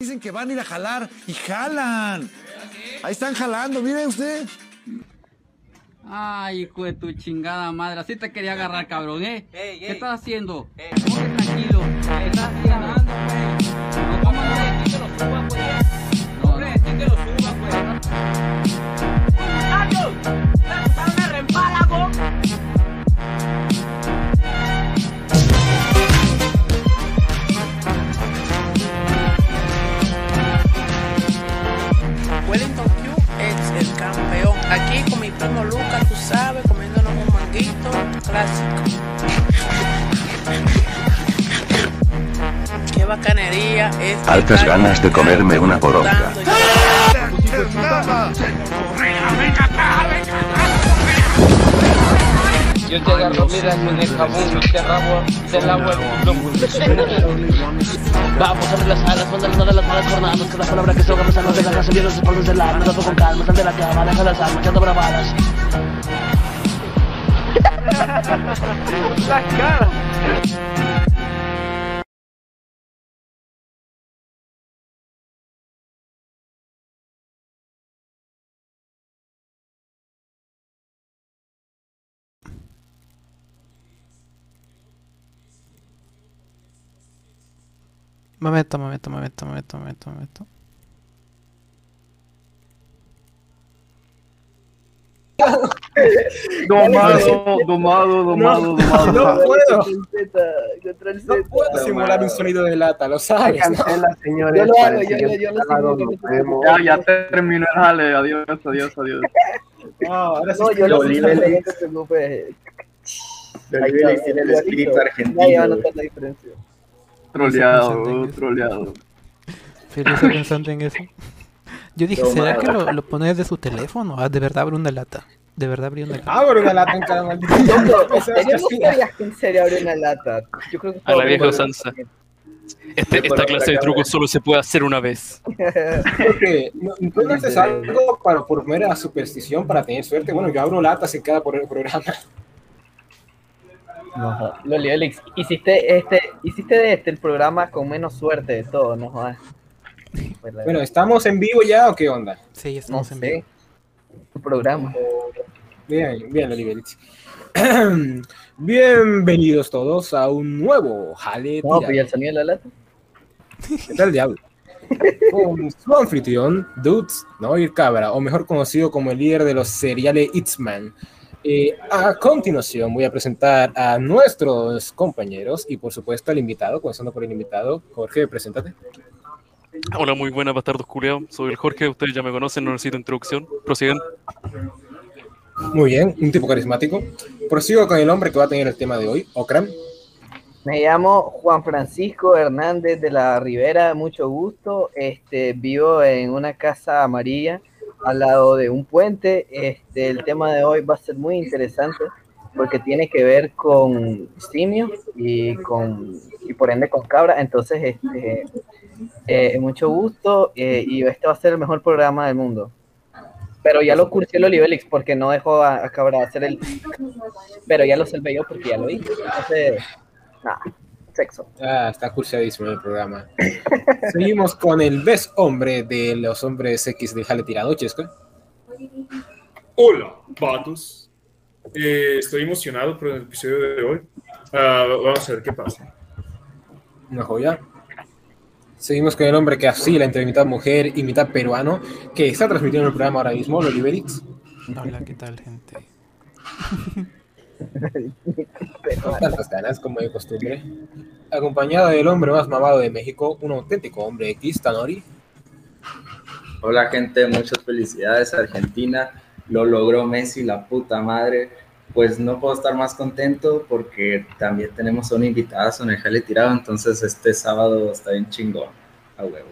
Dicen que van a ir a jalar y jalan. Ahí están jalando, mire usted. Ay, hijo de tu chingada madre, así te quería agarrar, cabrón, ¿eh? Ey, ¿Qué estás haciendo? Ey. Ponte tranquilo. ¿Qué estás haciendo? Primo Lucas, tú sabes, comiéndonos un manguito clásico. Qué bacanería es. Altas ganas de comerme una poronga. Yo te agarro, mira, con el jabón y te rabo, te lavo el Vamos a abrir las alas, manda una de las malas jornadas Cada palabra que se ahoga no de ganas Viene los espaldas del alma, dato con calma Sal de la cama, deja las armas, echando bravadas Momento, momento, momento, momento, momento, momento. Domado, domado, domado, domado. No puedo. Contra el No puedo simular un sonido de lata, lo sabes. ¿no? Cancela, señores. Yo lo hago, yo- yo yo lo. Ya, ya terminó el jale. Adiós, adiós, adiós. No, ahora sí No, yo lo no te preocupes. Está, el espíritu Ya argentino. iba a notar la diferencia. Troleado, troleado. Feliz pensando en eso. Yo dije, No, ¿será que lo, lo pones de su teléfono? Ah, de verdad abre una lata. De verdad abrió una lata. Abro una lata en cada maldito. Eso es ¿en serio no que en serio abre una lata? Yo creo que A la vieja usanza. Este, esta clase de trucos solo se puede hacer una vez. Porque no, no haces algo para, por mera superstición para tener suerte. Bueno, yo abro latas en cada por- programa. No, Loli Alex, hiciste este, hiciste de este el programa con menos suerte de todo, no jodas. Bueno, ¿estamos en vivo ya o qué onda? Sí, no estamos en vivo. Tu programa. Bien, bien, Oliverix. Bienvenidos todos a un nuevo Jale No, pues ¿y el sonido de la lata. ¿Qué tal, diablo? Con su anfitrión, Dudes Noir Cabra, o mejor conocido como el líder de los seriales Itzman. Eh, a continuación voy a presentar a nuestros compañeros y por supuesto al invitado, comenzando por el invitado. Jorge, preséntate. Hola, muy buena, bastardos culeados. Soy el Jorge, ustedes ya me conocen, no necesito introducción. Prosigan. Muy bien, un tipo carismático. Prosigo con el hombre que va a tener el tema de hoy, Okram. Me llamo Juan Francisco Hernández de la Rivera, mucho gusto. Este, vivo en una casa amarilla al lado de un puente. Este, el tema de hoy va a ser muy interesante porque tiene que ver con simios y con y por ende con cabra. Entonces, este, eh, mucho gusto eh, y este va a ser el mejor programa del mundo. Pero ya lo cursé el Olivelix porque no dejó a, a cabra hacer el. Pero ya lo salvé yo porque ya lo hice. Entonces, nada, sexo. Ah, está cursadísimo el programa. Seguimos con el best hombre de los hombres X de Jale Tirado, Chesca. Hola, vatos. Eh, estoy emocionado por el episodio de hoy. Ah, vamos a ver qué pasa. Una joya. Seguimos con el hombre que así la entre mitad mujer y mitad peruano, que está transmitiendo el programa ahora mismo, Oliverix. Hola, ¿qué tal, gente? Tantas ganas, como de costumbre. Acompañado del hombre más mamado de México, un auténtico hombre X, Tanori. Hola gente, muchas felicidades Argentina, lo logró Messi, la puta madre. Pues no puedo estar más contento porque también tenemos a un invitado en el Jale Tirado, entonces este sábado está bien chingón, a huevo.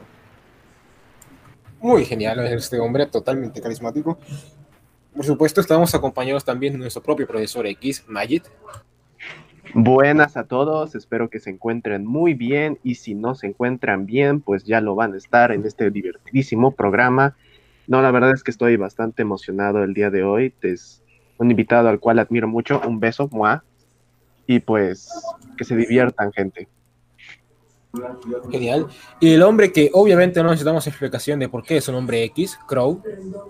Muy genial este hombre, totalmente carismático. Por supuesto, estamos acompañados también de nuestro propio profesor X, Majid. Buenas a todos, espero que se encuentren muy bien y si no se encuentran bien, pues ya lo van a estar en este divertidísimo programa. No, la verdad es que estoy bastante emocionado el día de hoy. Es un invitado al cual admiro mucho. Un beso, muah. Y pues que se diviertan, gente. Genial. Y el hombre que obviamente no necesitamos explicación de por qué es un hombre X, Crow.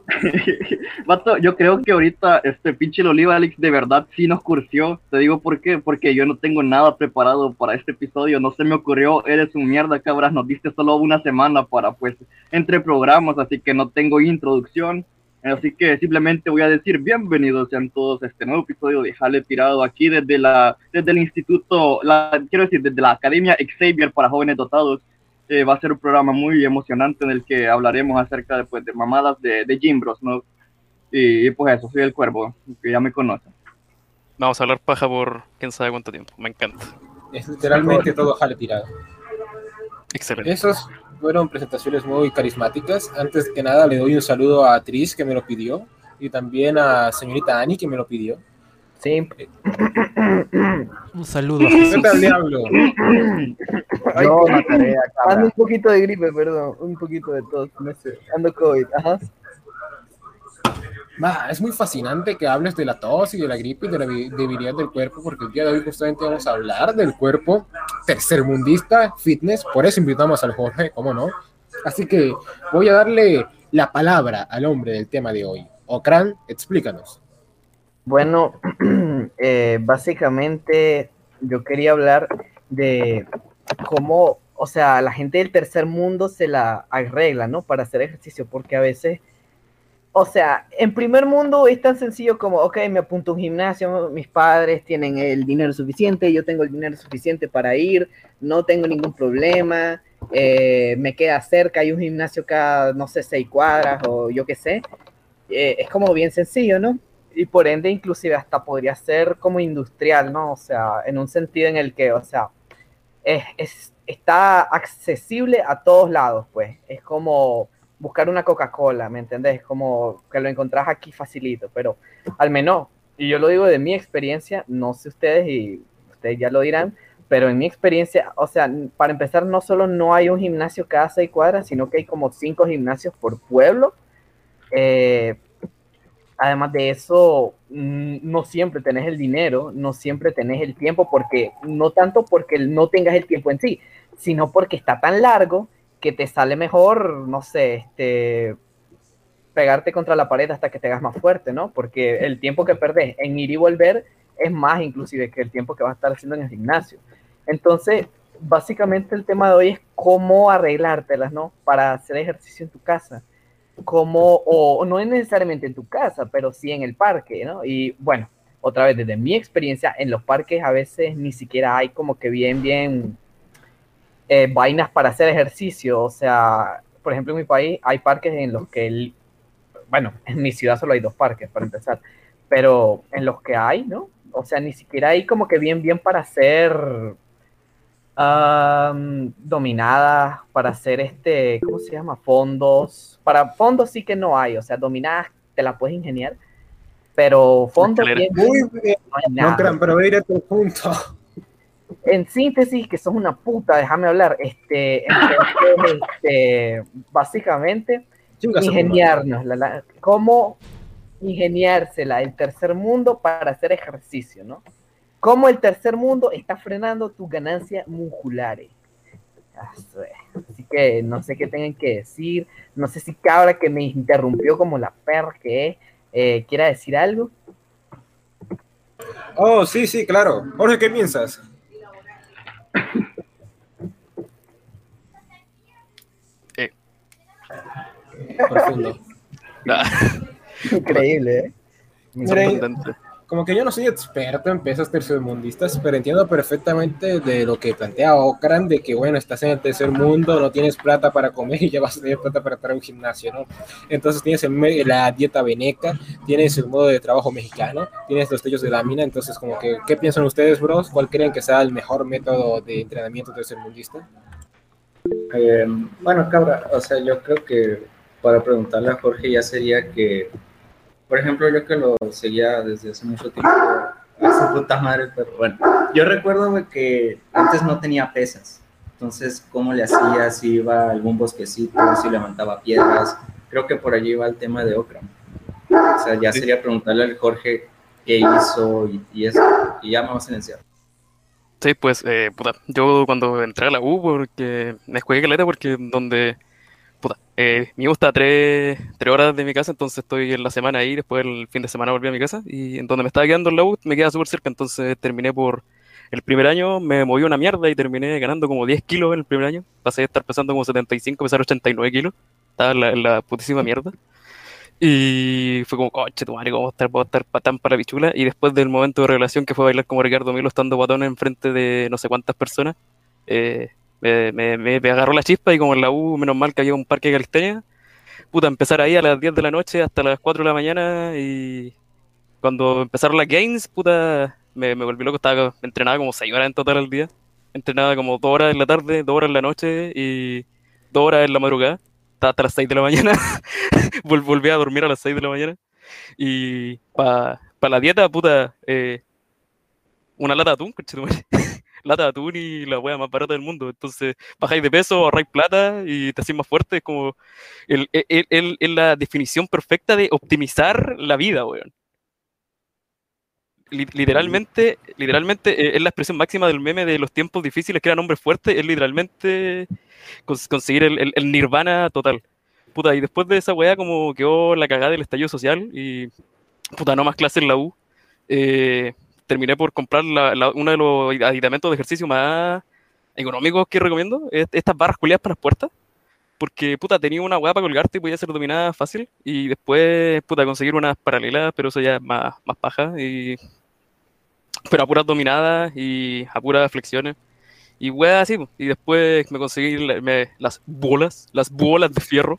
Vato, yo creo que ahorita este pinche Loliva Alex de verdad sí nos cursió. Te digo por qué, porque yo no tengo nada preparado para este episodio. No se me ocurrió, eres un mierda, cabras. Nos diste solo una semana para, pues, entre programas, así que no tengo introducción. Así que simplemente voy a decir bienvenidos sean todos a este nuevo episodio de Jale Tirado aquí desde la desde el instituto, la, quiero decir, desde la Academia Xavier para jóvenes dotados. Eh, va a ser un programa muy emocionante en el que hablaremos acerca de, pues, de mamadas de, de Jimbros, ¿no? Y, pues eso, soy el cuervo, que ya me conocen. Vamos a hablar paja por quién sabe cuánto tiempo. Me encanta. Es literalmente todo jale tirado. Excelente. Esos fueron presentaciones muy carismáticas. Antes que nada, le doy un saludo a Tris, que me lo pidió, y también a señorita Ani, que me lo pidió. Siempre. Un saludo ¿Qué tal, diablo? Ay, No, cabra. Ando un poquito de gripe, perdón. Un poquito de tos. No sé. Ando COVID. Ajá. Es muy fascinante que hables de la tos y de la gripe y de la debilidad del cuerpo, porque el día de hoy justamente vamos a hablar del cuerpo tercermundista, fitness, por eso invitamos al Jorge, ¿cómo no? Así que voy a darle la palabra al hombre del tema de hoy. Okran, explícanos. Bueno, eh, básicamente yo quería hablar de cómo, o sea, la gente del tercer mundo se la arregla, ¿no? Para hacer ejercicio, porque a veces, o sea, en primer mundo es tan sencillo como, ok, me apunto a un gimnasio, mis padres tienen el dinero suficiente, yo tengo el dinero suficiente para ir, no tengo ningún problema, eh, me queda cerca, hay un gimnasio cada, no sé, seis cuadras o yo qué sé. Eh, es como bien sencillo, ¿no? y por ende inclusive hasta podría ser como industrial, ¿no? O sea, en un sentido en el que, o sea, es, es- está accesible a todos lados, pues. Es como buscar una Coca-Cola, ¿me entendés? Como que lo encontrás aquí facilito, pero al menos, y yo lo digo de mi experiencia, no sé ustedes y ustedes ya lo dirán, pero en mi experiencia, o sea, para empezar, no solo no hay un gimnasio cada seis cuadras, sino que hay como cinco gimnasios por pueblo. Eh, Además de eso, mm, no siempre tenés el dinero, no siempre tenés el tiempo, porque no tanto porque no tengas el tiempo en sí, sino porque está tan largo que te sale mejor, no sé, este, pegarte contra la pared hasta que te hagas más fuerte, ¿no? Porque el tiempo que perdés en ir y volver es más inclusive que el tiempo que vas a estar haciendo en el gimnasio. Entonces, básicamente el tema de hoy es cómo arreglártelas, ¿no? Para hacer ejercicio en tu casa como, o no es necesariamente en tu casa, pero sí en el parque, ¿no? Y bueno, otra vez, desde mi experiencia, en los parques a veces ni siquiera hay como que bien, bien eh, vainas para hacer ejercicio. O sea, por ejemplo, en mi país hay parques en los que, el- bueno, en mi ciudad solo hay dos parques para empezar, pero en los que hay, ¿no? O sea, ni siquiera hay como que bien, bien para hacer am, dominadas, para hacer este, ¿cómo se llama? Fondos. Para fondos sí que no hay, o sea, dominadas te la puedes ingeniar, pero fondos bien, Muy bien, no hay No nada. crean, pero ir a tu punto. En síntesis, que sos una puta, déjame hablar. Este, entonces, este, básicamente, ingeniarnos, la, la- cómo ingeniársela el tercer mundo para hacer ejercicio, ¿no? Cómo el tercer mundo está frenando tus ganancias musculares. Así que no sé qué tengan que decir. No sé si cabra que me interrumpió como la perra que es, eh, quiera decir algo. Oh, sí, sí, claro. Jorge, ¿qué piensas? Eh. Profundo. Increíble, ¿eh? Sorprendente. Como que yo no soy experto en pesas tercermundistas, pero entiendo perfectamente de lo que plantea Okran, de que bueno, estás en el tercer mundo, no tienes plata para comer y ya vas a tener plata para entrar a un gimnasio, ¿no? Entonces tienes la dieta veneca, tienes el modo de trabajo mexicano, tienes los techos de lámina, entonces como que, ¿qué piensan ustedes, bros? ¿Cuál creen que sea el mejor método de entrenamiento tercermundista? Eh, bueno, cabra, o sea, yo creo que para preguntarle a Jorge ya sería que, por ejemplo, yo que lo seguía desde hace mucho tiempo, hace puta madre, pero bueno, yo recuerdo güey, que antes no tenía pesas, entonces, ¿cómo le hacía? Si iba a algún bosquecito, si levantaba piedras, creo que por allí va el tema de Okram. O sea, ya sería preguntarle al Jorge qué hizo y, y eso, y ya me va a silenciar. Sí, pues, eh, puta, yo cuando entré a la U, porque me jugué caleta, porque donde, puta, eh, mi U está a tres, tres horas de mi casa, entonces estoy en la semana ahí, después el fin de semana volví a mi casa, y en donde me estaba quedando en la U me queda súper cerca, entonces terminé por, el primer año me moví una mierda y terminé ganando como 10 kilos en el primer año, pasé de estar pesando como 75, pesar 89 kilos, estaba en la, la putísima mierda. Y fue como, coche, tu madre, ¿cómo estar, puedo estar pa- tan para la pichula? Y después del momento de revelación que fue bailar como Ricardo Milo estando guatón enfrente de no sé cuántas personas, eh, me, me- me- agarró la chispa y como en la U, menos mal que había un parque de calistenia, puta, empezar ahí a las 10 de la noche hasta las 4 de la mañana y cuando empezaron las games, puta, me, me volví loco, estaba, entrenaba como 6 horas en total al día, entrenaba como 2 horas en la tarde, 2 horas en la noche y 2 horas en la madrugada, estaba hasta las 6 de la mañana, Vol- volví a dormir a las 6 de la mañana. Y para la dieta, puta, eh, una lata de atún, conchetumare. lata de atún y la wea más barata del mundo. Entonces, bajáis de peso, ahorráis plata y te hacéis más fuerte. Es como el, el- el- el- la definición perfecta de optimizar la vida, weón. Li- Literalmente, literalmente eh, es la expresión máxima del meme de los tiempos difíciles que eran hombres fuertes, es literalmente cons- conseguir el, el- el nirvana total. Puta, y después de esa weá como quedó la cagada del estallido social y puta, no más clases en la U, eh, terminé por comprar la- la- uno de los aditamentos de ejercicio más económicos que recomiendo, es- estas barras culiadas para las puertas, porque puta, tenía una weá para colgarte y podía ser dominada fácil, y después, puta, conseguir unas paralelas, pero eso ya es más, más paja, y... pero a puras dominadas y a puras flexiones. Y weá así, y después me conseguí me- las bolas, las bolas de fierro.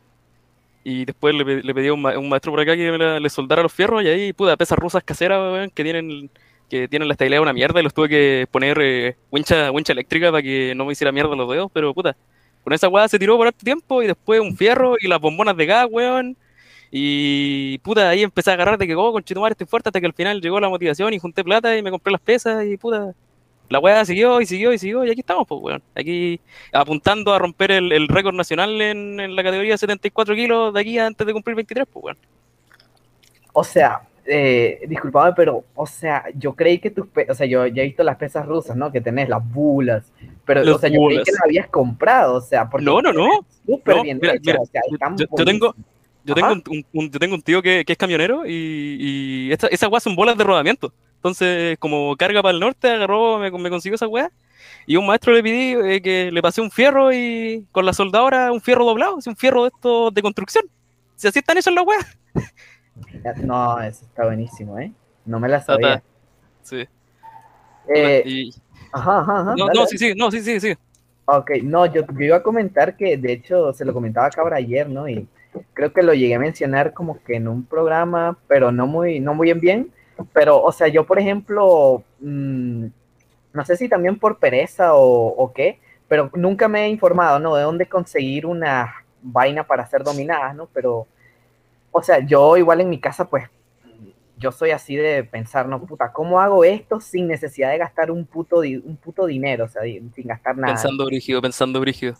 Y después le, le pedí a un, ma- un maestro por acá que me la- le soldara los fierros y ahí, puta, pesas rusas caseras, weón, que tienen, que tienen la estabilidad de una mierda y los tuve que poner eh, wincha, eléctrica para que no me hiciera mierda los dedos, pero puta, con esa weá se tiró por harto tiempo y después un fierro y las bombonas de gas, weón. Y puta, ahí empecé a agarrar de que, oh, conchetumare, estoy fuerte hasta que al final llegó la motivación y junté plata y me compré las pesas y puta, la weá siguió y siguió y siguió y aquí estamos, pues, weón. Aquí apuntando a romper el, el récord nacional en, la categoría de 74 kilos de aquí antes de cumplir 23, pues, weón. O sea, eh, disculpame, pero, o sea, yo creí que tus, o sea, yo ya he visto las pesas rusas, ¿no? Que tenés las bulas, pero, o sea, yo creí que las habías comprado, o sea, porque No, no, no. súper No, bien mira, hechas, mira, o sea, están Yo, yo tengo, yo tengo un, un- un- yo tengo un tío que, que es camionero y, y esta- esas weas son bolas de rodamiento. Entonces, como carga para el norte, agarró, me, me consiguió esa wea. Y un maestro le pedí eh, que le pasé un fierro y con la soldadora un fierro doblado, un fierro de estos de construcción. Si así están hechos las weas. No, eso está buenísimo, ¿eh? No me la sabía. Sí. Eh, Y- Ajá, ajá, ajá. no, dale, no, dale. sí, sí, no, sí, sí, sí. Ok, no, yo, yo iba a comentar que de hecho se lo comentaba a Cabra ayer, ¿no? Y creo que lo llegué a mencionar como que en un programa, pero no muy, no muy bien bien. Pero, o sea, yo, por ejemplo, mm, no sé si también por pereza o, o qué, pero nunca me he informado, ¿no? De dónde conseguir una vaina para ser dominadas, ¿no? Pero, o sea, yo igual en mi casa, pues, yo soy así de pensar, no, puta, ¿cómo hago esto sin necesidad de gastar un puto, di- un puto dinero? O sea, sin gastar nada. Pensando brígido, pensando brígido.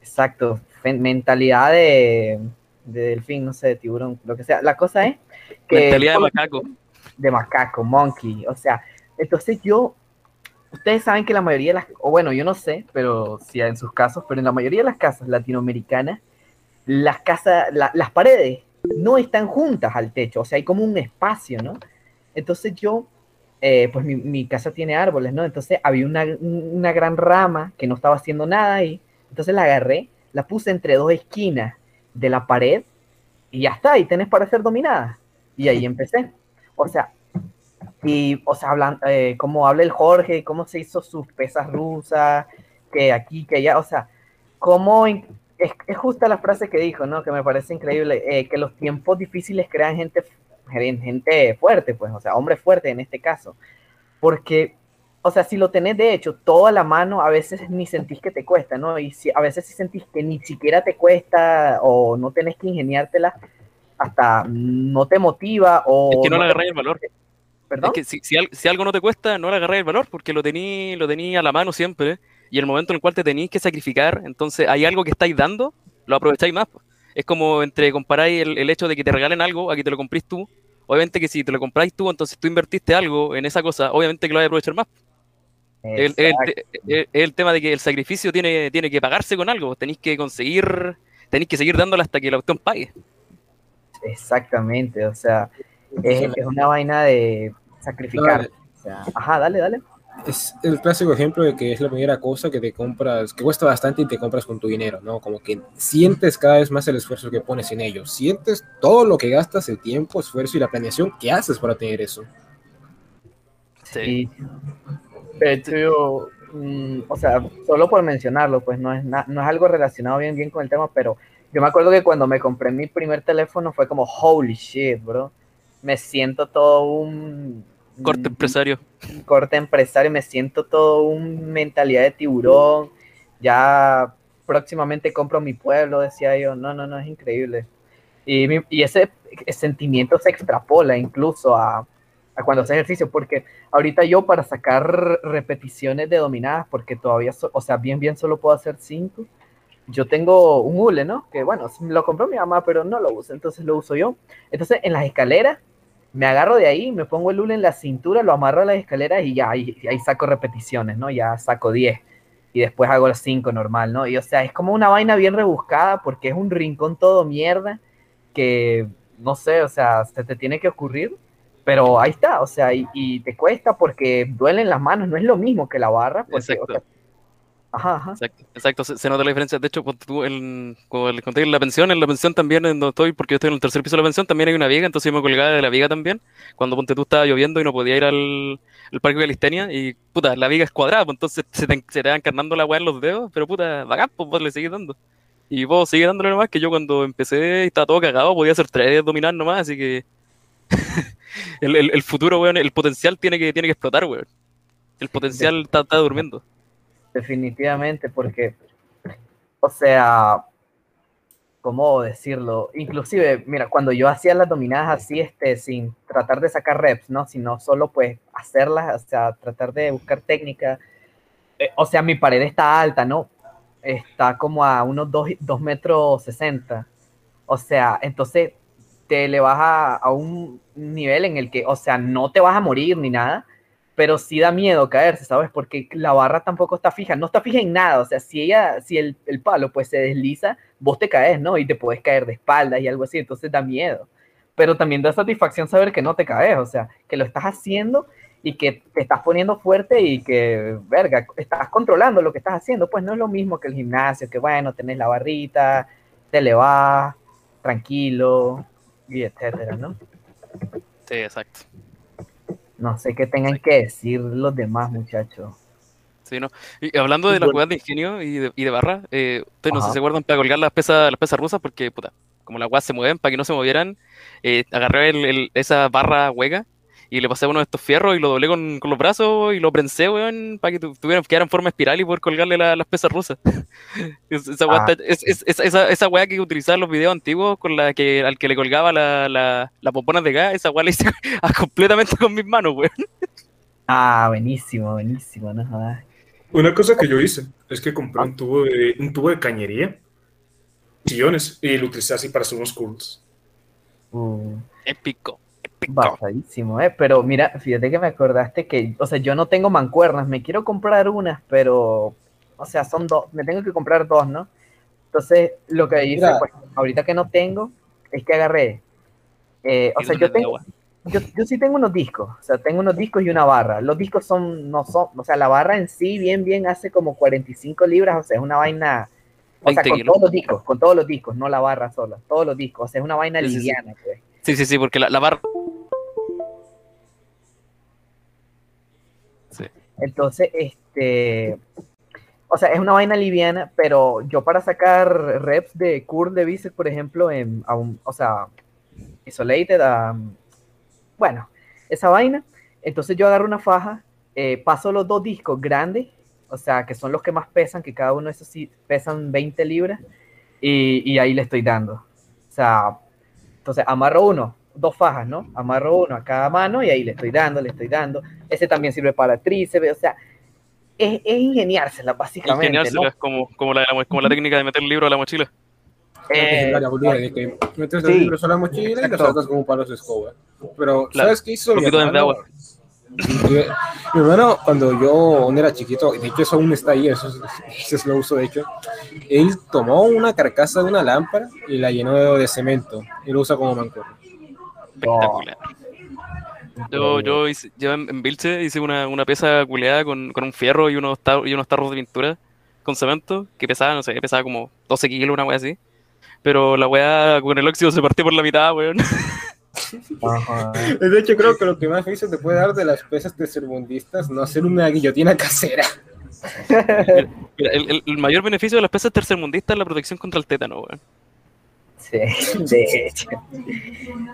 Exacto, mentalidad de, de delfín, no sé, de tiburón, lo que sea. La cosa es que... Mentalidad de macaco. De macaco, monkey, o sea, entonces yo, ustedes saben que la mayoría de las, o bueno, yo no sé, pero si en sus casos, pero en la mayoría de las casas latinoamericanas, las casas, la- las paredes no están juntas al techo, o sea, hay como un espacio, ¿no? Entonces yo, eh, pues mi, casa tiene árboles, ¿no? Entonces había una, un- una gran rama que no estaba haciendo nada ahí, entonces la agarré, la puse entre dos esquinas de la pared y ya está, y tenés para ser dominada. Y ahí empecé. O sea, y, o sea, hablan, eh, como habla el Jorge, cómo se hizo sus pesas rusas, que aquí, que allá, o sea, cómo es, es justa la frase que dijo, ¿no? Que me parece increíble, eh, que los tiempos difíciles crean gente, gente fuerte, pues, o sea, hombre fuerte en este caso. Porque, o sea, si lo tenés de hecho todo a la mano, a veces ni sentís que te cuesta, ¿no? Y si, a veces si sentís que ni siquiera te cuesta o no tenés que ingeniártela, hasta no te motiva o... Es que no le te- agarráis el valor. ¿Perdón? Es que si, si, al- si algo no te cuesta, no le agarráis el valor, porque lo tení, lo tení a la mano siempre, y el momento en el cual te tenéis que sacrificar, entonces hay algo que estáis dando, lo aprovecháis más. Es como entre comparáis el, el hecho de que te regalen algo a que te lo comprís tú. Obviamente que si te lo compráis tú, entonces tú invertiste algo en esa cosa, obviamente que lo vas a aprovechar más. El, el, el- el tema de que el sacrificio tiene, tiene que pagarse con algo. Tenéis que conseguir, tenéis que seguir dándole hasta que la cuestión pague. Exactamente, o sea, es, es una vaina de sacrificar. Dale. O sea, ajá, dale, dale. Es el clásico ejemplo de que es la primera cosa que te compras, que cuesta bastante y te compras con tu dinero, ¿no? Como que sientes cada vez más el esfuerzo que pones en ello. Sientes todo lo que gastas, el tiempo, esfuerzo y la planeación que haces para tener eso. Sí. Hecho, mm, o sea, solo por mencionarlo, pues no es, na- no es algo relacionado bien, bien con el tema, pero yo me acuerdo que cuando me compré mi primer teléfono fue como, holy shit, bro. Me siento todo un... Corte empresario. un corte empresario, me siento todo un mentalidad de tiburón. Ya próximamente compro mi pueblo, decía yo. No, no, no, es increíble. Y, mi- y ese sentimiento se extrapola incluso a, a cuando hace ejercicio, porque ahorita yo para sacar repeticiones de dominadas, porque todavía, so- o sea, bien, bien solo puedo hacer cinco. Yo tengo un hule, ¿no? Que bueno, lo compró mi mamá, pero no lo uso, entonces lo uso yo. Entonces en las escaleras me agarro de ahí, me pongo el hule en la cintura, lo amarro a las escaleras y ya ahí, ahí saco repeticiones, ¿no? Ya saco 10 y después hago las 5 normal, ¿no? Y o sea, es como una vaina bien rebuscada porque es un rincón todo mierda que, no sé, o sea, se te tiene que ocurrir, pero ahí está, o sea, y, y te cuesta porque duelen las manos, no es lo mismo que la barra, porque, ajá, ajá. Exacto, exacto, se, se nota la diferencia. De hecho, ponte tú, en, les conté en la pensión, en la pensión también, en donde estoy, porque yo estoy en el tercer piso de la pensión, también hay una viga, entonces yo me colgaba de la viga también, cuando ponte tú estaba lloviendo y no podía ir al, al parque de Calistenia, y puta, la viga es cuadrada, pues entonces se te, se te va encarnando la weá en los dedos, pero puta, bacán, pues vos le seguís dando. Y vos seguís dándole nomás, que yo cuando empecé y estaba todo cagado, podía hacer tres dominar nomás, así que el, el, el futuro, weón, el potencial tiene que, tiene que explotar, weón. El potencial está, está durmiendo. Definitivamente, porque, o sea, ¿cómo decirlo? Inclusive, mira, cuando yo hacía las dominadas así, este, sin tratar de sacar reps, ¿no? Sino solo, pues, hacerlas, o sea, tratar de buscar técnica. eh, o sea, mi pared está alta, ¿no? Está como a unos 2 metros 60. O sea, entonces te elevas a, a un nivel en el que, o sea, no te vas a morir ni nada, pero sí da miedo caerse, ¿sabes? Porque la barra tampoco está fija, no está fija en nada, o sea, si ella, si el, el palo pues se desliza, vos te caes, ¿no? Y te puedes caer de espaldas y algo así, entonces da miedo. Pero también da satisfacción saber que no te caes, o sea, que lo estás haciendo y que te estás poniendo fuerte y que, verga, estás controlando lo que estás haciendo, pues no es lo mismo que el gimnasio, que bueno, tenés la barrita, te elevás, tranquilo, y etcétera, ¿no? Sí, exacto. No sé qué tengan que decir los demás, muchachos. Sí, ¿no? Y hablando de las jugadas de ingenio y de, y de barra, eh, ustedes no sé si se acuerdan para colgar las pesas, las pesas rusas, porque, puta, como las weas se mueven, para que no se movieran, eh, agarré el- el- esa barra hueca y le pasé uno de estos fierros y lo doblé con, con los brazos y lo prensé, weón, para que tu- tuvieran, quedara en forma espiral y poder colgarle la- las pesas rusas. Es- esa, wea Ah. está- es- es- esa, esa, wea que utilizaba en los videos antiguos con la que al que le colgaba la, la, las pomponas de gas, esa wea la hice completamente con mis manos, weón. Ah, buenísimo, buenísimo, no jodas. Una cosa que yo hice es que compré un tubo de, un tubo de cañería, sillones, y lo utilicé así para hacer unos curls. Uh, Épico. Basadísimo, eh. Pero mira, fíjate que me acordaste que, o sea, yo no tengo mancuernas, me quiero comprar unas, pero, o sea, son dos, me tengo que comprar dos, ¿no? Entonces, lo que hice, Mira. pues, ahorita que no tengo, es que agarré, eh, o sea, yo tengo, yo, yo sí tengo unos discos, o sea, tengo unos discos y una barra. Los discos son, no son, o sea, la barra en sí, bien, bien, hace como 45 libras, o sea, es una vaina, o sea, 20 con kilos. todos los discos, con todos los discos, no la barra sola, todos los discos, o sea, es una vaina Sí, sí, sí. liviana, pues. Sí, sí, sí, porque la, la barra. Entonces, este, o sea, es una vaina liviana, pero yo para sacar reps de curl de bíceps, por ejemplo, en, un- o sea, isolated, a, bueno, esa vaina, entonces yo agarro una faja, eh, paso los dos discos grandes, o sea, que son los que más pesan, que cada uno de esos sí pesan 20 libras, y, y ahí le estoy dando. O sea, entonces amarro uno, dos fajas, ¿no? Amarro uno a cada mano y ahí le estoy dando, le estoy dando. Ese también sirve para tríceps, o sea, es, es ingeniársela, básicamente. Ingeniárselas, ¿no? como, como, la, como la técnica de meter el libro a la mochila. Eh, la de que metes sí, los libros a la mochila y los exacto. sacas como palos de escoba. Pero, Claro, ¿sabes qué hizo mi poquito de hermano? agua. Mi hermano, cuando yo era chiquito, de hecho eso aún está ahí, eso, es- lo uso de hecho, él tomó una carcasa de una lámpara y la llenó de cemento y lo usa como mancuerna. Espectacular. Yo, yo, hice- yo en, Vilche hice una, una pieza culeada con, con un fierro y unos, tar- y unos tarros de pintura con cemento que pesaba, no sé, pesaba como 12 kilos, una wea así. Pero la wea con el óxido se partió por la mitad, weón. De hecho, creo que lo que más feliz te puede dar de las pesas tercermundistas no hacer una guillotina casera. Mira, el- el mayor beneficio de las pesas tercermundistas es la protección contra el tétano, weón. Sí, de hecho.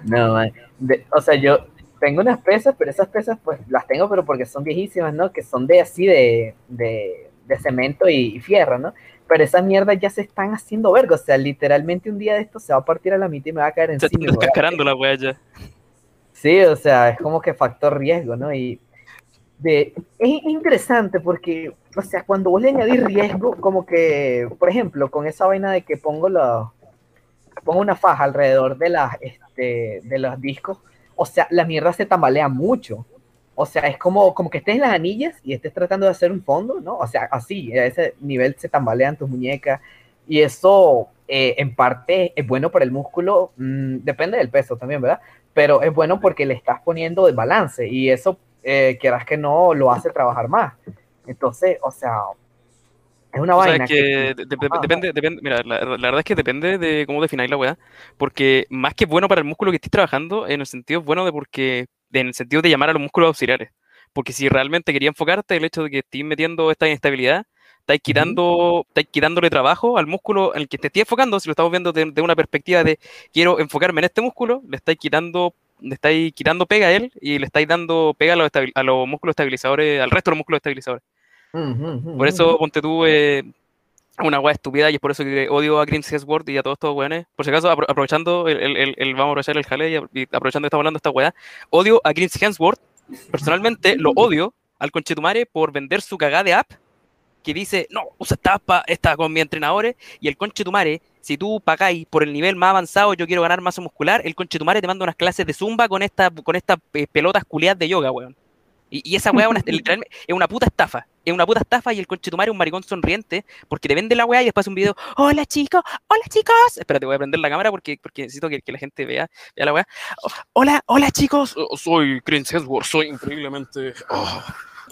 No, man. De- o sea, yo tengo unas pesas, pero esas pesas pues las tengo, pero porque son viejísimas, ¿no? Que son de así de, de, de cemento y, y fierro, ¿no? Pero esas mierdas ya se están haciendo verga. O sea, literalmente un día de esto se va a partir a la mitad y me va a caer Se encima. a- descascarando la wea ya. Sí, o sea, es como que factor riesgo, ¿no? Y de, es interesante porque, o sea, cuando vos le añadís riesgo, como que, por ejemplo, con esa vaina de que pongo la, pongo una faja alrededor de las, este, de los discos, o sea, la mierda se tambalea mucho. O sea, es como, como que estés en las anillas y estés tratando de hacer un fondo, ¿no? O sea, así, a ese nivel se tambalean tus muñecas. Y eso, eh, en parte, es bueno para el músculo, mm, depende del peso también, ¿verdad? Pero es bueno porque le estás poniendo de balance y eso, eh, quieras que no, lo hace trabajar más. Entonces, o sea, es una O sea, vaina que de- de- depende, depende, mira, la, la verdad es que depende de cómo defináis la weá, porque más que bueno para el músculo que estés trabajando, en el sentido bueno de porque, de- en el sentido de llamar a los músculos auxiliares, porque si realmente quería enfocarte el hecho de que estés metiendo esta inestabilidad, estáis quitando, estáis quitándole trabajo al músculo en el que te estés enfocando, si lo estamos viendo de, de una perspectiva de quiero enfocarme en este músculo, le estáis quitando le estáis quitando pega a él y le estáis dando pega a los, a los músculos estabilizadores, al resto de los músculos estabilizadores. Por eso, ponte tú, eh, una weá estúpida y es por eso que odio a Chris Hemsworth y a todos estos weones. Por si acaso, apro- aprovechando, el, el- el- el- vamos a aprovechar el jale y, aprovechando que estamos hablando de esta weá, odio a Chris Hemsworth. Personalmente, lo odio al conchetumare por vender su cagada de app que dice, no, usa esta app, esta con mis entrenadores y el conchetumare, si tú pagáis por el nivel más avanzado, yo quiero ganar masa muscular, el conchetumare te manda unas clases de zumba con esta con estas eh, pelotas culiadas de yoga, weón. Y, y esa weá es una puta estafa. Es una puta estafa y el conchetumare es un maricón sonriente porque te vende la weá y después hace un video. Hola chicos, hola chicos. Espérate, voy a prender la cámara porque, porque necesito que, que la gente vea, vea la weá. Oh, Hola, hola chicos. Oh, soy Chris Hemsworth, soy increíblemente oh,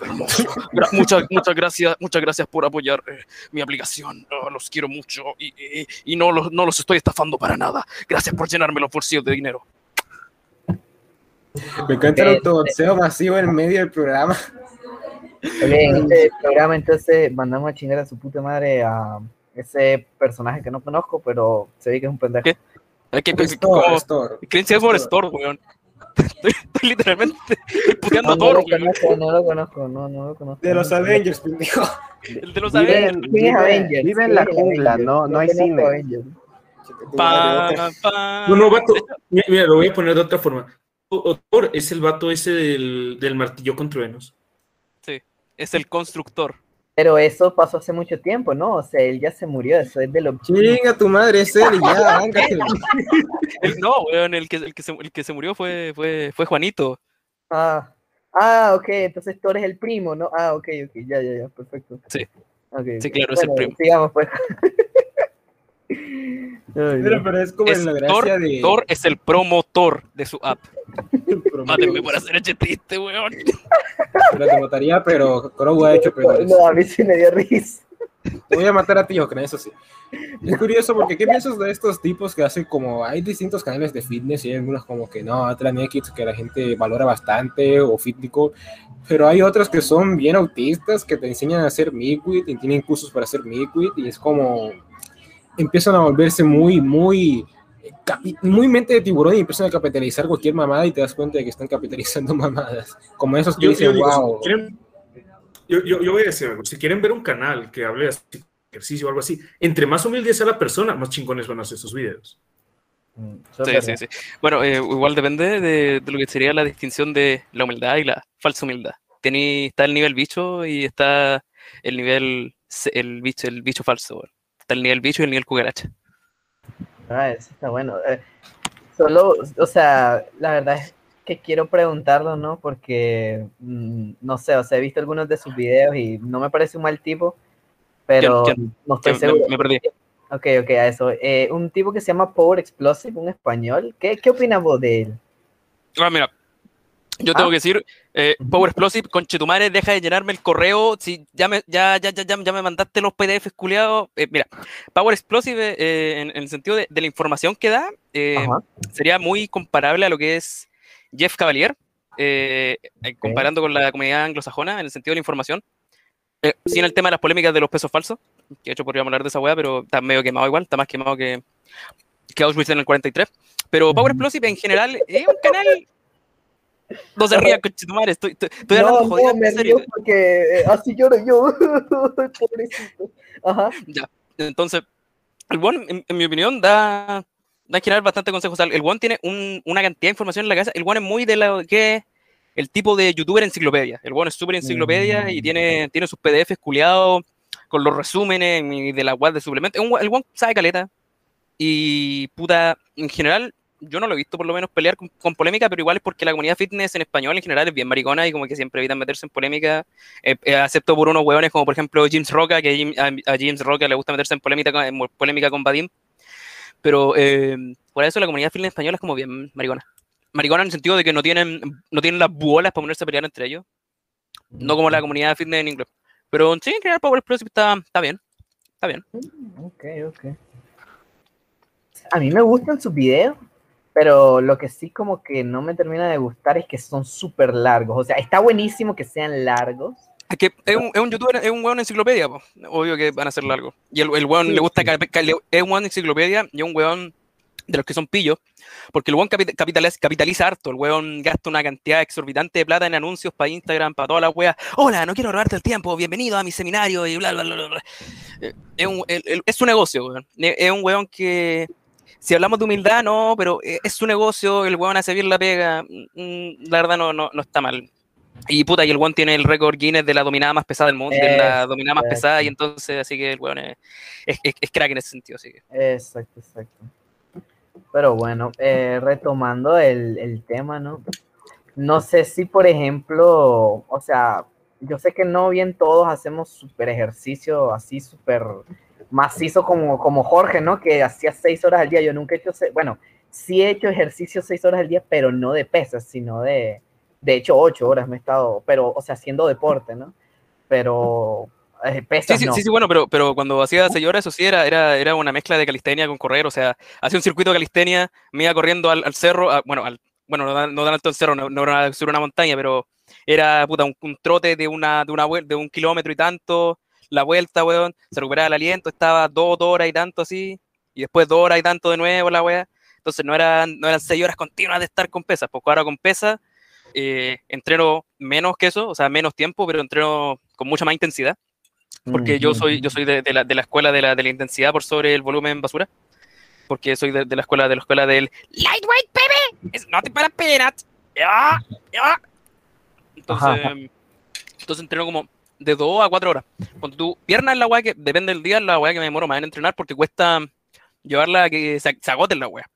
hermoso. Gra- muchas, muchas gracias, muchas gracias por apoyar eh, mi aplicación. Oh, los quiero mucho y, y- y no, los, no los estoy estafando para nada. Gracias por llenarme los bolsillos de dinero. Me encanta el Eh, autoboxeo masivo en medio del programa. Ok, en este programa entonces mandamos a chingar a su puta madre a ese personaje que no conozco, pero se ve que es un pendejo. Es que, Es como- Thor, es Thor. Chris Hemsworth Thor, weón. Estoy, estoy literalmente puteando No, a Thor, weón. conozco, no lo conozco, no, no lo conozco. De los Avengers, pendejo. El de los Vive, Avengers. vive en Vive- Avengers, vive en la jungla, no- no hay cine. Avengers. Pa, pa. No, no, vato. Mira, mira, lo voy a poner de otra forma. Thor es el vato ese del, del martillo con truenos. Es el constructor. Pero eso pasó hace mucho tiempo, ¿no? O sea, él ya se murió, eso es de lo... Chinga tu madre, es él y ya, ángate. El- no, weón, el que, el que, se, el que se murió fue, fue, fue Juanito. Ah, ah, ok, entonces tú eres el primo, ¿no? Ah, ok, ok, ya, ya, ya, perfecto. Sí. Sí, claro, es el primo. Sigamos, pues. Pero, pero es como Es la Thor, gracia de. Thor es el promotor de su app. Mátenme por hacer ese triste, weón. Pero te mataría, pero Crow ha hecho peores. No, a mí sí me dio risa. Te voy a matar a ti, Ocran, eso sí. Es curioso porque ¿qué piensas de estos tipos que hacen como hay distintos canales de fitness y hay algunos como que no, Atlanetics que la gente valora bastante o Fitnico, pero hay otros que son bien autistas que te enseñan a hacer midwit y tienen cursos para hacer midwit y es como empiezan a volverse muy muy capi- muy mente de tiburón y empiezan a capitalizar cualquier mamada y te das cuenta de que están capitalizando mamadas. Como esos que Yo, dicen, yo digo, wow. si quieren- yo, yo- yo voy a decir algo. Si quieren ver un canal que hable de ejercicio o algo así, entre más humilde sea la persona, más chingones van a hacer sus videos. Sí, sí, sí. Bueno, eh, igual depende de, de lo que sería la distinción de la humildad y la falsa humildad. Tení, está el nivel bicho y está el nivel el bicho, el bicho falso. weón. Está el nivel bicho y el nivel cucaracha. Ah, eso está bueno. Eh, solo, o sea, la verdad es, que quiero preguntarlo, ¿no? Porque, mm, no sé, o sea, he visto algunos de sus videos y no me parece un mal tipo, pero no estoy seguro. Me- me perdí. Ok, ok, a eso. Eh, un tipo que se llama Power Explosive, un español. ¿Qué, qué opinas vos de él? Ah, mira, yo Ah. tengo que decir, eh, Power Explosive, conchetumare, deja de llenarme el correo. Si ya me, ya, ya, ya, ya, me mandaste los PDFs culiados. Eh, mira, Power Explosive, eh, en, en el sentido de, de la información que da, eh, sería muy comparable a lo que es Jeff Cavalier, eh, eh, comparando con la comunidad anglosajona en el sentido de la información. Eh, sin el tema de las polémicas de los pesos falsos, que de hecho podríamos hablar de esa weá, pero está medio quemado igual, está más quemado que, que Auschwitz en el 43. Pero Power Explosive en general es un canal. No se rían, conchetumare, estoy, estoy, estoy hablando no, jodida, no, me en serio. río porque eh, así lloro yo. Pobrecito. Ajá. Ya. Entonces, el One, en, en mi opinión, da, da en general bastante consejos. El One tiene un- una cantidad de información en la cabeza. El One es muy de lo que el tipo de youtuber enciclopedia. El One es súper enciclopedia y tiene, tiene sus PDFs culiados con los resúmenes y de la web de suplementos. El One sabe caleta. Y puta, en general, yo no lo he visto por lo menos pelear con, con polémica, pero igual es porque la comunidad fitness en español en general es bien maricona y como que siempre evitan meterse en polémica, eh, eh, excepto por unos hueones como por ejemplo James Roca, que a Jim- a, a James Roca le gusta meterse en polémica, en polémica con Vadim. Pero eh, por eso la comunidad fitness española es como bien maricona. Maricona en el sentido de que no tienen, no tienen las bolas para ponerse a pelear entre ellos. No como la comunidad fitness en inglés. Pero sí, en general Power Explosive está, está bien. Está bien. Ok, ok. A mí me gustan sus videos, pero lo que sí como que no me termina de gustar es que son súper largos. O sea, está buenísimo que sean largos. Es que es un, es un youtuber, es un weón enciclopedia, po. obvio que van a ser largos. Y el, el weón le gusta, es un weón enciclopedia y es un weón de los que son pillos, porque el weón capi- capitaliza, capitaliza harto, el weón gasta una cantidad exorbitante de plata en anuncios para Instagram, para todas las weas. Hola, no quiero robarte el tiempo, bienvenido a mi seminario y bla, bla, bla, bla. Eh, Es, un, es su negocio, weón. Es es un weón que, si hablamos de humildad, no, pero eh, es su negocio, el weón hace bien la pega, mm, la verdad no, no, no está mal. Y puta, y el weón tiene el récord Guinness de la dominada más pesada del mundo, de la dominada más pesada, y entonces, así que el weón es, es, es- es crack en ese sentido, así que. Exacto, exacto. Pero bueno, eh, retomando el, el tema, ¿no? No sé si, por ejemplo, o sea, yo sé que no bien todos hacemos super ejercicio así, súper macizo como, como Jorge, ¿no? Que hacía seis horas al día. Yo nunca he hecho, se- bueno, sí he hecho ejercicio seis horas al día, pero no de pesas, sino de, de hecho, ocho horas me he estado, pero, o sea, haciendo deporte, ¿no? Pero eh, Sí, pesas sí, no. sí, sí, bueno, pero, pero cuando hacía seis horas, eso sí, era, era, era una mezcla de calistenia con correr, o sea, hacía un circuito de calistenia, me iba corriendo al, al cerro, a- bueno, al, bueno, no, tan- no tan alto el cerro, no, no era subir una montaña, pero era puta, un, un trote de, una, de, una, de un kilómetro y tanto, la vuelta, weón, se recuperaba el aliento, estaba dos horas y tanto así, y después dos horas y tanto de nuevo la weá, entonces no eran, no eran seis horas continuas de estar con pesas, porque ahora con pesas eh, entreno menos que eso, o sea, menos tiempo, pero entreno con mucha más intensidad porque yo soy, yo soy de, de la, de la escuela de la, de la intensidad por sobre el volumen basura, porque soy de, la escuela de la escuela del lightweight, baby, it's nothing but a peanut. Entonces, Ajá. entonces entreno como de 2 a 4 horas. Cuando tu pierna es la weá que, depende del día, es la weá que me demoro más en entrenar porque cuesta llevarla a que se, se agote la weá.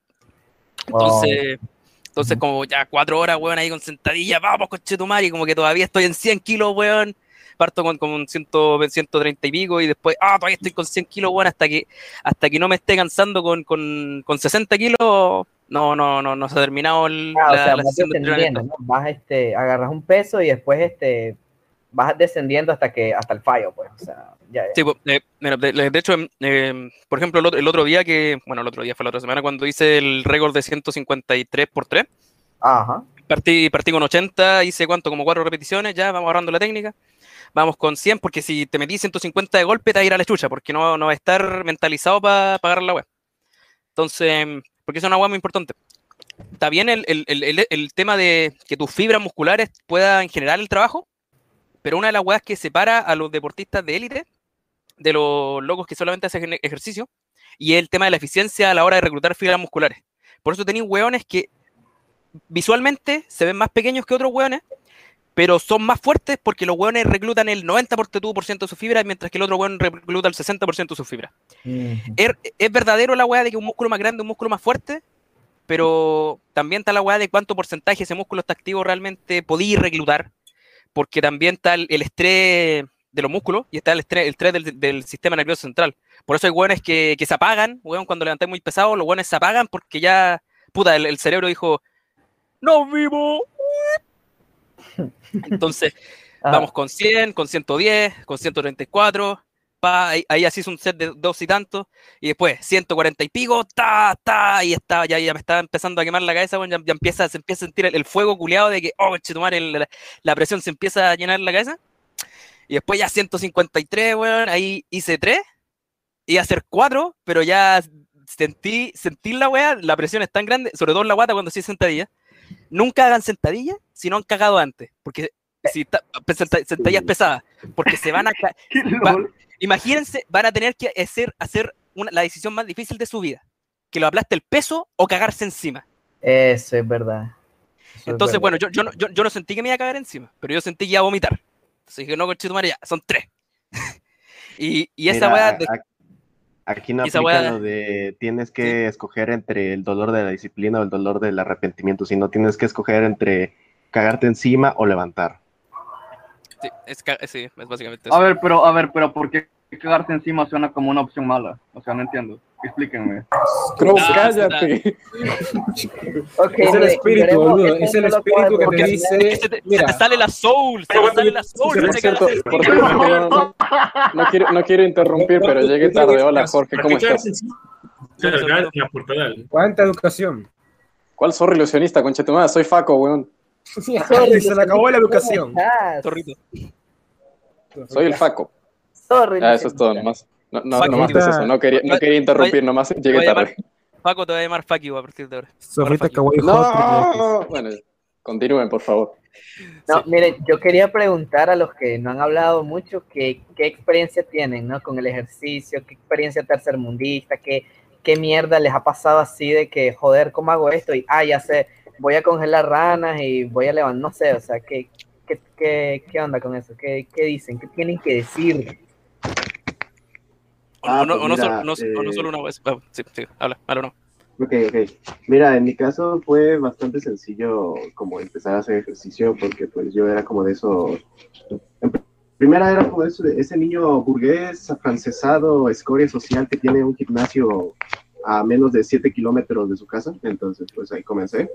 Entonces, entonces como ya 4 horas, weón, ahí con sentadilla, vamos, coche tu madre, y como que todavía estoy en 100 kilos, weón. Parto con, con 100, 130 y pico y después, ah, todavía estoy con 100 kilos, weón, hasta que, hasta que no me esté cansando con, con, con 60 kilos, no, no, no, no se ha terminado el, Ah, o la, sea, la vas de entrenamiento. ¿no? Vas, este, agarras un peso y después, este, vas descendiendo hasta que, hasta el fallo, pues, o sea, ya, ya. Sí, pues, eh, de, hecho, em, eh, por ejemplo, el otro, el otro día que, bueno, el otro día fue la otra semana cuando hice el récord de 153 por 3, Ajá. partí, partí con 80, hice cuánto, como cuatro repeticiones, ya vamos agarrando la técnica, vamos con 100, porque si te metí 150 de golpe te va a ir a la chucha, porque no, no va a estar mentalizado para pagar la web. Entonces, porque eso es una web muy importante. Está bien el- el- el- el tema de que tus fibras musculares puedan generar el trabajo, pero una de las weas que separa a los deportistas de élite de los locos que solamente hacen ej- ejercicio y es el tema de la eficiencia a la hora de reclutar fibras musculares. Por eso tenéis hueones que visualmente se ven más pequeños que otros hueones, pero son más fuertes porque los hueones reclutan el 90% de su fibra, mientras que el otro hueón recluta el 60% de su fibra. ¿Es, es verdadero la hueá de que un músculo más grande, un músculo más fuerte? pero también está la weá de cuánto porcentaje ese músculo está activo realmente podía reclutar, porque también está el, el estrés de los músculos y está el estrés, el estrés del, del sistema nervioso central. Por eso hay weones que, que se apagan, weón, cuando levantáis muy pesado, los weones se apagan porque ya, puta, el, el cerebro dijo, no vivo. Entonces, Ah. vamos con 100, con 110, con 134, pa, ahí, ahí así es un set de dos y tantos, y después 140 y pico, ta, ta, y está, ya, ya me está empezando a quemar la cabeza, weón, ya, ya empieza, se empieza a sentir el, el fuego culeado de que, oh, chetumar, la, la presión se empieza a llenar la cabeza, y después ya 153, weón, ahí hice 3, y hacer 4, pero ya sentí, sentí la weá, la presión es tan grande, sobre todo en la guata cuando sí sentadilla, nunca hagan sentadilla si no han cagado antes, porque si sentadillas pesadas, porque se van a va- imagínense, van a tener que hacer, hacer una- la decisión más difícil de su vida, que lo aplaste el peso o cagarse encima. Eso es verdad. Eso es Entonces, verdad. bueno, yo, yo, no, yo, yo no sentí que me iba a cagar encima, pero yo sentí que iba a vomitar. Entonces dije, no, conchetumare, ya, son tres. y, y esa Mira, weá de- Aquí no aplica weá- lo de tienes que escoger entre el dolor de la disciplina o el dolor del arrepentimiento, sino tienes que escoger entre cagarte encima o levantar. Sí, es, sí, es básicamente eso. A ver, pero, a ver, pero ¿por qué cagarse encima suena como una opción mala? O sea, no entiendo. Explíquenme. Crow, Ah, cállate. Ok, Es el espíritu, boludo. este Es el espíritu que te dice. se te, se Mira, te sale la soul, se te sale la soul. No te cierto, no, no quiero, no quiero interrumpir, pero llegué tarde. Hola, Jorge, ¿Para ¿cómo estás? ¿Cuánta educación? ¿Cuál zorro ilusionista, conchetumada? Soy Faco, weón. Sorry, se le acabó la educación. Zorrito. Soy el Faco. Sorry, Ah, eso es todo, nomás. No, no, Faco. nomás es eso. No quería, no quería interrumpir, nomás llegué tarde. Paco te voy a llamar you a partir de ahora. Sofrita Kawaii. No, bueno, continúen, por favor. No, miren, yo quería preguntar a los que no han hablado mucho que, qué experiencia tienen, ¿no? Con el ejercicio, qué experiencia tercermundista, qué, qué mierda les ha pasado así de que, joder, ¿cómo hago esto? Y, ah, ya sé, voy a congelar ranas y voy a levantar, no sé, o sea, ¿qué, qué, qué, qué onda con eso? ¿Qué, ¿Qué dicen? ¿Qué tienen que decir? O, Ah, o no, pues o no mira, solo, no, o no eh, solo una vez. Ah, sí, sí, habla, habla no. Ok, ok. Mira, en mi caso fue bastante sencillo como empezar a hacer ejercicio porque pues yo era como de eso. primera era como eso, de ese niño burgués, afrancesado, escoria social que tiene un gimnasio a menos de 7 kilómetros de su casa. Entonces pues ahí comencé.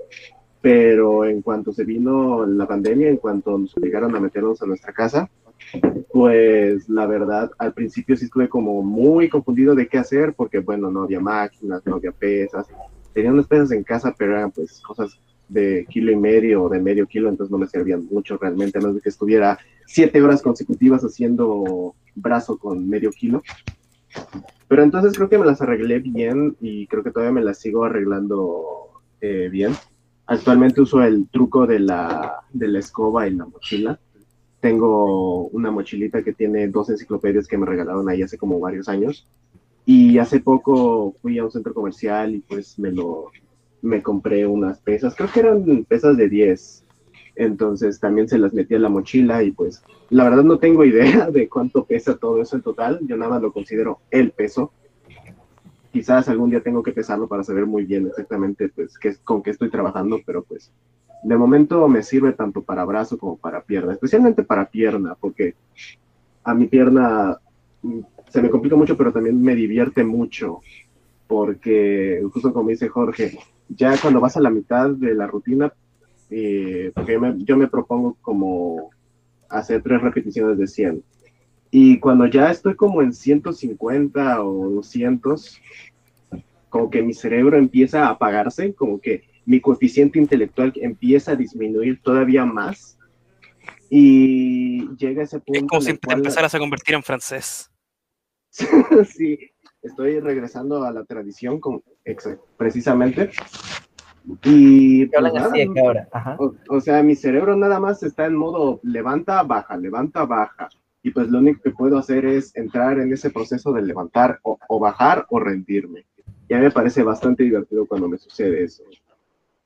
Pero en cuanto se vino la pandemia, en cuanto nos obligaron a meternos a nuestra casa, pues la verdad, al principio sí estuve como muy confundido de qué hacer, porque bueno, no había máquinas, no había pesas. Tenía unas pesas en casa, pero eran pues cosas de kilo y medio o de medio kilo, entonces no me servían mucho realmente, a menos de que estuviera siete horas consecutivas haciendo brazo con medio kilo. Pero entonces creo que me las arreglé bien y creo que todavía me las sigo arreglando eh, bien. Actualmente uso el truco de la, de la escoba y la mochila tengo una mochilita que tiene dos enciclopedias que me regalaron ahí hace como varios años. Y hace poco fui a un centro comercial y pues me lo me compré unas pesas, creo que eran pesas de 10. Entonces también se las metí a la mochila y pues la verdad no tengo idea de cuánto pesa todo eso en total, yo nada lo considero el peso. Quizás algún día tengo que pesarlo para saber muy bien exactamente pues qué, con qué estoy trabajando, pero pues de momento me sirve tanto para brazo como para pierna, especialmente para pierna, porque a mi pierna mm, se me complica mucho, pero también me divierte mucho, porque justo como dice Jorge, ya cuando vas a la mitad de la rutina, eh, porque yo me, yo me propongo como hacer tres repeticiones de 100. Y cuando ya estoy como en 150 o 200, como que mi cerebro empieza a apagarse, como que mi coeficiente intelectual empieza a disminuir todavía más y llega ese punto. Es como si te empezaras a convertir en francés. sí, estoy regresando a la tradición con, precisamente. Y pues, así de nada, ahora. Ajá. o, o sea, mi cerebro nada más está en modo levanta, baja, levanta, baja. Y pues lo único que puedo hacer es entrar en ese proceso de levantar o, o bajar o rendirme. Y a mí me parece bastante divertido cuando me sucede eso.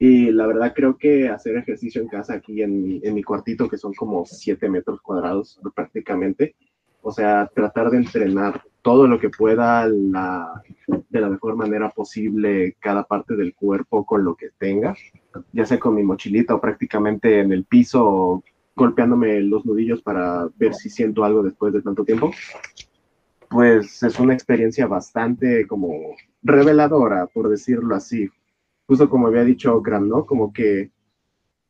Y la verdad creo que hacer ejercicio en casa aquí en mi, en mi cuartito, que son como 7 metros cuadrados prácticamente, O sea, tratar de entrenar todo lo que pueda la- de la mejor manera posible cada parte del cuerpo con lo que tenga, ya sea con mi mochilita o prácticamente en el piso golpeándome los nudillos para ver si siento algo después de tanto tiempo. Pues es una experiencia bastante como reveladora, por decirlo así. Justo como había dicho Graham, ¿no? Como que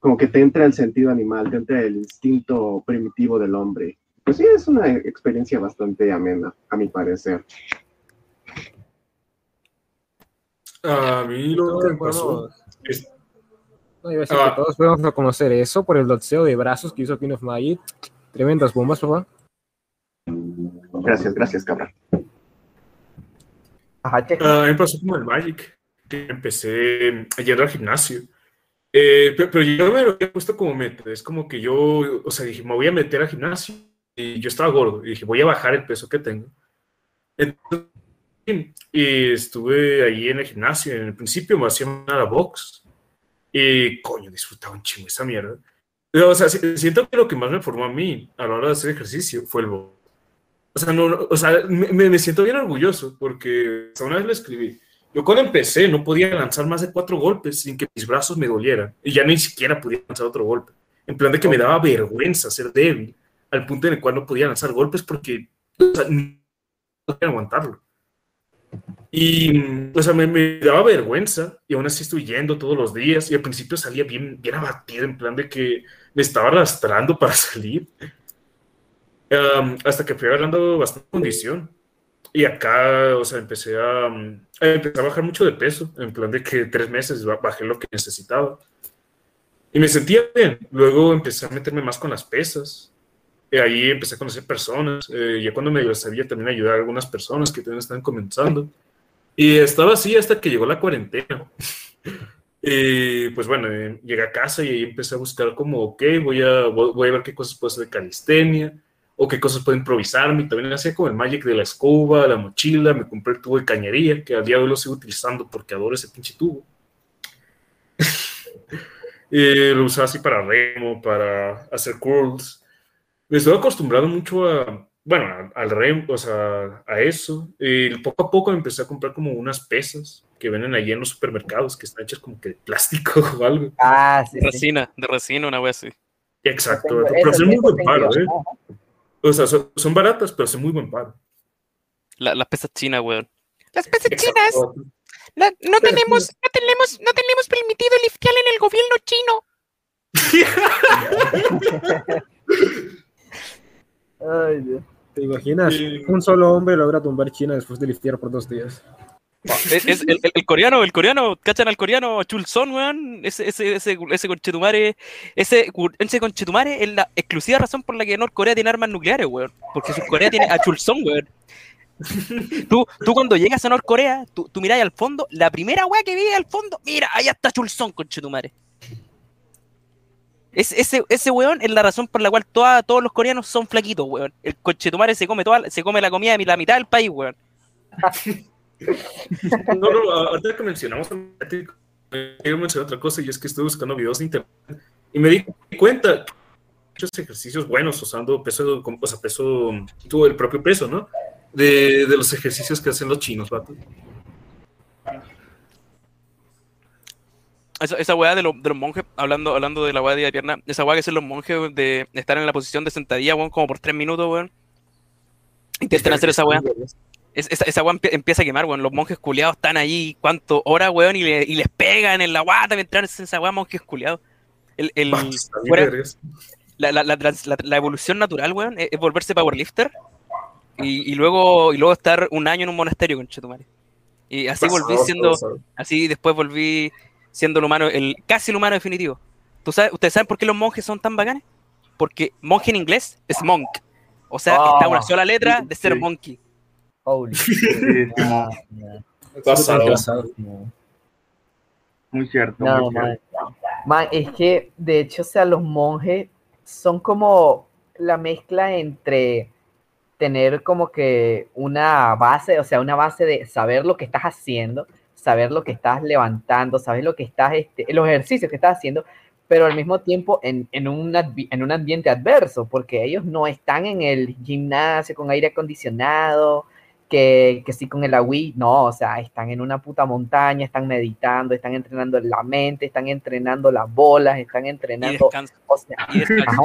como que te entra el sentido animal, te entra el instinto primitivo del hombre. Pues sí, es una experiencia bastante amena, a mi parecer. A mí lo que me pasó es- No, iba a decir Ah. que todos podemos reconocer eso por el dotseo de brazos que hizo King of Magic. Tremendas bombas, papá. Gracias, gracias, cabrón. Ajá, che. Ah, a mí me pasó como el Magic, que empecé yendo al gimnasio. Eh, pe- pero, yo me lo había puesto como meta. Es como que yo, o sea, dije, me voy a meter al gimnasio. Y yo estaba gordo. Y dije, voy a bajar el peso que tengo. Entonces, y estuve ahí en el gimnasio. En el principio me hacía nada box. Y coño, disfrutaba un chingo esa mierda. O sea, si- siento que lo que más me formó a mí a la hora de hacer ejercicio fue el box. O sea, no, o sea me, me- me siento bien orgulloso porque hasta una vez lo escribí. Yo cuando empecé no podía lanzar más de cuatro golpes sin que mis brazos me dolieran. Y ya ni siquiera podía lanzar otro golpe. En plan de que me daba vergüenza ser débil, al punto en el cual no podía lanzar golpes porque o sea, no podía aguantarlo. Y, o sea, me, me daba vergüenza y aún así estoy yendo todos los días y al principio salía bien, bien abatido, en plan de que me estaba arrastrando para salir. Um, hasta que fui agarrando bastante condición. Y acá, o sea, empecé a, um, empecé a bajar mucho de peso, en plan de que tres meses ba- bajé lo que necesitaba. Y me sentía bien. Luego empecé a meterme más con las pesas. Y ahí empecé a conocer personas. Eh, ya cuando me sabía también ayudar a algunas personas que también estaban comenzando. Y estaba así hasta que llegó la cuarentena. Y pues bueno, eh, llegué a casa y ahí empecé a buscar como, ok, voy a, voy a ver qué cosas puedo hacer de calistenia o qué cosas puedo improvisarme. También hacía como el magic de la escoba, la mochila, me compré el tubo de cañería, que a día de hoy lo sigo utilizando porque adoro ese pinche tubo. Eh, lo usaba así para remo, para hacer curls. Me estoy acostumbrado mucho a, bueno, al remo, o sea, a eso. Y poco a poco me empecé a comprar como unas pesas que venden allí en los supermercados, que están hechas como que de plástico o algo. Ah, sí, De resina, de resina, una wea así. Exacto, Tengo- pero hacen muy buen paro. ¿eh? O sea, son, son baratas, pero hacen muy buen paro. La- las pesas chinas, weón. Las pesas chinas. La- no tenemos, no tenemos, no tenemos permitido liftear en el gobierno chino. Ay, Dios. ¿Te imaginas? Un solo hombre logra tumbar China después de liftear por dos días. Es, es el, el- el coreano, el coreano, ¿cachan al coreano Chulson, weón? Ese, ese, ese, ese conchetumare, ese, ese conchetumare es la exclusiva razón por la que Norcorea tiene armas nucleares, weón. Porque Corea tiene a Chulson, weón. Tú, tú cuando llegas a Norcorea, tú, tú mirás al fondo, la primera weá que vi al fondo, mira, allá está Chulson, conchetumare. Es, ese, ese weón es la razón por la cual toda- todos los coreanos son flaquitos, weón. El conchetumare se come toda, se come la comida de la mitad del país, weón. No, no, ahorita que mencionamos quiero mencionar otra cosa y es que estuve buscando videos de internet y me di cuenta que muchos ejercicios buenos usando peso, o sea, peso, tuvo el propio peso, ¿no? De, de los ejercicios que hacen los chinos, vato. Esa, esa weá de, lo- de los monjes, hablando, hablando de la weá de la pierna, esa weá que hacen los monjes de estar en la posición de sentadilla, weón, como por tres minutos, weón. Intenten hacer esa weá. Es- esa, esa weá empie- empieza a quemar, weón. Los monjes culiados están allí, ¿cuánto horas, weón? Y, le- y les pegan en la guata mientras hacen esa weá, monjes culiados. El, el- fuera- la, la, la, evolución natural, weón, es, es volverse powerlifter y, y luego, y luego estar un año en un monasterio, con Chetumare. Y así volví siendo, así después volví siendo el humano, el casi el humano definitivo. ¿Tú sabes, ¿Ustedes saben por qué los monjes son tan bacanes? Porque monje en inglés es monk. O sea, Ah, está una sola letra de ser sí. monkey. Holy No, Pasado. muy cierto. No, muy man. cierto. Man, es que de hecho, o sea, los monjes son como la mezcla entre tener como que una base, o sea, una base de saber lo que estás haciendo, saber lo que estás levantando, saber lo que estás, este, los ejercicios que estás haciendo, pero al mismo tiempo en, en, un, en un ambiente adverso, porque ellos no están en el gimnasio con aire acondicionado, que, que sí con el agüí, no, o sea, están en una puta montaña, están meditando, están entrenando la mente, están entrenando las bolas, están entrenando, descansa. o sea, ajá.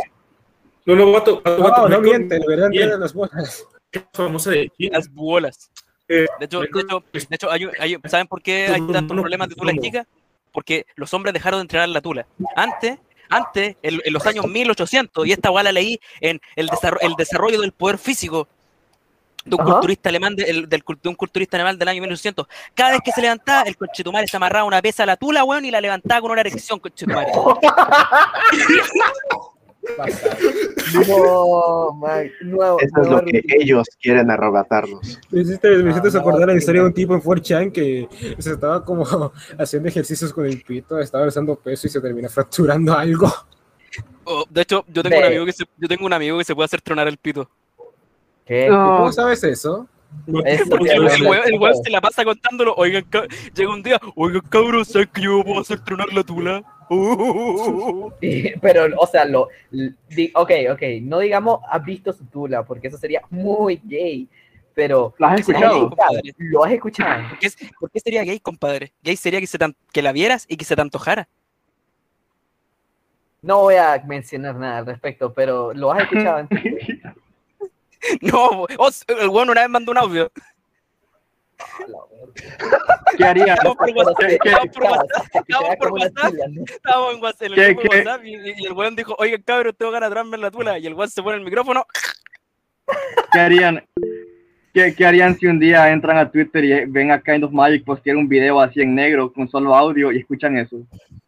No, no, vato, vato, No, no me- miente, de verdad las bolas. famosa de China. Las bolas. Eh, De hecho, de hecho, de hecho hay, hay- ¿saben por qué hay tantos problemas de tula chica? Porque los hombres dejaron de entrenar la tula. Antes, antes en, en los años 1800, y esta guala leí en el, desarro- el desarrollo del poder físico de un Ajá. culturista alemán de, el- del, de un culturista alemán del año 1800. Cada vez que se levantaba, el conchetumare se amarraba una pesa a la tula, weón, y la levantaba con una erección, conchetumare. No, man, nuevo, Eso es lo que rutina. ellos quieren arrebatarnos. Me hiciste, me hiciste acordar la historia de un tipo en 4chan que se estaba como haciendo ejercicios con el pito, estaba alzando peso y se terminó fracturando algo. Oh, de hecho, yo tengo, un amigo que se, yo tengo un amigo que se puede hacer tronar el pito. ¿Qué? ¿Y ¿Cómo sabes eso? Porque el, weón se la pasa contándolo. Oigan, llega un día, oigan, cabros, ¿sabes que yo puedo hacer tronar la tula? Uh, Pero, o sea, lo, di- ok, ok, no digamos has visto su tula, porque eso sería muy gay, pero ¿Lo has escuchado? compadre. lo has escuchado. ¿Por qué, es- por qué sería gay, compadre? Gay sería que, se que la vieras y que se te antojara. No voy a mencionar nada al respecto, pero lo has escuchado. No, el weón una vez mandó un audio. ¿Qué haría? Estábamos por WhatsApp, ¿Qué- qué- estábamos por WhatsApp, Que estábamos sea por como una WhatsApp, tula, ¿no? estábamos en WhatsApp, en el ¿Qué- grupo de qué? WhatsApp y, el weón dijo, oigan, cabros, tengo ganas de trarme la tula. Y el weón se pone el micrófono. ¿Qué harían? ¿Qué, qué harían si un día entran a Twitter y ven a Kind of Magic postear un video así en negro con solo audio y escuchan eso?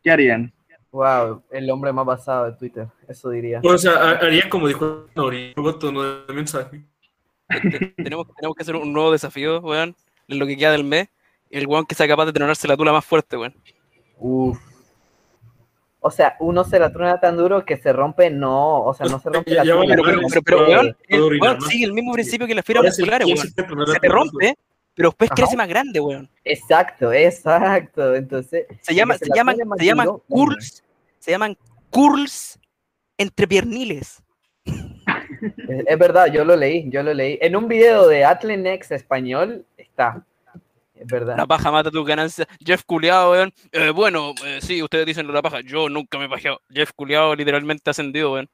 ¿Qué harían? Wow, el hombre más basado de Twitter, eso diría. O sea, ha- haría como dijo Nori, vato, no de mensaje. Te- tenemos, tenemos que hacer un nuevo desafío, weón, en lo que queda del mes. El weón que sea capaz de tronarse la tula más fuerte, weón. Uf. O sea, uno se la truena tan duro que se rompe, no, o sea, no se rompe la tula. Pero, weón, el- weón, sigue el mismo principio que las fibras musculares, ¿quién weón. se te rompe, pero después Ajá. crece más grande, weón. Exacto, exacto. Entonces, Se, llama, se se, la llaman, se llaman curls, se llaman curls entrepierniles. Es, es verdad, yo lo leí, yo lo leí. En un video de Atlenex español está. Es verdad. La paja mata tus ganancias. Jeff Culeado, weón. Eh, bueno, eh, sí, ustedes dicen la paja. Yo nunca me he pajeado. Jeff Culeado literalmente ascendido, weón.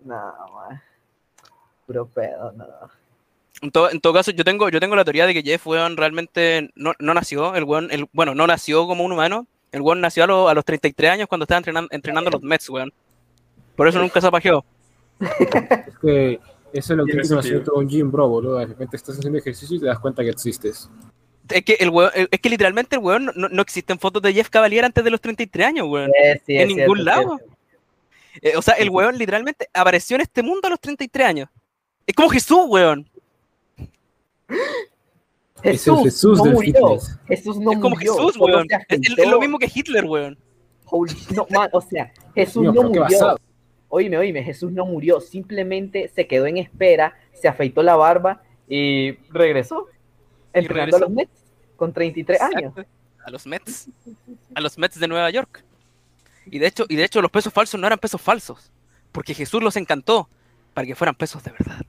No, man. Puro pedo, no. En todo, en todo caso, yo tengo, yo tengo la teoría de que Jeff, weón, realmente no, no nació. El weón, el, bueno, no nació como un humano. El weón nació a, lo- a los 33 años cuando estaba entrenando, entrenando los Mets, weón. Por eso nunca se ha pajeado. Es que eso es lo que Tiene es un gym bro, boludo. De repente estás haciendo ejercicio y te das cuenta que existes. Es que, el weón, es que literalmente el weón no, no existen fotos de Jeff Cavalier antes de los 33 años, weón. Eh, sí, en es ningún cierto, lado. es Eh, o sea, el weón literalmente apareció en este mundo a los 33 años. Es como Jesús, weón. Es el Jesús, Jesús no del murió. Jesús no es como murió. Jesús, weón. Es, es- es lo mismo que Hitler, weón. Holy- no, man, o sea, Jesús Mío, no murió. Oíme, oíme, Jesús no murió. Simplemente se quedó en espera, se afeitó la barba y regresó. Entrenando a regresó. los Mets con 33 años. Exacto. A los Mets. A los Mets de Nueva York. Y de hecho, y de hecho los pesos falsos no eran pesos falsos. Porque Jesús los encantó para que fueran pesos de verdad.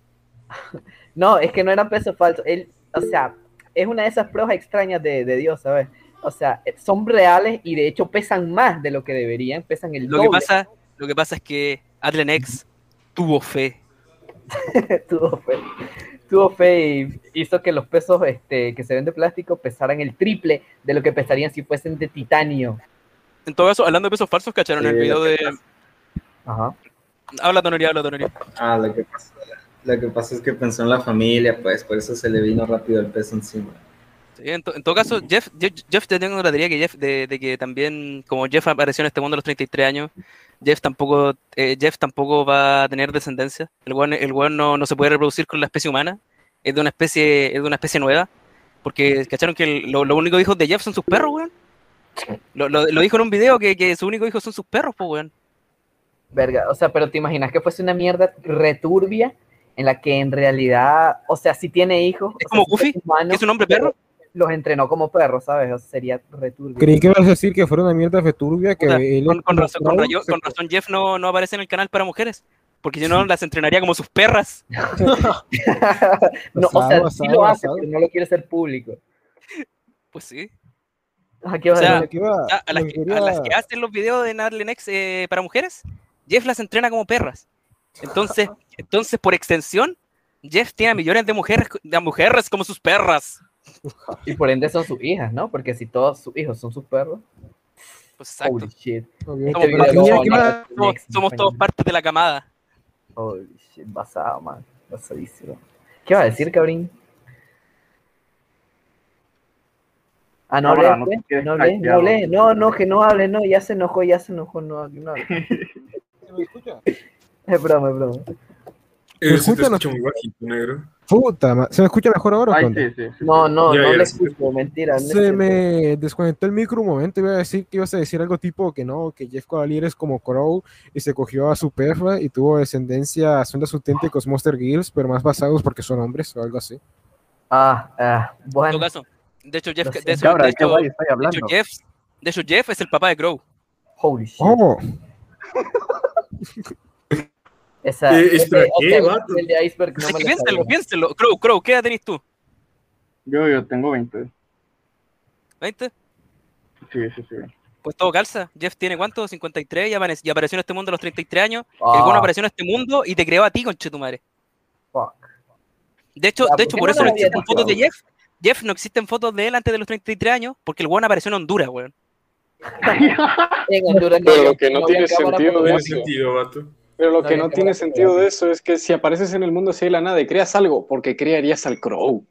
No, es que no eran pesos falsos. Él, o sea, es una de esas pruebas extrañas de, de Dios, ¿sabes? O sea, son reales y de hecho pesan más de lo que deberían, pesan el Lo que pasa, lo que pasa es que Adlenex tuvo fe. tuvo fe. Tuvo fe y hizo que los pesos este, que se ven de plástico pesaran el triple de lo que pesarían si fuesen de titanio. En todo caso, hablando de pesos falsos, ¿cacharon el video de. Ajá. Habla tonería, habla tonería. Ah, lo que pasa, lo que pasa es que pensó en la familia, pues por eso se le vino rápido el peso encima. Sí, en, to- en todo caso, Jeff, Jeff, Jeff te tengo la teoría que Jeff, de, de que también, como Jeff apareció en este mundo a los 33 años, Jeff tampoco, eh, Jeff tampoco va a tener descendencia. El weón, el weón no, no se puede reproducir con la especie humana. Es de una especie, es de una especie nueva. Porque cacharon que el- lo, lo único hijos de Jeff son sus perros, weón. Lo, lo, lo dijo en un video que, que su único hijo son sus perros, pues, weón. Verga, o sea, pero te imaginas que fuese una mierda returbia en la que en realidad, o sea, si tiene hijos. Es sea, como fuese Goofy, humano, que es un hombre perro. Los entrenó como perros, ¿sabes? O sea, sería returbio. Creí que ibas a decir que fuera una mierda feturbia que él con, razón, con, pro rayo- se- con razón Jeff no, no aparece en el canal para mujeres. Porque si no, las entrenaría como sus perras. No, o sea, Basado, sí lo hace, basado. pero no lo quiere hacer público. Pues sí. Ah, ¿qué O vas a que las que hacen los videos de Narlenex eh, para mujeres, Jeff las entrena como perras. Entonces, entonces por extensión, Jeff tiene a millones de mujeres, de mujeres como sus perras. Y por ende son sus hijas, ¿no? Porque si todos sus hijos son sus perros. Pues exacto. Holy shit. Este Somos, video todos parte de la camada. Holy shit, basado, man. Basadísimo. ¿Qué va a decir, cabrín? Ah, no hablé, no pues, hablé, no callado. hablé, no, no, que no hable, no, ya se enojó, ya se enojó, no, no hable. Es broma, es broma. Eh, se te escuchan los- escucha muy bajito, negro. Puta, ¿se me escucha mejor ahora? o Ay, qué onda? sí, sí, sí. No, no, no ya, le escucho, mentira. Se cierto. me desconectó el micro un momento y iba a decir que ibas a decir algo tipo que no, que Jeff Cavalier es como Crow y se cogió a su perra y tuvo descendencia, son los auténticos Monster Girls, pero más basados porque son hombres o algo así. Ah, ah, En bueno. todo caso. De hecho, Jeff, de hecho, Jeff, de hecho, Jeff es el papá de Crow. Holy shit. Oh, Esa, Eh, espera, ¿qué, vato? el de iceberg no Es que piénselo, piénselo. Crow, Crow, ¿qué edad tenés tú? Yo, yo tengo 20. ¿20? Sí, sí, sí. Pues todo calza. Jeff tiene cuánto? 53 y, apare- y apareció en este mundo a los 33 años. Ah. El bueno apareció en este mundo y te creó a ti, conchetumare. Fuck. De hecho, Ya, de ¿por hecho por no eso no existen dicho fotos de? Jeff. Jeff no existen fotos de él antes de los 33 años porque el bueno apareció en Honduras, weón. En Honduras Pero que no había tiene sentido de Tiene sentido, vato. Pero lo No que no tiene sentido de eso es que si apareces en el mundo así de la nada y creas algo, porque crearías al Crow.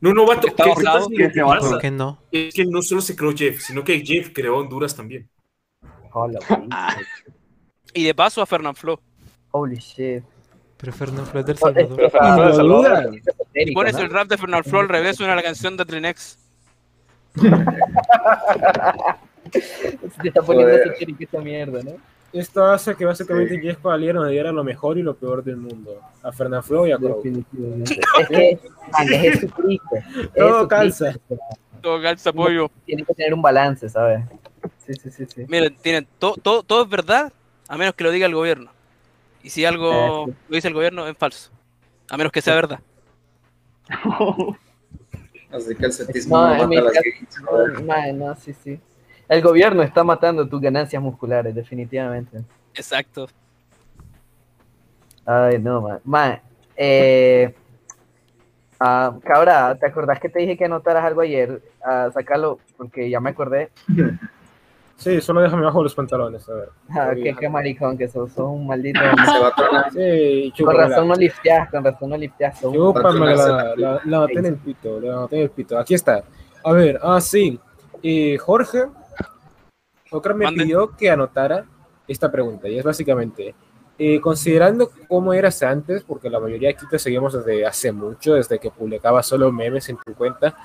No, no, vato. Está ¿qué que ¿Qué pasa? ¿Por qué no? Es que no solo se creó Jeff, sino que Jeff creó Honduras también. Hola. Y de paso a Fernand Flo. Holy shit. Pero Fernando Flores del Es- Salvador. Pero Fernando de Salvador. Y pones el rap de Fernand Flo al revés, suena la canción de Trinex. Se está poniendo esta mierda, ¿no? Esto hace que básicamente Jeff Cavalier nos diera lo mejor y lo peor del mundo. A Fernand Flo y a Crow. Definitivamente. Es que man, es Jesucristo. es Todo Jesucristo, calza. Todo calza pollo. Tiene que tener un balance, ¿sabes? Sí, sí, sí, sí. Miren, tienen todo, todo, todo es verdad, a menos que lo diga el gobierno. Y si algo Eh, lo dice el gobierno, es falso. A menos que sea verdad. Así que el cetismo No, no, mata las caso- gays, no, man, no, sí, sí. El gobierno está matando tus ganancias musculares, definitivamente. Exacto. Ay, no, man. Man, eh, ah, cabra, ¿te acordás que te dije que anotaras algo ayer? Ah, sacarlo, porque ya me acordé. Sí, solo déjame bajo los pantalones, a ver. Ah, qué, qué maricón que sos, sos un maldito. Se va a. Sí, Con razón no lifteas, con razón no un- Chúpamela, la, la, la anoté en el pito, la en el pito. Aquí está. A ver, ah, sí. Eh, Jorge, Ocra me pidió que anotara esta pregunta, y es básicamente, eh, considerando cómo eras antes, porque la mayoría aquí te seguimos desde hace mucho, desde que publicabas solo memes en tu cuenta,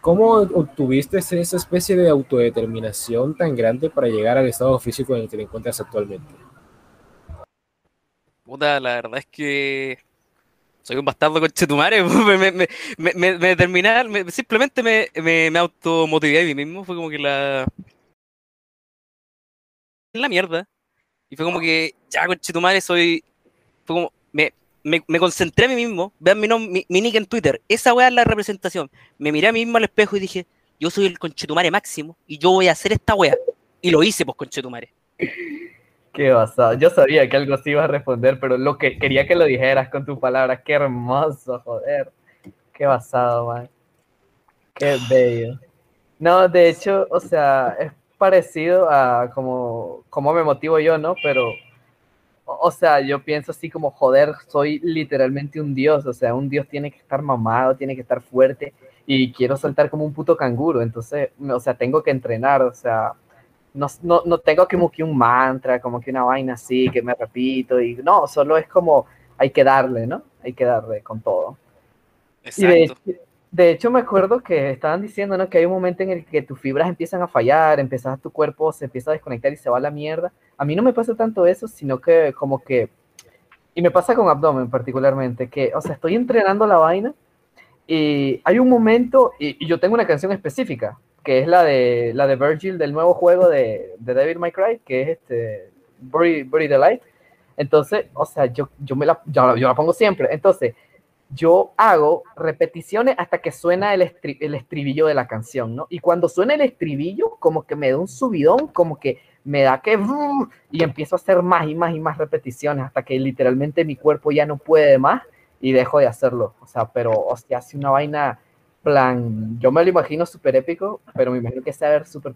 ¿cómo obtuviste esa especie de autodeterminación tan grande para llegar al estado físico en el que te encuentras actualmente? Puta, la verdad es que soy un bastardo con Chetumare. Me, me, me, me, me- me determiné- me- simplemente me, me, me automotivé a mí mismo. Fue como que la. La mierda. Y fue como que, ya con Chetumare soy. Me, me, me concentré a mí mismo. Vean mi, nom- mi, nick en Twitter. Esa weá es la representación. Me miré a mí mismo al espejo y dije, yo soy el conchetumare máximo y yo voy a hacer esta weá. Y lo hice, pues, conchetumare. Qué basado. Yo sabía que algo sí iba a responder, pero lo que quería que lo dijeras con tus palabras. Qué hermoso, joder. Qué basado, man. Qué bello. No, de hecho, o sea, es parecido a como, como me motivo yo, ¿no? Pero, o sea, yo pienso así como, joder, soy literalmente un dios. O sea, un dios tiene que estar mamado, tiene que estar fuerte y quiero saltar como un puto canguro. Entonces, o sea, tengo que entrenar, o sea, no, no, no tengo como que un mantra, como que una vaina así que me repito y no, solo es como hay que darle, ¿no? Hay que darle con todo. Y de, Exacto. De hecho me acuerdo que estaban diciendo, ¿no? Que hay un momento en el que tus fibras empiezan a fallar, empiezas tu cuerpo se empieza a desconectar y se va a la mierda. A mí no me pasa tanto eso, sino que como que, y me pasa con abdomen particularmente, que, o sea, estoy entrenando la vaina Y hay un momento, y, yo tengo una canción específica, que es la de, la de Virgil del nuevo juego de, de Devil May Cry, que es este Bury, Bury the Light. Entonces, o sea, yo, yo, me la, yo, yo la pongo siempre. Entonces, yo hago repeticiones hasta que suena el, estri- el estribillo de la canción, ¿no? Y cuando suena el estribillo, como que me da un subidón, como que me da que... Y empiezo a hacer más y más y más repeticiones hasta que literalmente mi cuerpo ya no puede más y dejo de hacerlo. O sea, pero, hostia, hace una vaina, plan, yo me lo imagino súper épico, pero me imagino que sea ver súper.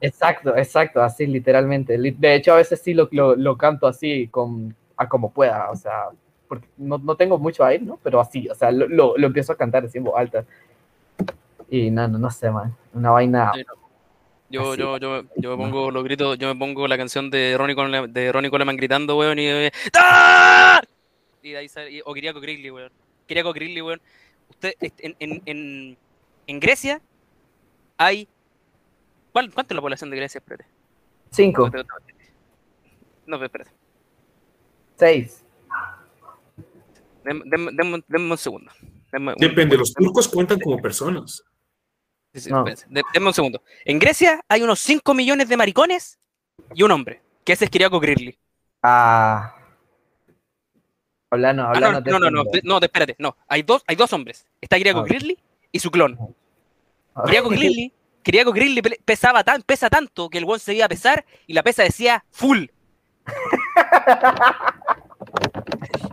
Exacto, exacto, así literalmente. Li- De hecho, a veces sí lo, lo, lo canto así, con, a como pueda, o sea, porque no, no tengo mucho aire, ¿no? Pero así, o sea, lo, lo, lo empiezo a cantar así en voz alta. Y no, no, no sé, man, una vaina... Yo, yo, yo, yo me pongo los gritos, yo me pongo la canción de Ronnie Coleman, de Ronnie Coleman gritando, weón, y eh, ¡Ah! Y de ahí sale, o Kiriako Grilly, weón. Kiriako Grilly, weón. Usted, en, en, en, en Grecia hay. ¿cuál, ¿Cuánto es la población de Grecia? Espérate. Cinco, No, pero espérate. seis. Denme un segundo. Depende, los turcos cuentan como personas. Sí, sí, espérense, de- denme un segundo. En Grecia hay unos 5 millones de maricones y un hombre, que ese es Kiriako Grilly. Ah... Hablando, Ah, hablando no, no, no, no, espérate, no. Hay dos, hay dos hombres. Está Kiriako Ah. Grilly y su clon. Grilly, Kiriako Grilly pe- pesaba tan, pesa tanto que el weón se iba a pesar y la pesa decía full.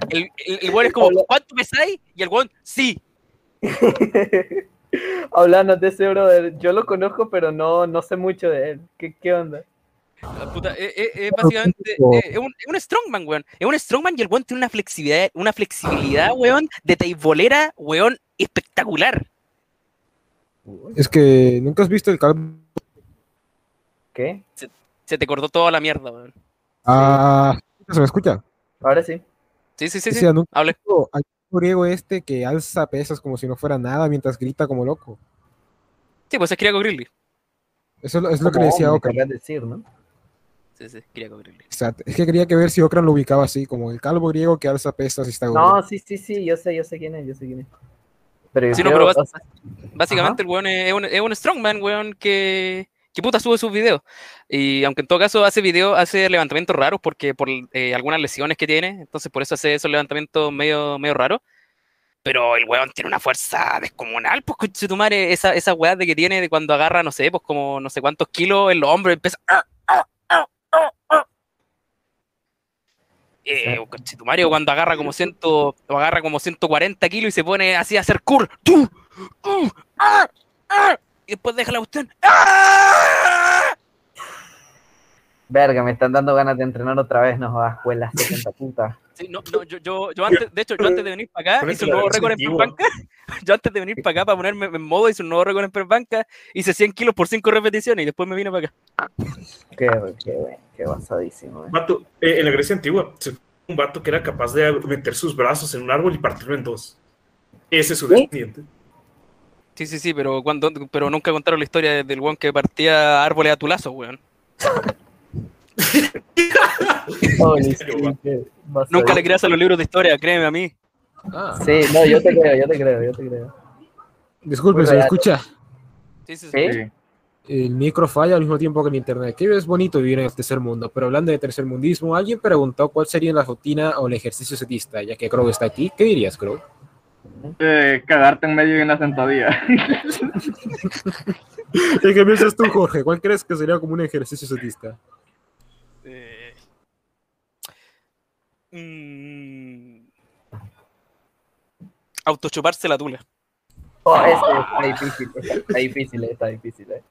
El, el, el weón es como, ¿cuánto pesáis? Y el weón, sí. Hablando de ese brother, yo lo conozco, pero no, no sé mucho de él. ¿Qué, qué onda? La puta, es, es- es básicamente es, un, es un strongman, weón. Es un strongman y el weón tiene una flexibilidad, una flexibilidad, weón, de teibolera, weón, espectacular. Es que nunca has visto el calvo. ¿Qué? Se, se te cortó toda la mierda, weón. Ah, ¿se me escucha? Ahora sí. Sí, sí, sí, sí. Nunca Hable. al griego este que alza pesas como si no fuera nada mientras grita como loco. Sí, pues es Kiriako Grilly. Eso es lo- es lo que le decía a hombre, Okran. querrás decir, ¿no? Sí, sí, Kiriako Grilly. Exacto. Es que quería que ver si Okran lo ubicaba así, como el calvo griego que alza pesas y está gordo. No, sí, sí, sí, yo sé, yo sé quién es, yo sé quién es. Pero Sí, no, creo- pero bas- o sea, básicamente el weón es, un, es un strongman, weón, que, que puta sube sus videos. Y aunque en todo caso hace videos, hace levantamientos raros porque por eh, algunas lesiones que tiene, entonces por eso hace esos levantamientos medio, medio raros. Pero el weón tiene una fuerza descomunal, pues coche tu madre, esa, esa weá de que tiene de cuando agarra, no sé, pues como no sé cuántos kilos en los hombros y empieza. ¡ah, ah, ah, ah, ah! Eh, coche tu madre, cuando agarra como ciento, o agarra como 140 kilos y se pone así a hacer cur. ¡tú! ¡ah! ¡ah! Y después deja la cuestión. Verga, me están dando ganas de entrenar otra vez, no jodas, escuela 70 puta. Sí, no, no, yo, yo, yo antes, de hecho, yo antes de venir para acá hice un nuevo récord en banca. Yo antes de venir para acá para ponerme en modo hice un nuevo récord en banca. Hice 100 kilos por 5 repeticiones y después me vine para acá. Qué, qué, qué basadísimo, eh. Vato, eh, en la Grecia antigua, un vato que era capaz de meter sus brazos en un árbol y partirlo en dos. Ese es su descendiente. Sí, sí, sí, pero cuando, pero nunca contaron la historia de- del weón que partía árboles a tu lazo, weón. Nunca le creas a los libros de historia, créeme a mí. Sí, no, yo te creo, yo te creo, yo te creo. Disculpe, ¿se escucha? Sí, sí, sí. El micro falla al mismo tiempo que el internet. Que es bonito vivir en el tercer mundo, pero hablando de tercermundismo, alguien preguntó cuál sería la rutina o el ejercicio setista, ya que Crow está aquí. ¿Qué dirías, Crow? Eh, cagarte en medio de una sentadilla. ¿Y qué piensas tú, Jorge? ¿Cuál crees que sería como un ejercicio setista? Mm, autochuparse la tula. Oh, está difícil, está difícil, está difícil, eh.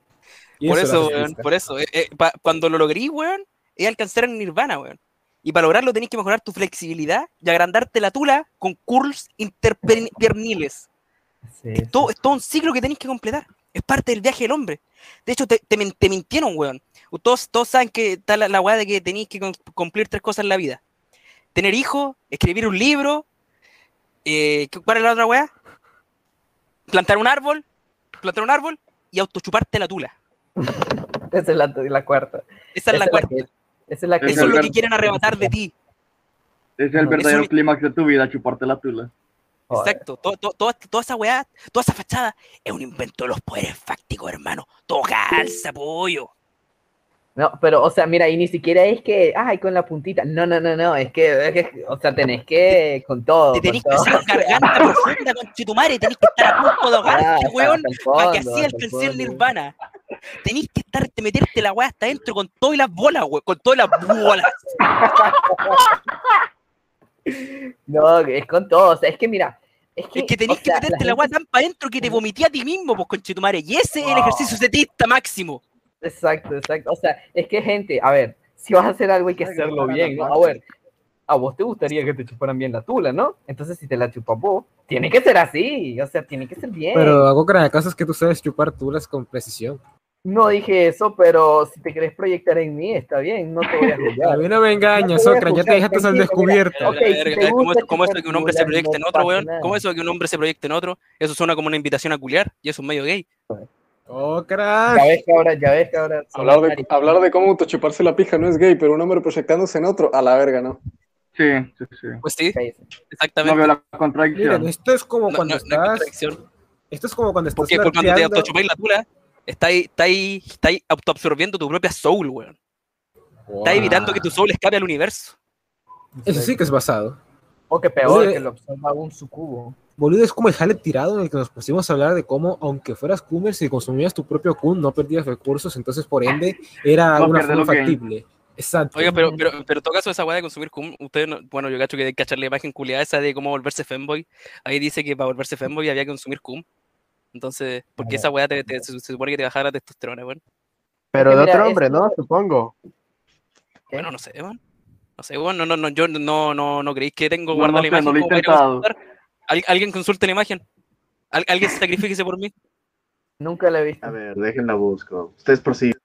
Por eso, weón, por eso. eh, eh, pa- cuando lo logré, weón, es alcanzar el nirvana, weón. Y para lograrlo tenés que mejorar tu flexibilidad y agrandarte la tula con curls interperniles. es, todo, es todo un ciclo que tenés que completar. Es parte del viaje del hombre. De hecho, te, te te mintieron, weón. Todos, todos saben que está la, la weá de que tenéis que cum- cumplir tres cosas en la vida. Tener hijos, escribir un libro. eh, ¿qué- ¿Cuál es la otra weá? Plantar un árbol. Plantar un árbol y autochuparte la tula. Esa es la, la cuarta. Esa es la cuarta. que- esa es la que Eso es lo que quieren arrebatar de ti. Es el verdadero eso- clímax de tu vida, chuparte la tula. Exacto, todo, todo- todo- toda esa weá, toda esa fachada es un invento de los poderes fácticos, hermano. Todo calza, pollo. No, pero, o sea, mira, y ni siquiera es que, ay, con la puntita. No, no, no, no, es que, es que, o sea, tenés que, con todo. Te tenés que todo. hacer garganta profunda con Chitumare, tenés que estar a punto de ahogarte, Ah, hasta- weón, para que así el el nirvana. Tenés que estar, te meterte la weá hasta adentro con todas las bolas, weón, con todas las bolas. No, es con todo, o sea, es que mira, es que, Es que tenés o que meterte la gente- tan para adentro que te vomité a ti mismo, pues, con Chitumare. Y ese es el ejercicio setista máximo. Exacto, exacto. O sea, es que gente, a ver, si vas a hacer algo hay que hacerlo bien, ¿no? A ver, a vos te gustaría que te chuparan bien la tula, ¿no? Entonces si te la chupas vos, tiene que ser así, o sea, tiene que ser bien. Pero hago gran acaso es que tú sabes chupar tulas con precisión. No dije eso, pero si te querés proyectar en mí, está bien, no te voy a juzgar. A mí no me engañas, No te voy a Ocra, ya te dejaste al descubierto. si te ¿cómo, es, cómo es chupar que un hombre se proyecte en no otro, weón? ¿Cómo es eso que un hombre se proyecte en otro? Eso suena como una invitación a culiar y eso es medio gay. Ocra. Ya ves que ahora, ya ves que ahora. Hablar de, hablar de cómo autochuparse la pija no es gay, pero un hombre proyectándose en otro, a la verga, ¿no? Sí, sí, sí. Pues sí, exactamente. No veo la contradicción. Miren, esto es como No, cuando no, no estás. contradicción. Esto es como cuando estás Porque, porque cuando te autochupáis la tula, estáis estáis- estáis autoabsorbiendo tu propia soul, weón. Estás evitando que tu soul escape al universo. Eso sí que es basado. O que peor, que lo observa un sucubo. Boludo, es como el jale tirado en el que nos pusimos a hablar de cómo, aunque fueras Coomer, si consumías tu propio Kun, no perdías recursos, entonces por ende era No una forma factible. Exacto. Oiga, pero, pero, pero en todo caso, esa weá de consumir cum, ustedes, no- bueno, yo cacho que hay que cachar la imagen culiada esa de cómo volverse femboy. Ahí dice que para volverse femboy había que consumir cum. Entonces, porque esa weá te, te- se, se supone que te bajara la testosterona, weón. Pero de otro hombre, ¿no? Supongo. Bueno, no sé, weón. No sé, weón, no, no, no, yo no, no, no creéis que tengo No, guardada no la imagen. lo he intentado. Al- alguien consulte la imagen. Al- alguien sacrifíquese por mí. Nunca la he visto. A ver, déjenla busco. Ustedes prosiguen.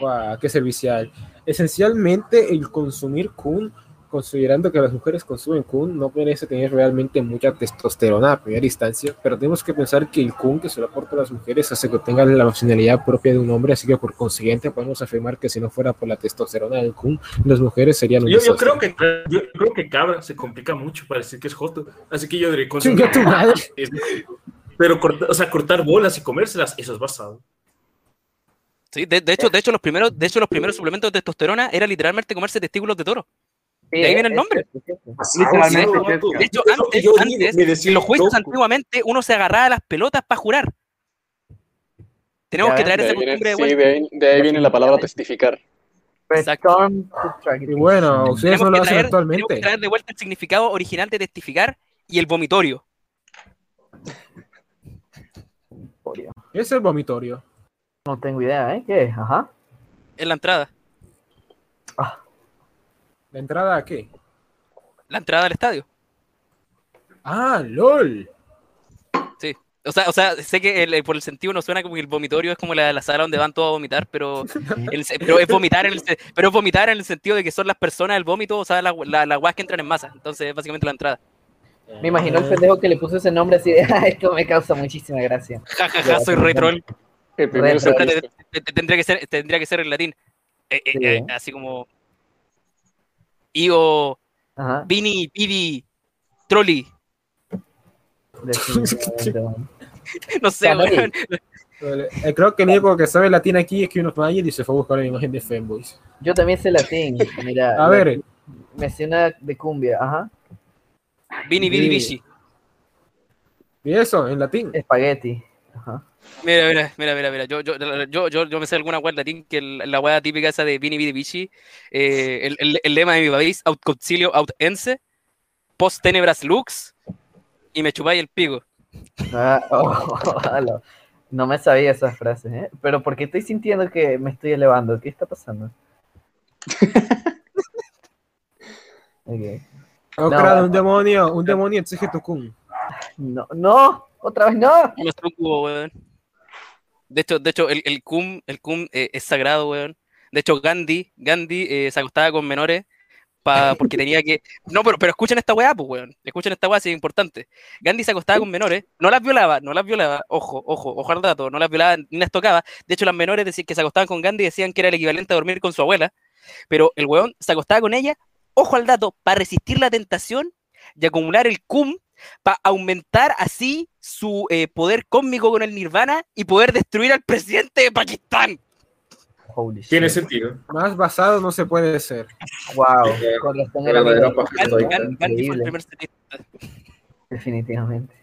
Guau, qué servicial. Esencialmente, el consumir Kun, considerando que las mujeres consumen Kun, no merece tener realmente mucha testosterona a primera instancia, pero tenemos que pensar que el Kun que se le aporta a las mujeres hace que tengan la personalidad propia de un hombre, así que por consiguiente podemos afirmar que si no fuera por la testosterona del Kun, las mujeres serían un Yo, yo creo que yo creo que cabra se complica mucho para decir que es joto. Así que yo diré Chinga tu madre. Pero corta- o sea, cortar bolas y comérselas, eso es basado. Sí, de, de hecho, de hecho, los primeros, de hecho, los primeros suplementos de testosterona era literalmente comerse testículos de toro. De ahí viene el nombre. Literalmente, Sí. De hecho, antes, digo, en los juicios loco. antiguamente, uno se agarraba las pelotas para jurar. Tenemos Ya que traer esa viene, costumbre de sí, vuelta. de ahí, de ahí viene la palabra testificar. Exacto. Y bueno, ustedes Tenemos no que, lo hacen traer, tenemos que actualmente. traer de vuelta el significado original de testificar y el vomitorio. ¿Qué es el vomitorio? No tengo idea, ¿eh? ¿Qué es? Ajá. En la entrada. ¿La entrada a qué? La entrada al estadio. Ah, LOL. Sí. O sea, o sea sé que el- por el sentido no suena como que el vomitorio es como la, la sala donde van todos a vomitar, pero, el pero, es vomitar en el, pero es vomitar en el sentido de que son las personas del vómito, o sea, las la, las guas que entran en masa. Entonces, es básicamente la entrada. Me imagino el pendejo que le puso ese nombre así de, "Ah, esto me causa muchísima gracia. Ja, ja, ja, soy re troll. El primero Retro. se Te- te- te- Tendría que ser, tendría que ser en latín. Eh, eh, Sí. eh, así como. Io, Ajá. Vini, Pidi, Trolli. No sé, weón. Eh, Creo que el único que sabe latín aquí es que uno Mayer y se fue a buscar la imagen de Femboys. Yo también sé latín. Mira, A ver, me sé una de cumbia, ajá. Vini, Vidi, Sí. Vici. ¿y eso? En latín. Espagueti. Mira, mira, mira, mira, mira. Yo, yo, yo, yo, yo me sé alguna latín que el- la weá típica esa de Vini, Vidi, Vici. eh, el, el, el lema de mi país, aut concilio, aut ense, post tenebras lux, y me chupáis el pico. Ah, oh. No me sabía esas frases, ¿eh? Pero porque estoy sintiendo que me estoy elevando. ¿Qué está pasando? Ok. Ocra, No. un demonio, un demonio exige tu kun. No, no, otra vez no. No es weón. De hecho, de hecho, el, el cum, el cum eh, es sagrado, weón. De hecho, Gandhi, Gandhi eh, se acostaba con menores pa, porque tenía que. No, pero, pero escuchen esta weá, pues, weón. Escuchen esta weá, sí, es importante. Gandhi se acostaba con menores, no las violaba, no las violaba, ojo, ojo, ojo al dato, no las violaba ni las tocaba. De hecho, las menores decían que se acostaban con Gandhi decían que era el equivalente a dormir con su abuela. Pero el weón se acostaba con ella ojo al dato, para resistir la tentación y acumular el cum, para aumentar así su eh, poder cósmico con el Nirvana y poder destruir al presidente de Pakistán. Tiene sentido. Más basado no se puede ser. Wow. Definitivamente.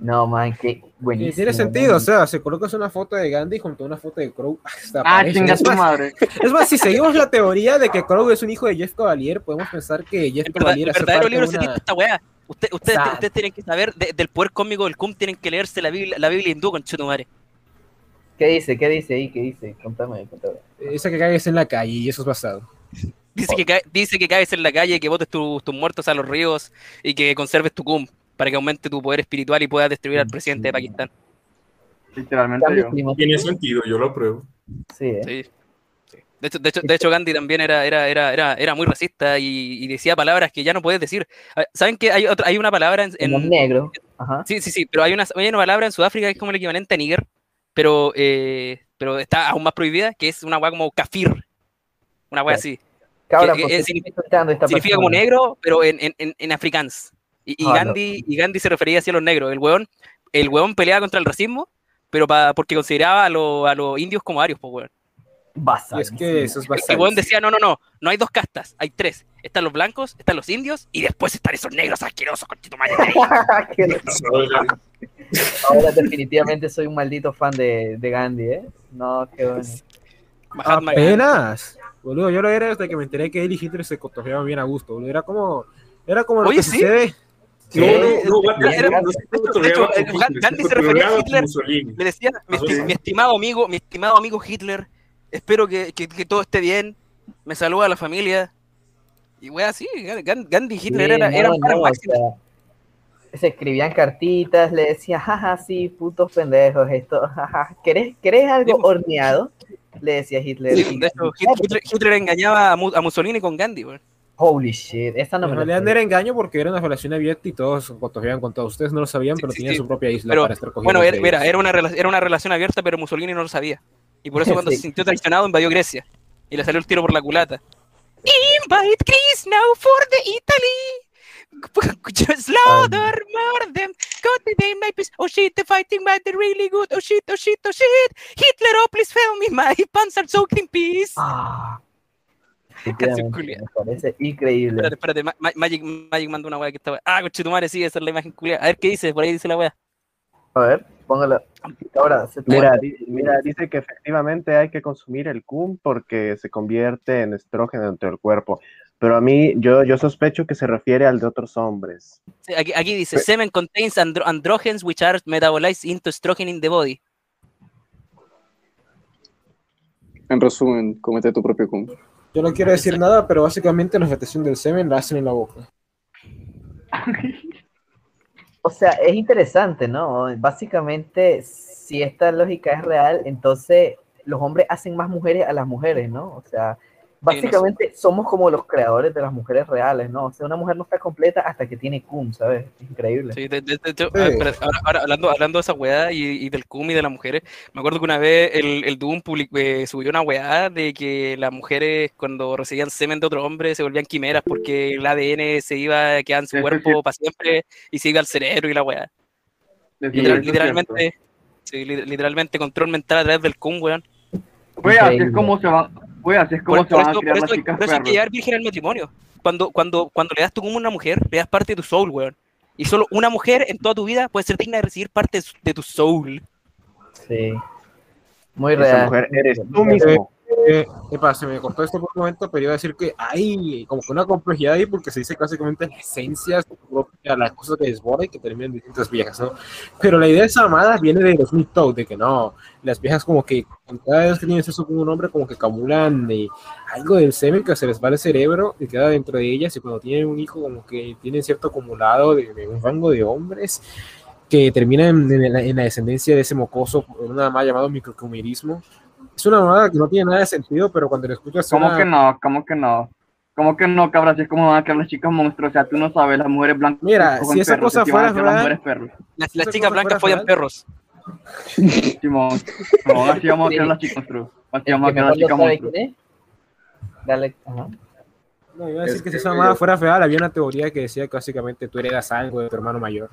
No, man, qué buenísimo. tiene sentido, man. o sea, se colocas una foto de Gandhi junto a una foto de Crow. hasta Ah, tu más- madre. Es más, si seguimos la teoría de que Crow es un hijo de Jeff Cavalier, podemos pensar que Jeff El, verdad- Cavalier el verdadero libro una... esta weá. Usted, ustedes, tienen que saber de- del poder cósmico del cum, tienen que leerse la Biblia, la Biblia hindú con Chutumare. ¿Qué dice? ¿Qué dice ahí? ¿Qué dice? Contame, contame. Esa que caes en la calle y eso es basado. Dice que, cae- dice que caes en la calle, que botes tus tus muertos a los ríos y que conserves tu cum para que aumente tu poder espiritual y puedas destruir al presidente de Pakistán. Literalmente yo. Tiene sentido, yo lo apruebo. Sí, ¿eh? Sí. Sí. De hecho, de hecho, de hecho, Gandhi también era, era, era, era, era muy racista y, y decía palabras que ya no puedes decir. ¿Saben que hay, otra, hay una palabra en, en- negro. Ajá. Sí, sí, sí, pero hay una, hay una palabra en Sudáfrica que es como el equivalente a nigger, pero, eh, pero está aún más prohibida, que es una weá como kafir. Una weá Ya. así. Cabra, que, ¿por eh, significa- esta significa como negro, pero en, en, en, en afrikaans. Y, y no. Gandhi, y Gandhi se refería así a los negros. El weón, el weón peleaba contra el racismo, pero pa- porque consideraba a, los- a los indios como arios, pues weón. Basado. Y es que eso es basado. weón decía, no, no, no, no hay dos castas, hay tres. Están los blancos, están los indios, y después están esos negros asquerosos, con. Ahora definitivamente soy un maldito fan de, de Gandhi, ¿eh? No, qué bueno. Mahatma Gandhi. Apenas. Boludo, yo lo era desde que me enteré que él y Hitler se cotorreaban bien a gusto. Boludo. Era como, era como lo Oye, que sí. sucede. No, no, no, Gandhi, Era- no, no se de hecho, Gandhi refería a Hitler, le decía, mi, Ah, mi estimado amigo, mi estimado amigo Hitler, espero que, que- que todo esté bien, me saluda a la familia. Y wea, así, Gan- Gandhi y Hitler Sí, eran, no, eran no, o sea, se escribían cartitas, le decía, jaja, sí, putos pendejos, esto, jaja. ¿Querés, ¿querés algo horneado? Le decía Hitler. Sí, de hecho, Hit- Hitler, Hitler engañaba a, Mu- a Mussolini con Gandhi. Holy shit, esa no En me realidad era engaño porque era una relación abierta y todos se cotorreaban con todos. Ustedes no lo sabían, pero sí, tenían sí. su propia isla Pero, para estar cogiendo. bueno, era, era una, era una relación abierta, pero Mussolini no lo sabía. Y por eso cuando Sí. se sintió traicionado invadió Grecia. Y le salió el tiro por la culata. Invite Greece now for the Italy. Just slaughter, murder them. Got the damn my piece. Oh shit, the fighting might be really good. Oh shit, oh shit, oh shit. Hitler, oh please fail me. My pants are soaked in peace. Ah, me parece increíble. Espérate, espérate, Ma- Ma- Magic, Magic mandó una weá que estaba. Ah, conchetumare, sí, esa es la imagen culia. A ver qué dice, por ahí dice la weá. A ver, póngala. Ahora, se Mira, di- mira, dice que efectivamente hay que consumir el cum porque se convierte en estrógeno dentro del cuerpo. Pero a mí, yo, yo sospecho que se refiere al de otros hombres. Sí, Aquí, aquí dice, semen contains andro androgens which are metabolized into estrogen in the body. En resumen, comete tu propio cum. Yo no quiero decir nada, pero básicamente la fermentación del semen la hacen en la boca. O sea, es interesante, ¿no? Básicamente, si esta lógica es real, entonces los hombres hacen más mujeres a las mujeres, ¿no? O sea, básicamente somos como los creadores de las mujeres reales, ¿no? O sea, una mujer no está completa hasta que tiene cum, ¿sabes? Es increíble. Sí, de, de- de hecho, espera, ahora, ahora hablando, hablando de esa weá y, y del cum y de las mujeres, me acuerdo que una vez el, el Doom public- eh, subió una weá de que las mujeres cuando recibían semen de otro hombre se volvían quimeras porque el ADN se iba, quedaba en su cuerpo para siempre y se iba al cerebro y la weá. Literal- literalmente, sí, li- literalmente control mental a través del cum, weón. Así es como se van, güey, así es como Por, se por van a eso, criar por las eso- chicas por eso hay que llevar virgen al matrimonio. Cuando, cuando, cuando le das tu cum a una mujer, le das parte de tu soul, weón. Y solo una mujer en toda tu vida puede ser digna de recibir parte de, su- de tu soul. Sí. Muy Esa real. mujer eres tú mismo. Eh, epa, se me cortó esto por un momento, pero iba a decir que hay como que una complejidad ahí porque se dice básicamente la esencia es propia, las cosas que desborda y que terminan en distintas viejas, ¿no? Pero la idea de esa amada viene de los Dogg, de que no, las viejas como que cada vez que tienen sexo con un hombre como que acumulan eh, algo del semen que se les va al cerebro y queda dentro de ellas y cuando tienen un hijo como que tienen cierto acumulado de, de un rango de hombres que terminan en, la, en la descendencia de ese mocoso, en una mamá llamado microcumerismo. Es una mamada que no tiene nada de sentido, pero cuando lo escuchas ¿Cómo suena- que no? ¿Cómo que no? ¿Cómo que no, cabra? Así es como van a crear las chicas monstruos. O sea, tú no sabes, las mujeres blancas. Mira, si esa perros, cosa fuera crear las mujeres perros. Las, las chicas blancas follan perros. Simón, no, así vamos a crear las chicas monstruos. Así vamos a El que crear las chicas monstruos. Dale, ajá. No, iba a decir Es que si que- esa mamada fuera real, había una teoría que decía que básicamente tú heredas algo de tu hermano mayor.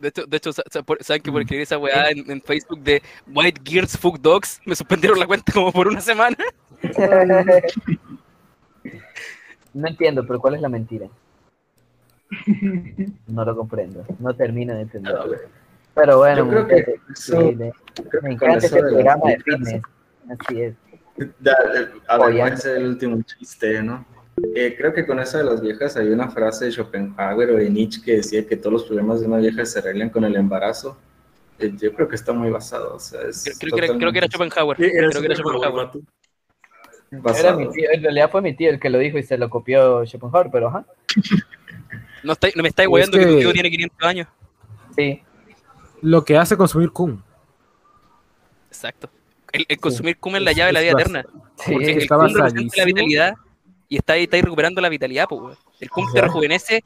De hecho, de hecho ¿saben que por escribir esa weá en, en Facebook de White Gears Fuck Dogs me suspendieron la cuenta como por una semana? No entiendo, pero ¿cuál es la mentira? No lo comprendo. No termino de entenderlo. Pero bueno, Yo creo que muchachos, eso- sí, me, creo encanta este las programa de fitness. Así es. Ya, eh, a ver, voy a Oye. hacer el último chiste, ¿no? Eh, creo que con eso de las viejas hay una frase de Schopenhauer o de Nietzsche que decía que todos los problemas de una vieja se arreglan con el embarazo. Eh, yo creo que está muy basado, o sea, es Creo, que, era, creo que era Schopenhauer. Sí, era creo que era Schopenhauer, Schopenhauer. Era basado. mi tío, en realidad fue mi tío el que lo dijo y se lo copió Schopenhauer, pero ajá. No, está, no me estáis Es weyando que... tu tío tiene 500 años. Sí. Lo que hace consumir cum. Exacto. El, el consumir cum es la llave de la es vida eterna. Sí, Porque el está cum representa la vitalidad y está ahí, está ahí recuperando la vitalidad, pues. El cum te rejuvenece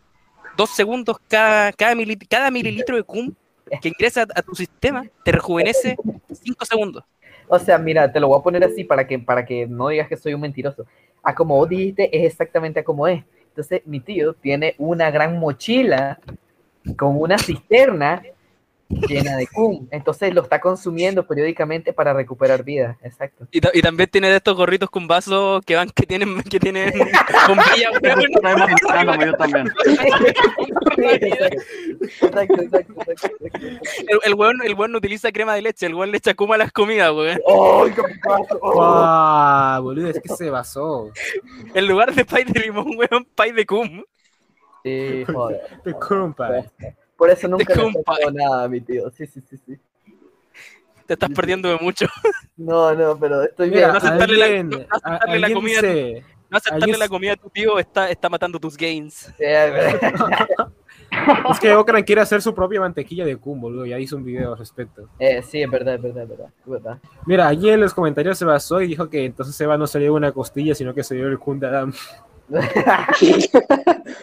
dos segundos cada, cada, mili- cada mililitro de cum que ingresa a, a tu sistema, te rejuvenece cinco segundos. O sea, mira, te lo voy a poner así para que, para que no digas que soy un mentiroso. A como vos dijiste, es exactamente a como es. Entonces, mi tío tiene una gran mochila con una cisterna llena de cum. Entonces lo está consumiendo periódicamente para recuperar vida. Exacto. Y, ta- y también tiene de estos gorritos con vasos que van, que tienen, que tienen bombilla, yo también. Exacto, exacto, exacto, exacto. El, el weón, el weón no utiliza crema de leche, el weón le echa cum a las comidas, weón. ¡Ay, qué paso! Oh. Ah, boludo, es que se basó. En lugar de pay de limón, weón, pay de cum. Sí, joder. De compa. Por eso nunca le hecho nada a mi tío. Sí, sí, sí, sí. Te estás perdiendo de mucho. No, no, pero estoy Mira, bien. no aceptarle la- no aceptarle comida No aceptarle Alguien- la comida a tu tío está, está matando tus gains. es que Okran quiere hacer su propia mantequilla de cum, boludo, ya hizo un video al respecto. Eh, sí, es verdad, es verdad, es verdad, es verdad. Mira, allí en los comentarios se basó y dijo que entonces Seba no dio una costilla, sino que se dio el cum de Adam.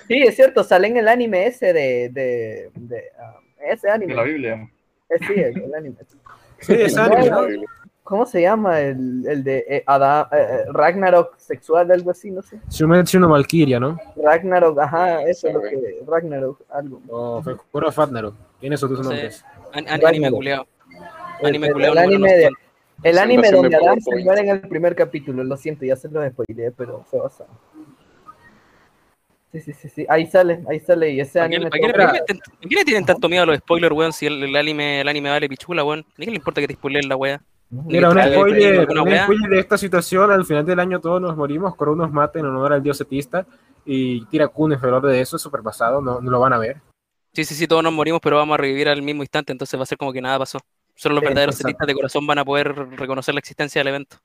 Sí, es cierto, sale en el anime ese de, de, de ah, ese anime. De la Biblia. Eh, sí, el, el anime. Sí, es anime, ¿no? ¿Cómo se llama el, el de eh, Ada- eh, eh, Ragnarok sexual, algo así, no sé? Shumetsu no Valkyria, ¿no? Ragnarok, ajá, eso es lo que Ragnarok, algo. O Fekuro Fatnaro. Tiene esos dos No nombres. An- an- anime culeado. El, Anime el- culeado. el anime, de- el anime donde Adam se muere en el primer capítulo, lo siento, ya se lo spoileé, pero fue basado. Sí, sí, sí, sí, ahí sale, ahí sale, y ese ¿Para qué, anime... para qué le- todo- para qué le- para qué le tienen tanto miedo a los spoilers, weón? Si el, el anime, el anime vale pichula, weón. ¿Ni qué le importa que te spoileen la weá? Mira, un spoiler, de esta situación, al final del año todos nos morimos, Koro nos mata en honor al dios setista y tira Kun en favor de eso, es súper pasado, no, no lo van a ver. Sí, sí, sí, todos nos morimos, pero vamos a revivir al mismo instante, entonces va a ser como que nada pasó. Solo los Sí, verdaderos exacto. setistas de corazón van a poder reconocer la existencia del evento.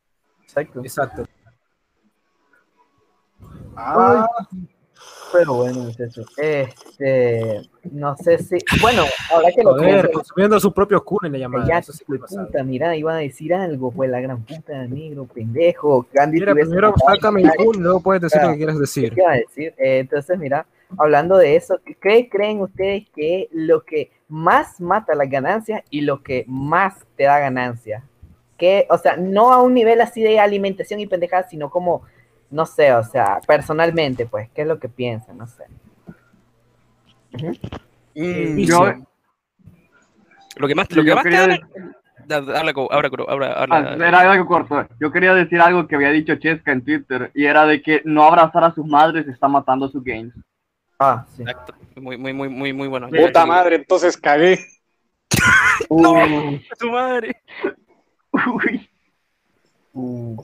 Exacto. Exacto. Ah, pero bueno. Este, no sé si. Bueno, ahora que lo Joder, pienso, consumiendo su propio Kun en la llamada. ya, eso sí pasado. mira, iba a decir algo, pues la gran puta, negro, pendejo. Candy Mira, primero a sácame el. Kun, luego puedes decir lo que quieras ¿Qué decir. te iba a decir? Eh, entonces, mira, hablando de eso, ¿qué creen ustedes que lo que más mata las ganancias y lo que más te da ganancias? Que, o sea, no a un nivel así de alimentación y pendejada, sino como, no sé, o sea, personalmente, pues, ¿qué es lo que piensan? No sé. Mm, Yo, Lo que más, lo que más te quería da- Da- da- Habla, habla, habla, habla. Ah, era algo corto. Yo quería decir algo que había dicho Chesca en Twitter y era de que no abrazar a sus madres está matando su games. Ah, sí. Exacto. Muy, muy, muy, muy, muy bueno. Puta madre, entonces cagué. ¡No! ¡Tu madre! Uy. Uh,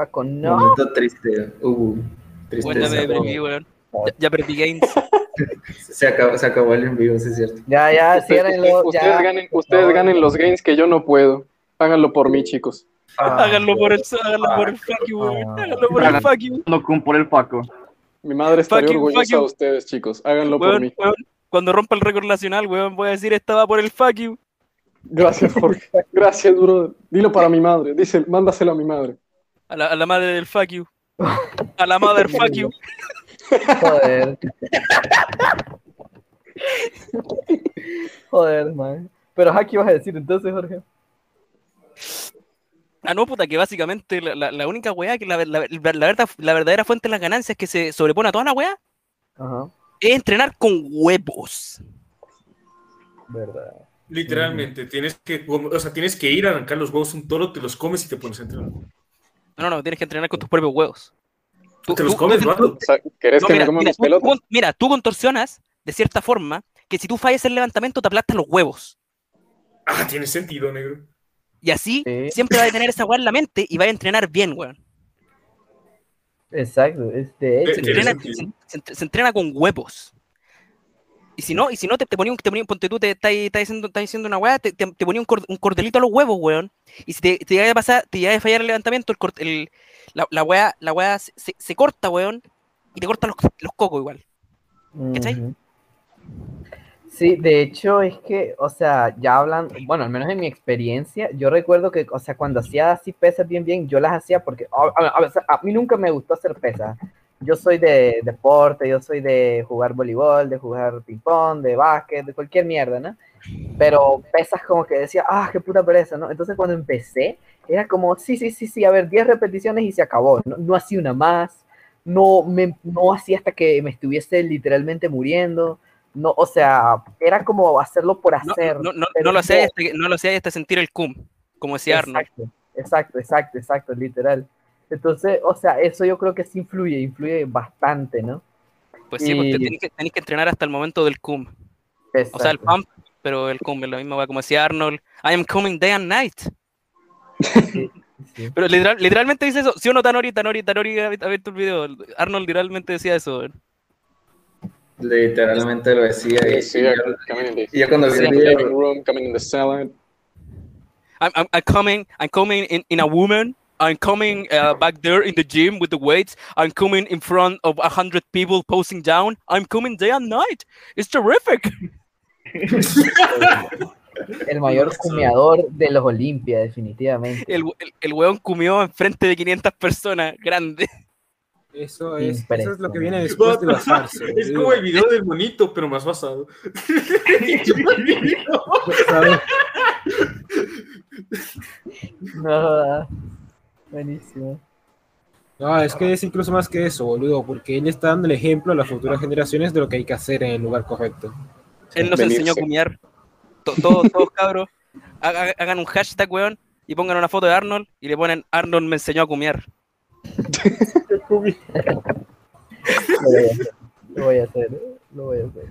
Paco, no. Momento triste. Uh, tristeza. Bueno, me deprimí, weón. Ya, ya perdí gains. Se acabó, se acabó el en vivo, sí es cierto. Ya, ya, Ustedes, ciérrenlo, ustedes ya. ganen, ustedes ganen los gains que yo no puedo. Háganlo por mí, chicos. Ah, Háganlo por el, háganlo por el fuck you, weón. Háganlo por el fuck you. No cum por el Paco. Mi madre estaría Fuck you, fuck orgullosa de ustedes, chicos. Háganlo por mí. weón, Cuando rompa el récord nacional, weón, voy a decir esta va por el fuck you. Gracias, Jorge. Gracias, bro. Dilo para mi madre. Dice, mándaselo a mi madre. A la, a la madre del fuck you. A la mother fuck you. Joder. Joder, man. Pero ¿a qué ibas a decir entonces, Jorge? Ah, no, puta, que básicamente la, la- la única weá, que la, la- la- la verdad, la verdadera fuente de las ganancias que se sobrepone a toda la weá, Ajá, es entrenar con huevos. verdad. Literalmente, tienes que, o sea, tienes que ir a arrancar los huevos un toro, te los comes y te pones a entrenar. No, no, tienes que entrenar con tus propios huevos. Tú- ¿Te los tú- comes, tú- ¿Querés no, que me mira, coma mira, mis tú- pelotas? mira, tú contorsionas de cierta forma que si tú fallas el levantamiento te aplastan los huevos. Ah, tiene sentido, negro. Y así siempre vas a tener esa weá en la mente y vas a entrenar bien, weón. Exacto, es de Se hecho. entrena, se, se entre- se entrena con huevos. Y si no, y si no te, te ponía un, te ponía, ponte tú, te estás estás diciendo, estás diciendo una weá, te, te, te ponía un, cor- un cordelito a los huevos, weón. Y si te, te llega a pasar, te llega a fallar el levantamiento, el, el- la, la weá, la weá se, se- se corta, weón, y te corta los, los cocos igual. ¿Cachai? Sí, de hecho es que, o sea, ya hablan, bueno, al menos en mi experiencia, yo recuerdo que, o sea, cuando hacía así pesas bien, bien, yo las hacía porque, a, a- a- a mí nunca me gustó hacer pesas. Yo soy de deporte, yo soy de jugar voleibol, de jugar ping-pong, de básquet, de cualquier mierda, ¿no? Pero pesas como que decía, ah, qué puta pereza, ¿no? Entonces cuando empecé, era como, sí, sí, sí, sí, a ver, 10 repeticiones y se acabó. No, no hacía una más, no, me, no hacía hasta que me estuviese literalmente muriendo. No, o sea, era como hacerlo por hacer. no, no, no lo hacía hasta, no lo hacía hasta sentir el cum, como decía Arnold. Exacto, exacto, exacto, exacto, literal. Entonces, o sea, eso yo creo que sí influye, influye bastante, ¿no? Pues sí, porque tenéis que, tenéis que entrenar hasta el momento del cum. O sea, el pump, pero el cum es la misma weá, como decía Arnold, I am coming day and night. Pero literal- literalmente dice eso, ¿sí o no, Tanori? Tanori, Tanori, ha ha visto el video. Arnold literalmente decía eso. Literalmente lo decía. Y, Sí, y yo, coming in the, y yo cuando vi el in the video, room, coming in the salad. I'm, I'm, I'm coming, I'm coming in, in a woman. I'm coming uh, back there in the gym with the weights. I'm coming in front of a hundred people posing down. I'm coming day and night. It's terrific. El mayor cumeador de los Olimpia, definitivamente. El, el, el weón comió enfrente de 500 personas, grande. Eso es, eso es lo que viene después de basarse. Es como el video del monito, pero más basado. No, buenísimo. No, es que es incluso más que eso, boludo, porque él está dando el ejemplo a las futuras generaciones de lo que hay que hacer en el lugar correcto. Él nos enseñó a cumiar. To- Todos, todos cabros, haga- hagan un hashtag, weón, y pongan una foto de Arnold y le ponen Arnold me enseñó a cumiar. Lo voy a hacer, lo voy a hacer, lo voy a hacer.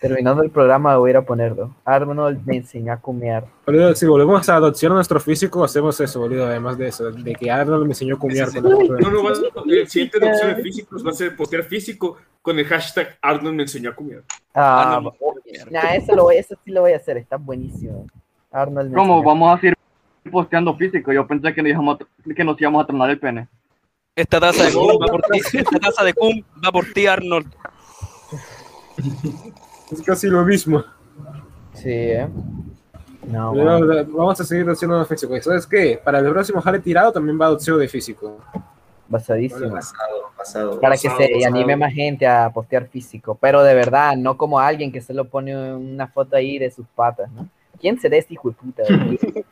Terminando el programa voy a ir a ponerlo. Arnold me enseñó a cumear. Boludo, si volvemos a adopción a nuestro físico, hacemos eso, boludo, además de eso, de que Arnold me enseñó a la foto de- No, no, vas a- el siguiente opción de físicos va a ser postear físico con el hashtag Arnold me enseñó a comer. Ah, Arnold nah, eso, lo voy, eso sí lo voy a hacer, está buenísimo. Arnold me ¿Cómo enseñó. vamos a seguir posteando físico? Yo pensé que nos íbamos a, que nos íbamos a tronar el pene. Esta taza de cum va por ti, esta taza de cum va por ti, Arnold. Es casi lo mismo. Sí, eh. No, Pero, bueno. vamos a seguir adopción físico. ¿Y ¿Sabes qué? Para el próximo jale tirado también va adopción de físico. Basadísimo. Pasado, pasado. Para que se pasado. anime más gente a postear físico, pero de verdad, no como alguien que se lo pone una foto ahí de sus patas, ¿no? ¿Quién será este hijo de puta?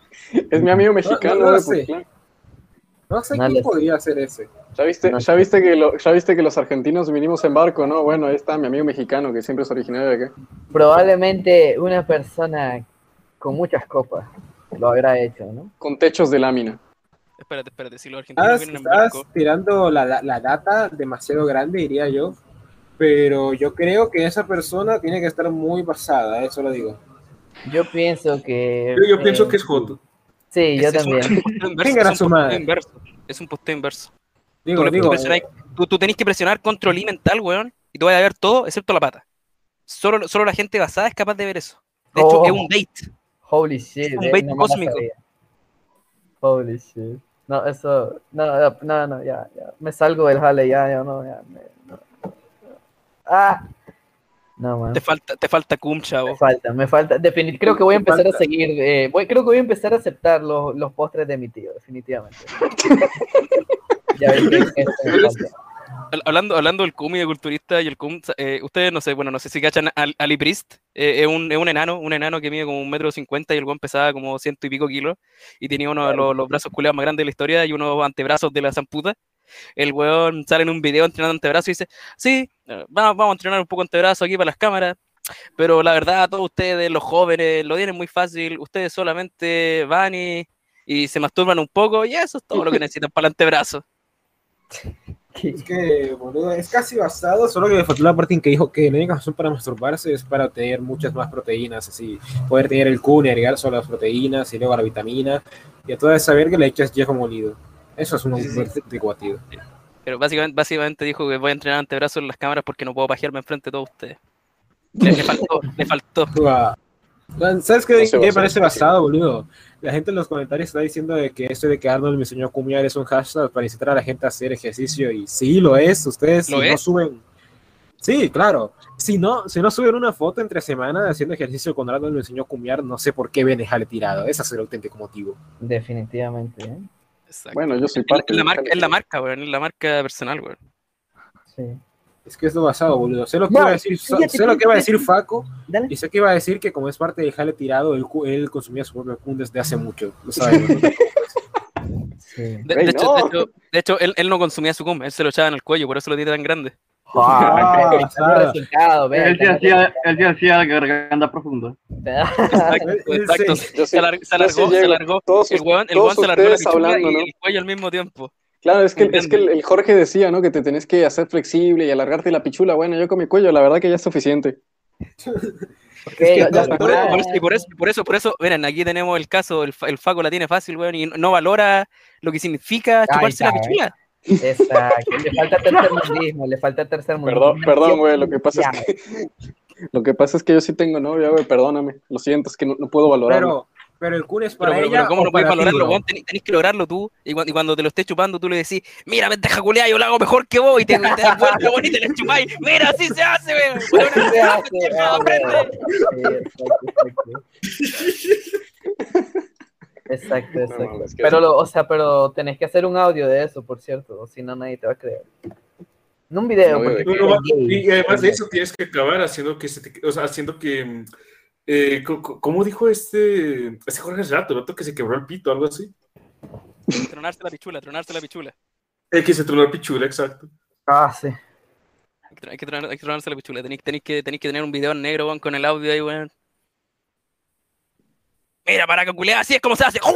Es mi amigo mexicano. no lo de sé. No sé No quién podría hacer ese. Ya viste, ya, viste que lo- ya viste que los argentinos vinimos en barco, ¿no? Bueno, ahí está mi amigo mexicano, que siempre es originario de acá. Probablemente una persona con muchas copas lo habrá hecho, ¿no? Con techos de lámina. Espérate, espérate, si los argentinos Estás, vienen en estás barco. tirando la, la, data demasiado grande, diría yo. Pero yo creo que esa persona tiene que estar muy basada, eso lo digo. Yo pienso que... Yo, yo eh, pienso que es Joto. Sí, yo también. es un posteo inverso, es un posteo inverso, Digo, tú, digo, presionáis- tú- tú tenés que presionar control y mental, weón, y tú vas a ver todo excepto la pata. Solo, solo la gente basada es capaz de ver eso. De hecho, Oh. es un bait. Holy shit, un eh, bait no me la cósmico. Holy shit. No, eso, no, no, no, ya, ya. Me salgo del jale, ya, ya, no, ya. me- no. Ah, no, man. Te falta, te falta cum, Me chavo. falta, me falta. Definit creo que voy a empezar a seguir, eh, voy, creo que voy a empezar a aceptar los, los postres de mi tío, definitivamente. ya que- Hablando, hablando del cum y de culturista y el cum, eh, ustedes no sé, bueno, no sé si cachan al Ali Priest, eh, es, un, es un enano, un enano que mide como un metro cincuenta y el weón pesaba como ciento y pico kilos y tenía uno de los, los brazos culeados más grandes de la historia y unos antebrazos de la zamputa. El weón sale en un video entrenando antebrazos y dice, sí, eh, vamos, vamos a entrenar un poco antebrazo aquí para las cámaras, pero la verdad, todos ustedes, los jóvenes, lo tienen muy fácil, ustedes solamente van y, y se masturban un poco y eso es todo lo que necesitan para el antebrazo. Es que, boludo, es casi basado, solo que me faltó la parte en que dijo que la única razón para masturbarse es para obtener muchas más proteínas, así, poder tener el Kun y agregar solo las proteínas y luego la vitamina, y a toda esa verga le echas viejo molido. Eso es un anticuatido. Pero básicamente, básicamente dijo que voy a entrenar antebrazos en las cámaras porque no puedo pajearme enfrente de todos ustedes. Le, le faltó, le faltó. ¿Sabes qué, No qué me parece basado, boludo? La gente en los comentarios está diciendo de que esto de que Arnold me enseñó a cumiar es un hashtag para incitar a la gente a hacer ejercicio y sí, lo es. Ustedes ¿Lo si no suben... Sí, claro. Si no, si no suben una foto entre semana haciendo ejercicio cuando Arnold me enseñó a cumiar, no sé por qué ven jale tirado. Ese es el auténtico motivo. Definitivamente. ¿eh? Bueno, yo soy parte es la marca, es la marca, weón, es la marca personal, weón. Sí. Es que es lo basado, boludo. Sé lo que No, iba a decir, fíjate, sé lo que iba a decir. Faco y sé que iba a decir que como es parte del jale tirado, él, consumía su propio kun desde hace mucho. Lo. De, de hecho, de hecho, de hecho, él, él no consumía su cum, él se lo echaba en el cuello, por eso lo tiene tan grande. Ah, Él sí vea, hacía, él sí hacía garganta profunda. Exacto, exacto. Sí- Se, se sí alargó, se alargó. El weón se alargó la ustedes pichula hablando, y ¿no? el cuello al mismo tiempo. Claro, es que, es que el, el Jorge decía, ¿no? Que te tenés que hacer flexible y alargarte la pichula. Bueno, yo con mi cuello, la verdad que ya es suficiente. Es que por, por eso, por eso- y por eso, por eso, por eso, miren, aquí tenemos el caso, el, el Faco la tiene fácil, weón, y no valora lo que significa chuparse la pichula. Exacto, le falta tercermundismo, le falta tercermundismo. Perdón, perdón, güey, lo que pasa es que... Lo que pasa es que yo sí tengo novia, güey, perdóname. Lo siento, es que no, no puedo valorarlo. Pero, pero el kun es para pero, ella pero ¿cómo o no puedes valorarlo, weón? Tenés, tenés que lograrlo tú, y cuando, y cuando te lo estés chupando, tú le decís, mira, vente jaculea, yo lo hago mejor que vos, y te, te das vuelta, weón, y te la chupáis. Mira, así se hace, weón. Weón, Así se hace. Exacto, exacto. es que pero, lo, o sea, pero tenés que hacer un audio de eso, por cierto, o si no nadie te va a creer. No un video, porque No, no, es y además de eso tienes que acabar haciendo que se te, o sea, haciendo que mm, eh, ¿cómo dijo este este Jorge rato, el vato que se quebró el pito, algo así? Tronarse la pichula, tronarse la pichula. El que se tronó el pichula, exacto. Ah, sí. Hay que, que tronar- hay que tronarse la pichula. Tenéis, tenéis que, tenéis que tener un video en negro, weón, con el audio ahí, weón. Mira, para caculear, así es como se hace.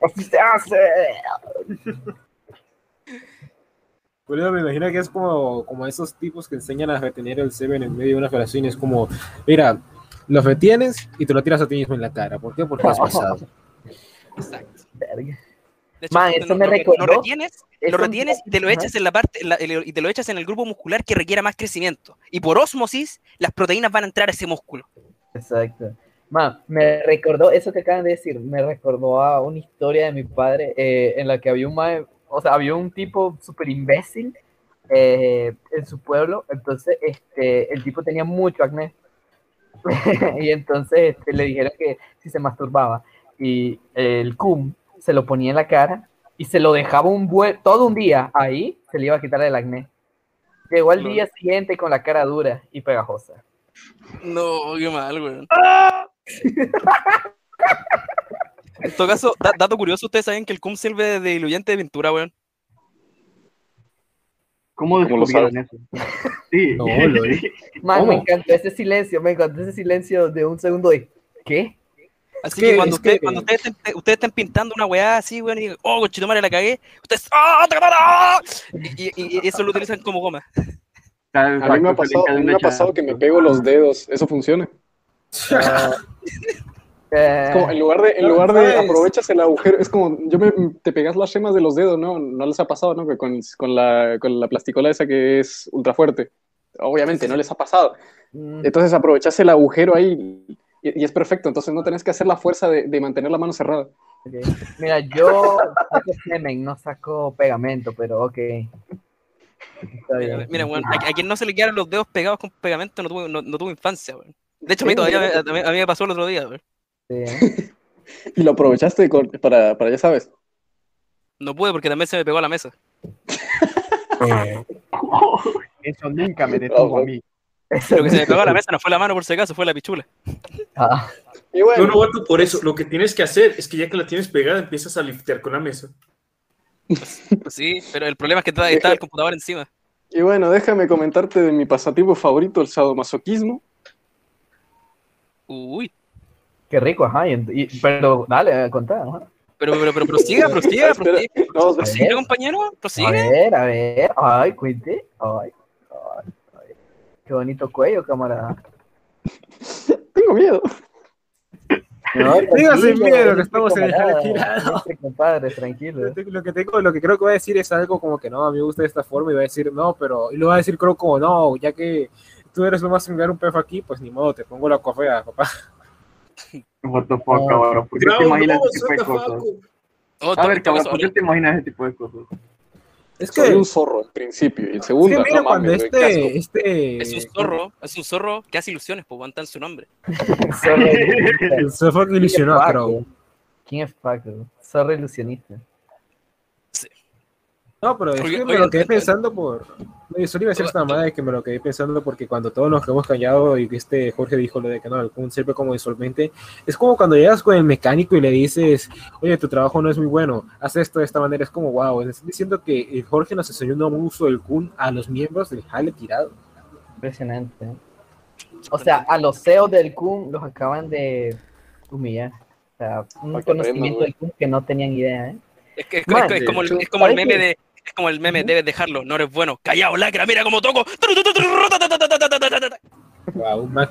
Así se hace. Boludo, me imagino que es como, como esos tipos que enseñan a retener el semen en medio de una operación. Es como, mira, lo retienes y te lo tiras a ti mismo en la cara. ¿Por qué? Porque has pasado. Verga. De hecho, Man, lo- eso me lo- retienes, lo retienes y te lo echas en la parte en la- el- y te lo echas en el grupo muscular que requiera más crecimiento. Y por osmosis, las proteínas van a entrar a ese músculo. Exacto. Ma, me recordó, eso que acaban de decir, me recordó a una historia de mi padre eh, en la que había un mae- o sea, había un tipo súper imbécil eh, en su pueblo, entonces este, el tipo tenía mucho acné. y entonces este, le dijeron que si se masturbaba y el cum se lo ponía en la cara y se lo dejaba un buen, todo un día ahí, se le iba a quitar el acné. Llegó al día siguiente con la cara dura y pegajosa. No, qué mal, weón. En todo caso, da- dato curioso, ustedes saben que el cum sirve de diluyente de pintura, weón. ¿Cómo ¿Cómo lo descubrieron eso? Sí. No, lo Man, ¿Cómo? me encantó ese silencio, me encantó ese silencio de un segundo de ¿qué? Así que- cuando, que- cuando ustedes, estén, ustedes estén pintando una weá así, weón, y digan, oh, conchetumare, la cagué, ustedes, ¡ah, te ah! Y, y- y eso lo utilizan como goma. A mí me ha pasado, a mí me ha pasado que me pego los dedos. ¿Eso funciona? Es como, en lugar de, en no, lugar de ¿sabes? aprovechas el agujero, es como, yo me, te pegas las yemas de los dedos, ¿no? No les ha pasado, ¿no? Que con, con la, con la plasticola esa que es ultra fuerte. Obviamente, no les ha pasado. Mm, Entonces aprovechas el agujero ahí y, y es perfecto. Entonces no tenés que hacer la fuerza de, de mantener la mano cerrada. Mira, yo saco semen, no saco pegamento, pero ok. Mira, weón, a, a quien no se le quedaron los dedos pegados con pegamento no tuvo, no, no tuvo infancia, weón. De hecho, a mí todavía me- a, mí, a mí me pasó el otro día, Y lo aprovechaste con- para, para, ya sabes. No pude porque también se me pegó a la mesa. Eso nunca me detuvo a mí. Lo que se me pegó a la mesa no fue la mano por si acaso, fue la pichula. Y bueno, No, no, vato, por eso. Lo que tienes que hacer es que ya que la tienes pegada, empiezas a liftear con la mesa. Pues sí, pero el problema es que estaba, estaba el computador encima. y bueno, déjame comentarte de mi pasatiempo favorito, el sadomasoquismo. Uy. Qué rico, ajá. y pero dale, contá. ajá. Pero, pero, pero prosiga, prosiga, prosiga. no, Prosiga, compañero, A prosiga. ver, a ver. Ay, cuente. Ay, ay, ay. Qué bonito cuello, camarada. Tengo miedo. No, Diga sin miedo, que estamos en el vente, compadre, tranquilo. Lo que tengo, lo que creo que voy a decir es algo como que no, a mí me gusta de esta forma y voy a decir no, pero y lo voy a decir creo como no, ya que tú eres lo más similar a un pefo aquí, pues ni modo, te pongo la cofea, papá. What the fuck, cabrón. ¿Por qué te imaginas no, ese tipo de cosas? Oh, A ver, cabrón, ¿por qué te imaginas ese tipo de cosas? Es Soy que, un zorro al principio y el es segundo, que mira no cuando mames, este, este, Es un zorro, es un zorro que hace ilusiones, pues aguantan su nombre. el zorro a Crow. ¿Quién es Paco? Zorro ilusionista. No, pero es Oye, que me oye, lo quedé oye, pensando por. No, yo solo iba a decir esta mamada de que me lo quedé pensando porque cuando todos nos quedamos callados y que este Jorge dijo lo de que no, el Kun sirve como disolvente, es como cuando llegas con el mecánico y le dices, oye, tu trabajo no es muy bueno, haz esto de esta manera, es como wow, estás diciendo que el Jorge nos enseñó un nuevo uso del Kun a los miembros del Jale tirado. Impresionante. O sea, a los CEOs del CUM los acaban de humillar. O sea, un conocimiento del CUM que no tenían idea, ¿eh? Es, que, es, Man, es como, el, de es como el hecho, meme ¿sabes de. Es como el meme, debes dejarlo, no eres bueno. Callao, lacra, mira cómo toco. Wow, más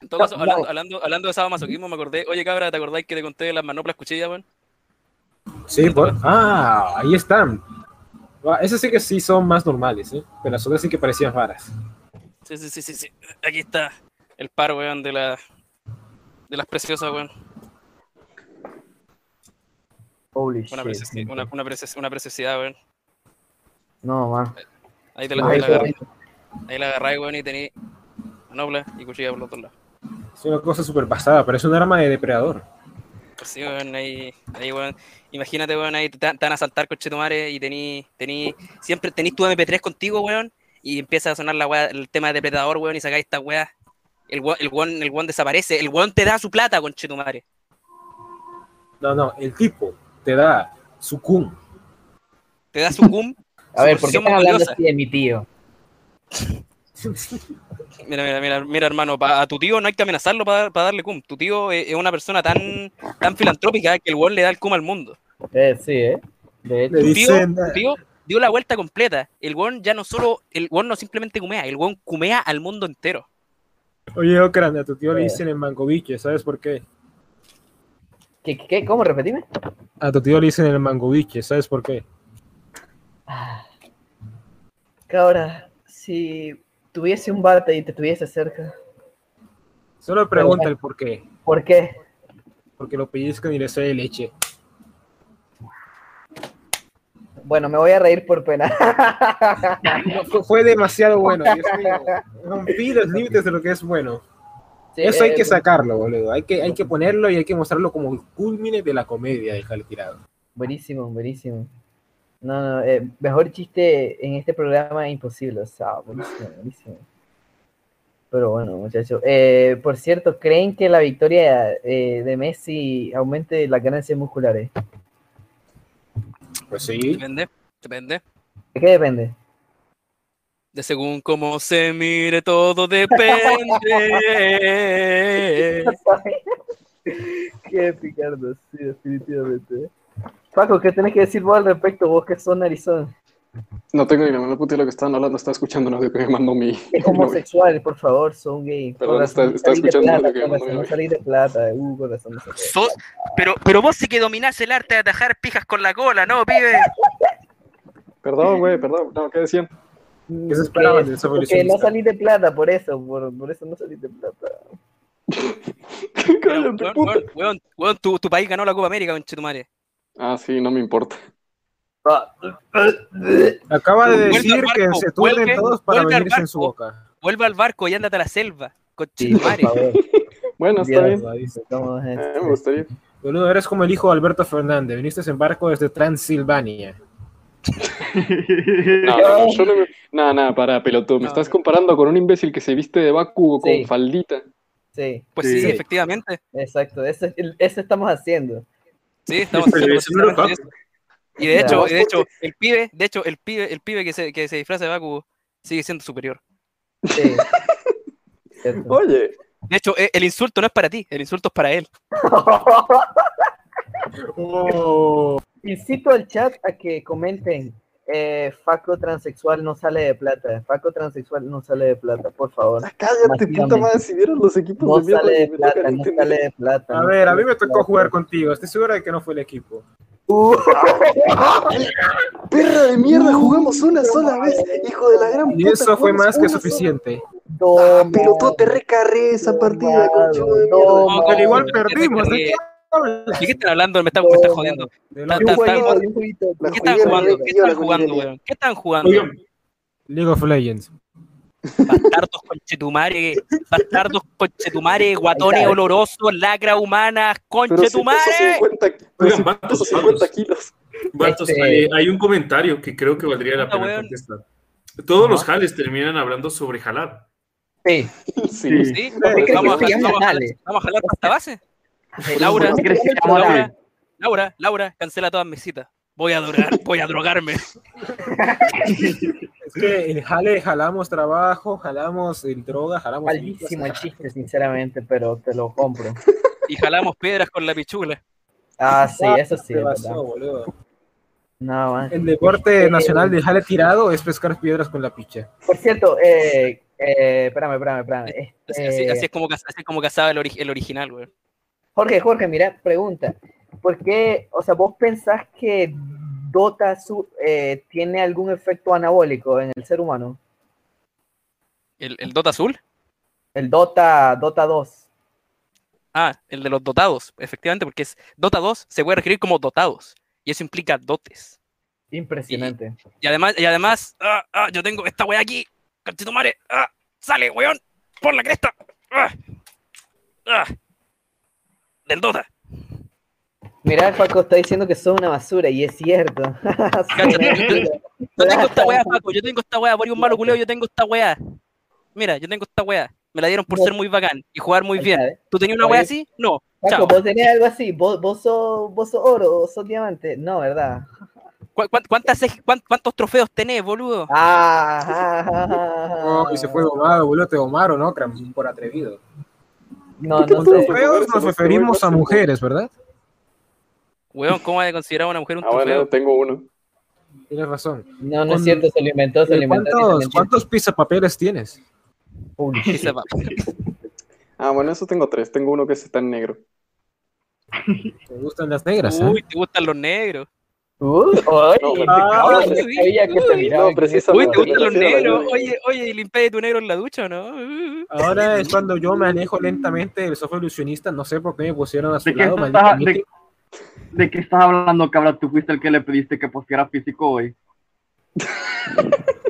En todo caso, hablando, hablando, hablando de sadomasoquismo, me acordé. Oye, cabra, ¿te acordáis que te conté de las manoplas cuchillas, weón? Sí, por... Ah, ahí están. Esas sí que sí son más normales, ¿eh? Pero las otras sí que parecían raras. Sí, sí, sí, sí, sí. Aquí está el par, weón, de la. De las preciosas, weón. Holy Una, shit. una, una, una preciosidad, weón. No, man. Ahí te la, ahí. Ahí la agarráis, weón, y tení manopla y cuchilla por los dos lados. Es una cosa súper pasada, parece un arma de depredador. Pues sí, weón, ahí, ahí, weón. Imagínate, weón, ahí te, te van a saltar con Chetumare y tení, tení, siempre tenís tu MP3 contigo, weón, y empieza a sonar la weá, el tema de depredador, weón, y sacáis esta weá. El weón, el weón, el weón desaparece, el weón te da su plata con Chetumare. No, no, el tipo te da su Kun. Te da su cum. A ver, ¿por qué están hablando así de mi tío? Mira, mira, mira, mira, hermano, pa- a tu tío no hay que amenazarlo para darle cum. Tu tío es, es una persona tan, tan filantrópica que el weón le da el cum al mundo. Eh, sí, ¿eh? De hecho. Le Tu tío, tu tío dio la vuelta completa. El weón ya no solo, el weón no simplemente cumea, el weón cumea al mundo entero. Oye, Okran, a tu tío le Eh. dicen el mangoviche, ¿sabes por qué? ¿Qué, qué, qué? ¿Cómo? Repetime. A tu tío le dicen el mangoviche, ¿sabes por qué? Cabra, si tuviese un bate y te tuviese cerca, Solo pregunta el por qué. ¿por qué? Porque lo pellizcan y le sale leche. Bueno, me voy a reír por pena. No, fue, fue demasiado bueno, Dios mío. Rompí los límites de lo que es bueno. Sí, Eso hay eh, que sacarlo, boludo. Hay que, hay que ponerlo y hay que mostrarlo como el culmine de la comedia de Jale Tirado. Buenísimo, buenísimo. No, no, eh, mejor chiste en este programa imposible, o sea, buenísimo, buenísimo. Pero bueno, muchachos. Eh, por cierto, ¿creen que la victoria eh, de Messi aumente las ganancias musculares? Pues sí. Depende, depende. ¿De qué depende? De según cómo se mire, todo depende. Qué picardo, sí, definitivamente. Paco, ¿qué tenés que decir vos al respecto? Vos que sos narizón. No tengo ni la menor puta de lo que estaban hablando, estaba escuchando lo que me mandó mi. Es homosexual, por favor, son gay. Perdón, está- está escuchando plata, lo que me mandó no salí de plata. Uh, con razón no. Sos- pero, pero vos sí que dominás el arte de atajar pijas con la cola, ¿no, pibe? Perdón, güey, perdón. No, ¿qué decían? ¿Qué se esperaban de ese porque no salí de plata, por eso, por, por eso no salí de plata. Weón, weón, tu, tu país ganó la Copa América, conchetumare. Ah, sí, no me importa. Acaba de Vuelve decir al que barco, se turnen todos para venirse en su barco. boca. Vuelve al barco y ándate a la selva, Sí, conchetumare. favor. Bueno, está bien. ¿Cómo es Eh, esto? me gustaría. Boludo, eres como el hijo de Alberto Fernández. Viniste en barco desde Transilvania. No, no, yo no me... Nada, nada, para, pelotudo. Me estás comparando con un imbécil que se viste de Baku con Sí. faldita. Sí. Pues sí, efectivamente. Exacto, eso, eso estamos haciendo. Sí, estamos haciendo. Y de hecho, y de hecho, el pibe, de hecho, el pibe, el pibe que se, que se disfraza de Baku sigue siendo superior. Sí. Oye. De hecho, e- el insulto no es para ti, el insulto es para él. Incito al chat a que comenten. Eh, Faco transexual no sale de plata. Faco transexual no sale de plata, por favor. Cállate, puta madre, si vieron los equipos No de mierda sale de plata, no entender. sale de plata. A no ver, a mí me tocó plata. jugar contigo. Estoy seguro de que no fue el equipo. Perra de mierda, jugamos una sola vez, hijo de la gran puta. Y eso fue más que suficiente. Ah, pero tú te recarré esa partida, conchudo de mierda. No, pero igual ¿de qué perdimos, ¿de te qué ríes? ¿De qué están hablando? Me están, me están jodiendo. ¿Qué están jugando? ¿Qué están jugando, weón? ¿Qué están jugando? League of Legends. Bastardos conchetumare, bastardos conchetumare, guatones olorosos, lacra humanas, conchetumare. 50, pero Oigan, si vatos, peso 50 vatos. kilos. Vatos, Este- eh, hay un comentario que creo que valdría la pena weón. contestar. Todos los jales terminan hablando sobre jalar. Sí. Sí. Sí, Porque vamos a, jalar, vamos a jalar pasta base. Laura, ¿Por qué crees que se llama Laura? Laura, Laura, cancela todas mis citas. Voy a drogar, voy a drogarme. Es que en Jale jalamos trabajo, jalamos el droga, jalamos. Malísimo el chiste, sinceramente, pero te lo compro. Y jalamos piedras con la pichula. Ah, sí, eso sí. No, man. El deporte nacional de jale tirado es pescar piedras con la picha. Por cierto, eh, eh, espérame, espérame, espérame. Así, Este, así- así es como, así es como cazaba el, ori- el original, güey. Jorge, Jorge, mira, pregunta. ¿Por qué, o sea, vos pensás que Dota su- eh, tiene algún efecto anabólico en el ser humano? ¿El, el Dota azul? El Dota, Dota 2. Ah, el de los dotados, efectivamente, porque es Dota 2 se puede referir como dotados. Y eso implica dotes. Impresionante. Y además, y además, ah, ah, yo tengo esta weá aquí, conchetumare, ah, sale, weón, por la cresta, ah, ah, del Dota. Mira, el Paco está diciendo que sos una basura y es cierto. Yo, yo- yo tengo esta weá, Paco, yo tengo esta weá, por un malo culeo, yo tengo esta weá. Mira, yo tengo esta weá. Me la dieron por ser muy bacán y jugar muy bien. ¿Tú tenías una weá así? No. Paco, Chao. vos tenés algo así, vos, vos, sos, vos sos oro o sos diamante. No, ¿verdad? ¿Cu- cuán- cuántas ¿Cuántos trofeos tenés, boludo? Ah, ah, ah, ah, No, y se fue domado, boludo, te domaron, ¿no? Cram, Por atrevido. No, no sé. trofeos nos referimos a mujeres, ¿verdad? Weón, ¿cómo va a considerar a una mujer un Ah, bueno, trofeo? tengo uno. Tienes razón. No, no es cierto, se lo inventó, se lo inventó. ¿Cuántos, ¿Cuántos pizapapeles tienes? Dice, pa- Ah, bueno, eso tengo tres. Tengo uno que está en negro. ¿Te gustan las negras, eh? Uy, te gustan los negros. Oye, ah, uy, no sabía que te uy, miraban. no, precisamente. Uy, ¿te gustan los negros? Oye, oye, ¿y limpias tu negro en la ducha o no? Uh. Ahora es cuando yo me alejo lentamente del software ilusionista. No sé por qué me pusieron a su ¿De qué, lado, estás, maldito de, de qué estás hablando, cabra? Tú fuiste el que le pediste que posteara físico hoy.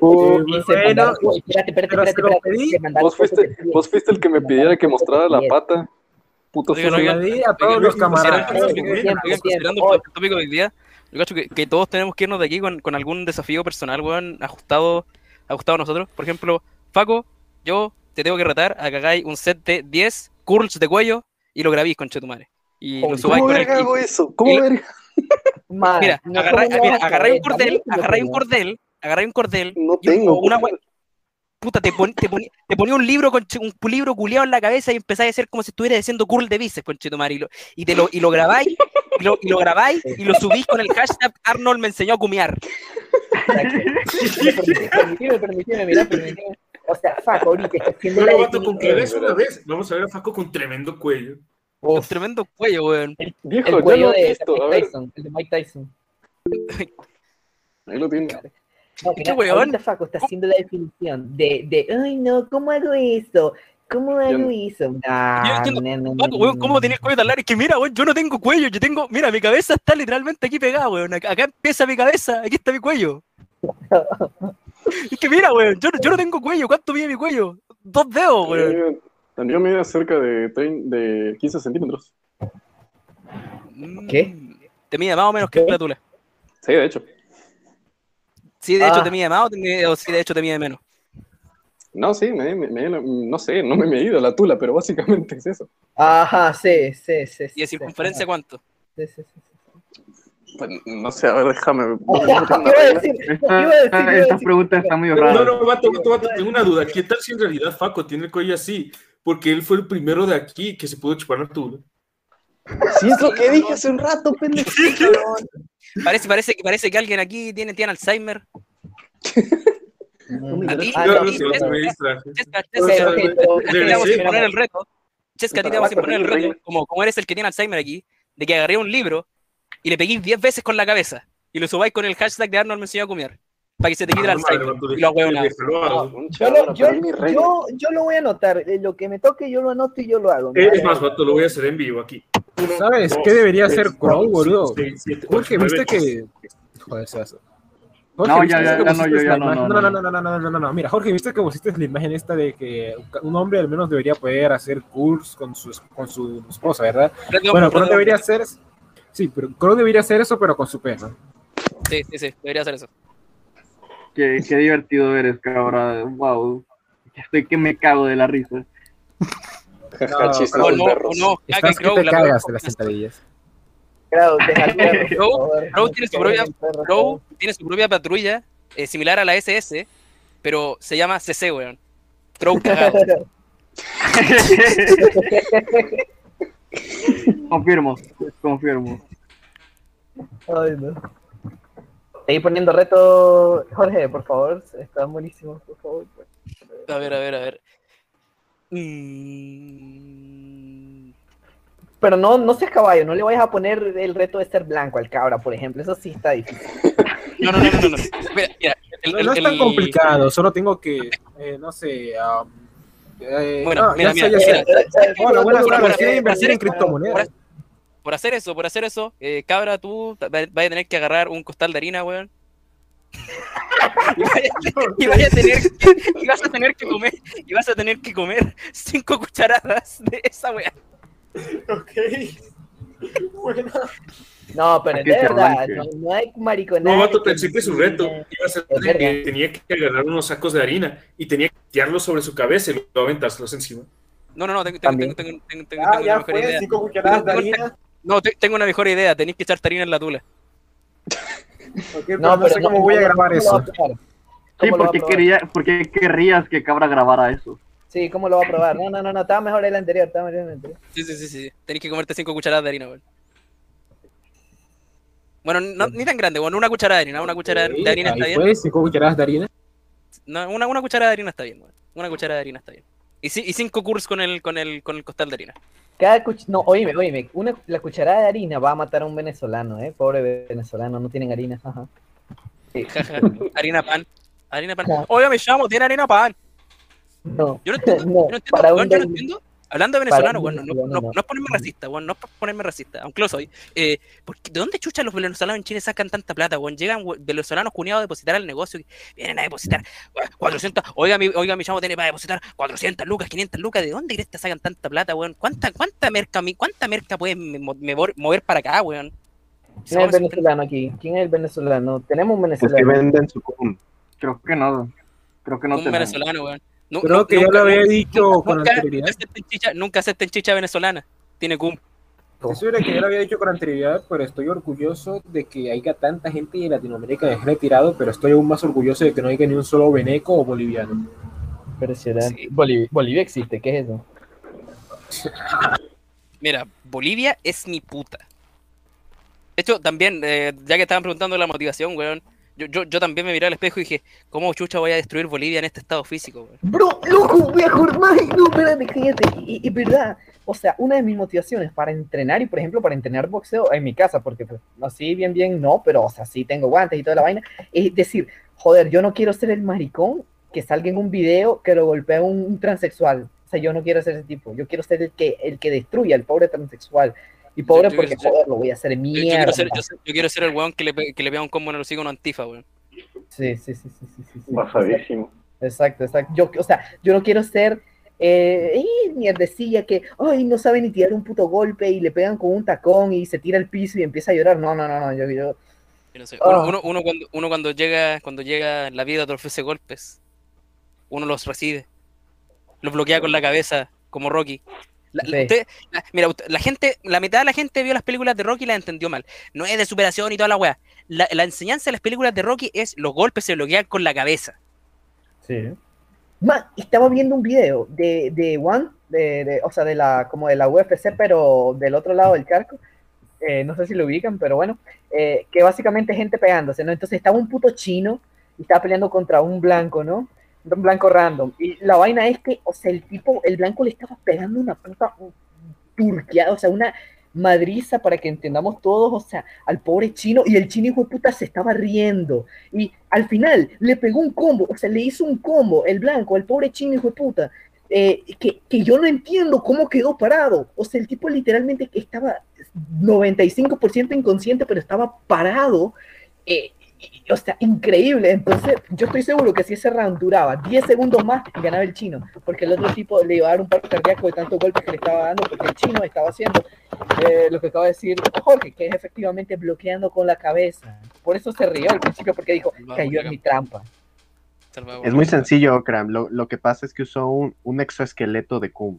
Dice, bueno, vos, fuiste, vos fuiste el que me pidiera que mostrara la pata. Puto Oigan, Se sucio. lo oigan, di a todos los camaradas. considerando- el tópico de hoy día, yo cacho que, que todos tenemos que irnos de aquí con, con algún desafío personal, weón, ajustado, ajustado a nosotros. Por ejemplo, Faco, yo te tengo que retar a que hagáis un set de 10 curls de cuello y lo grabéis con Chetumare. Y lo subáis ¿Cómo verga hago eso? ¿Cómo verga? Mira, no, agarráis, ¿cómo no mira, vas a agarráis un cordel, agarráis un cordel, agarráis un cordel, No y tengo. una puta, te, pon- te, ponía un libro con un libro culeado en la cabeza y empezáis a hacer como si estuvieras haciendo curl de bíceps con Chetumare y lo, y te lo, y lo grabáis, y lo, y lo grabáis y lo subís con el hashtag Arnold me enseñó a cumear. Permitime, permitime, permitime. O sea, Faco, ahorita está haciendo la Pero, vato, con una vez. Vamos a ver a Faco con tremendo cuello. Un tremendo cuello, weón. Viejo, El ya cuello lo de, visto. de A Mike Tyson, el de Mike Tyson. ahí lo tiene. No, ¿Qué mira, weón? ahorita Faco está haciendo la definición de, de, ay no, ¿cómo hago eso? ¿Cómo hago eso? Yo Nah, entiendo, no, no, no, Paco, weón, ¿cómo tenés el cuello tan largo? Es que mira, weón, yo no tengo cuello, yo tengo, mira, mi cabeza está literalmente aquí pegada, weón. Acá, acá empieza mi cabeza, aquí está mi cuello. Es que mira, weón, yo, no- yo no tengo cuello, ¿cuánto mide mi cuello? Dos dedos, weón. Eh, También mide cerca de, trein- de 15 centímetros. ¿Qué? Te mide más o menos que la tula. Sí, de hecho. Sí, de hecho Ah. te mide más o, te mide- o sí, de hecho te mide menos. No, sí, me, me- me- no sé, no me he medido la tula, pero básicamente es eso. Ajá, sí, sí, sí. ¿Y de circunferencia cuánto? Sí, sí, sí. Pues, no sé, a ver, déjame. Esta, esta pregunta está muy rara. No, no, vato, vato, vato, tengo una duda. ¿Qué tal si en realidad Faco tiene el cuello así? Porque él fue el primero de aquí que se pudo chupar la tula. Sí, es lo que dije hace un rato, pendejo. Parece, parece, que, parece que alguien aquí tiene, tiene Alzheimer. A ti, te vamos a imponer el reto. Chesca, a ti te vamos a imponer el reto, como, como eres el que tiene Alzheimer aquí, de que agarré un libro y le peguís 10 veces con la cabeza y lo subáis con el hashtag de Arnold me enseñó a comer. Para que se te quite el Ah, Alzheimer. Y lo lo, yo lo voy a anotar. eh, Lo que me toque, yo lo anoto y yo lo hago. Eh, Es más, vato, lo voy a hacer en vivo aquí. ¿Sabes dos, qué debería hacer Crow, boludo? ocho, viste que. Joder, se hace. No, Jorge, ya, ¿viste ya, que ya no, yo ya no, no, no, no, no, no, no, no, no, no. Mira, Jorge, viste que pusiste la imagen esta de que un hombre al menos debería poder hacer curls con su, con su esposa, ¿verdad? Bueno, Crow debería hacer. Sí, pero Crow debería hacer eso, pero con su perro. Sí, sí, sí, debería hacer eso. Qué, qué divertido eres, cabra. Wow. Estoy que me cago de la risa. Chistes O de no, perros. no, caga Crow, te cagas de las sentadillas. Crow, favor. Crow tiene su propia, Crow tiene su propia patrulla, eh, similar a la SS, pero se llama CC, weón. Crow cagado. Confirmo, confirmo. Ay, no. Seguí poniendo reto, Jorge, por favor. Están buenísimos, por favor. A ver, a ver, a ver. Mm, Pero no, no seas caballo, no le vayas a poner el reto de ser blanco al cabra, por ejemplo. Eso sí está difícil. No, no, no, no, no. no. Mira, mira, el- No, el- no es tan el- complicado, solo tengo que. eh, no sé. um, eh, Bueno, no, mira, mira, Por- hacer en eso- criptomonedas. por- Por hacer eso, por hacer eso, eh, cabra, tú vas a tener que agarrar un costal de harina, weón. y, vaya, y vaya a tener que, y vas a tener que comer y vas a tener que comer cinco cucharadas de esa weá. Ok. Bueno. No, pero ser verdad, no, no hay mariconada. No, vato, pensé que su reto iba a ser Es de que verdad. tenía que agarrar unos sacos de harina y tenía que tirarlos sobre su cabeza y luego aventárselos encima. No, no, no, tengo, tengo, También. tengo, tengo, tengo, tengo Ah, una ya mejor fue, idea. cinco cucharadas de harina. No, te- tengo una mejor idea, tenéis que echar harina en la tula. Pero no, pero sé cómo voy a grabar ¿cómo lo eso. a? Sí, ¿Cómo lo va ¿por qué, a probar? quería, ¿por qué querrías que cabra grabara eso? Sí, ¿cómo lo va a probar? No, no, no, no, estaba mejor el anterior, estaba mejor el anterior. Sí, sí, sí, sí. Tenéis que comerte cinco cucharadas de harina, weón. Bueno, no, ni tan grande, bueno, una cucharada de harina, una cucharada de harina está bien. fue, cinco cucharadas de harina. No, una, una cucharada de harina está bien, weón. Una cucharada de harina está bien. Y, y cinco curls con el, con el, con el costal de harina. Cada cuch... No, oíme, oíme, una, la cucharada de harina va a matar a un venezolano, ¿eh? Pobre venezolano, no tienen harina, ajá. Sí. Jaja. harina pan. Harina pan. Oiga, me llamo, tiene harina pan. No, Yo no entiendo, no, yo no entiendo, para weón, un yo no ven- entiendo. Hablando de venezolano, weón, no, no, venezolano, no, es ponerme racista, weón, no es ponerme racista, aunque lo soy. Eh, porque, ¿De dónde chuchan los venezolanos en Chile sacan tanta plata, weón? Llegan venezolanos cuñados a depositar al negocio, y vienen a depositar weón, 400, oiga, mi, oiga, mi chamo tiene para depositar 400 lucas, 500 lucas, ¿de dónde crees que sacan tanta plata, weón? ¿Cuánta, cuánta merca, mi- cuánta merca pueden me- mo- me vor- mover para acá, weón? ¿Quién es el venezolano aquí? ¿Quién es el venezolano? Tenemos un Los que venezolano. venden su. Creo que no. Creo que no Un tenemos. venezolano, weón. Nu- Creo que ya nunca- lo había nunca- dicho con nunca anterioridad. acepten chicha, nunca acepten chicha venezolana. Tiene cum. Seguro de que ya lo había dicho con anterioridad, pero estoy orgulloso de que haya tanta gente de Latinoamérica que me retirado, pero estoy aún más orgulloso de que no haya ni un solo veneco o boliviano. Impresionante. Bolivia, Bolivia existe, ¿qué es eso? Mira, Bolivia es mi puta. De hecho, también, eh, ya que estaban preguntando la motivación, weón, yo, yo, yo también me miré al espejo y dije, ¿cómo chucha voy a destruir Bolivia en este estado físico? Bro, loco, jugar más. No, espérate, cállate. Y, y verdad, o sea, una de mis motivaciones para entrenar y, por ejemplo, para entrenar boxeo en mi casa, porque pues, así bien, bien, no, pero, o sea, sí tengo guantes y toda la vaina, es decir, joder, yo no quiero ser el maricón que salga en un video que lo golpea un, un transexual. O sea, yo no quiero ser ese tipo. Yo quiero ser el que, el que destruya al pobre transexual. Y pobre Yo- yo porque, joder, lo voy a hacer Yo, yo mierda. quiero ser, yo, yo quiero ser el weón que le, que le pega un combo en el hocico a un antifa, weón. Sí, sí, sí, sí, sí, sí, sí. Basadísimo. Exacto, exacto. Yo, o sea, yo no quiero ser eh, y mierdecilla que, ay, no sabe ni tirar un puto golpe y le pegan con un tacón y se tira al piso y empieza a llorar. No, no, no, no, yo, yo, Yo no sé, Ah. Uno, uno- uno cuando, uno cuando llega, cuando llega la vida te ofrece golpes, uno los recibe, los bloquea con la cabeza, como Rocky. La, la- Sí. usted- la- mira, la gente, la mitad de la gente vio las películas de Rocky y las entendió mal. No es de superación y toda la wea. La, la enseñanza de las películas de Rocky es los golpes se bloquean con la cabeza. Sí. Man, estaba viendo un video de, de One, de, de- o sea, de la, como de la UFC, pero del otro lado del charco. Eh, no sé si lo ubican, pero bueno, eh, que básicamente gente pegándose, ¿no? Entonces estaba un puto chino y estaba peleando contra un blanco, ¿no? Blanco random. Y la vaina es que, o sea, el tipo, el blanco le estaba pegando una puta turqueada, o sea, una madriza para que entendamos todos, o sea, al pobre chino, y el chino hijo de puta se estaba riendo, y al final le pegó un combo, o sea, le hizo un combo, el blanco, al pobre chino hijo de puta, eh, que, que yo no entiendo cómo quedó parado, o sea, el tipo literalmente estaba 95% inconsciente, pero estaba parado, eh, o sea, increíble. Entonces, yo estoy seguro que si ese round duraba 10 segundos más, ganaba el chino, porque el otro tipo le iba a dar un paro cardíaco de tantos golpes que le estaba dando, porque el chino estaba haciendo eh, lo que acaba de decir Jorge, que es efectivamente bloqueando con la cabeza. Por eso se rió al principio, porque dijo, cayó en mi trampa. Es muy sencillo, Okram. Lo, lo que pasa es que usó un, un exoesqueleto de Kum.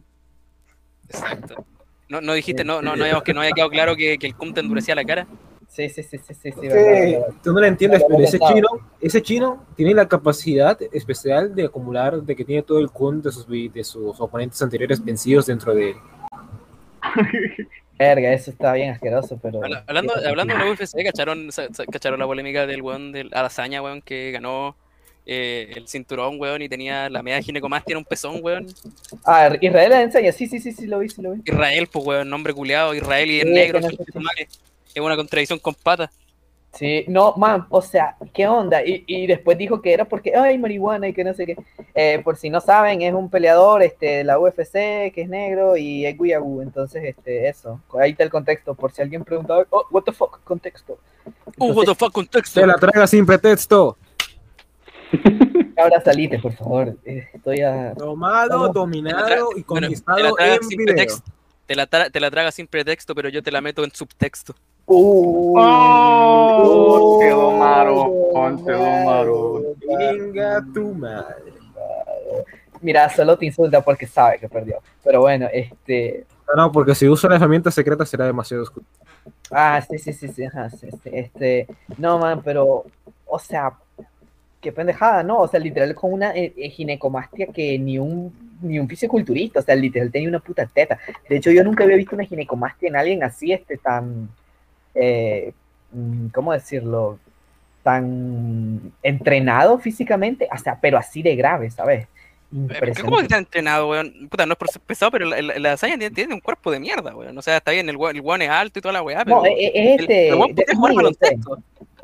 Exacto. No, no dijiste, no, no, no, habíamos- que no había quedado claro que, que el cum te endurecía la cara. Sí, sí, sí, sí, sí, sí, verdad, tú no lo entiendes, No pero ese chino, ese chino tiene la capacidad especial de acumular, de que tiene todo el kun de sus, de sus oponentes anteriores vencidos dentro de él. Verga, eso está bien asqueroso, pero... Habla- Hablando, hablando de la UFC, ¿cacharon, ¿cacharon la polémica del weón de Alazaña, weón, que ganó eh, el cinturón, weón, y tenía la media ginecomastia en un pezón, weón? Ah, Israel enseña, sí, sí, sí, sí, lo vi, sí, lo vi. Israel, pues, weón, nombre culiado, Israel y es Sí, negro, no madre. Es una contradicción con patas. Sí, no, man, o sea, ¿qué onda? Y, y después dijo que era porque, ay, marihuana y que no sé qué. Eh, por si no saben, es un peleador este, de la UFC que es negro y es guiagú, entonces, este, eso. Ahí está el contexto, por si alguien preguntaba, oh, what the fuck, contexto. Oh, what the fuck, contexto. Se la traga sin pretexto. Ahora salite, por favor. Estoy a... Tomado, dominado y Bueno, conquistado te la tragas en sin video. pretexto. Te la, tra- te la tragas sin pretexto, pero yo te la meto en subtexto. Uh, ¡Oh! Quedó marón, quedó marón. Venga tu madre. Mira, solo te insulta porque sabe que perdió. Pero bueno, este... No, no, porque si usa la herramienta secreta será demasiado oscuro. Ah, sí, sí, sí, sí, ajá, sí, sí, este, no, man, pero, o sea, qué pendejada, ¿no? O sea, literal con una eh, eh, ginecomastia que ni un, ni un fisiculturista, o sea, literal tenía una puta teta. De hecho, yo nunca había visto una ginecomastia en alguien así, este, tan, eh, ¿cómo decirlo? Tan entrenado físicamente, o sea, pero así de grave, ¿sabes? ¿Cómo que Impresionante. está entrenado, weón? Puta, no es por ser pesado, pero la, la, la lasaña tiene, tiene un cuerpo de mierda, weón. O sea, está bien, el el weón es alto y toda la weá, pero. No, es- es el- este, el podría jugar baloncesto.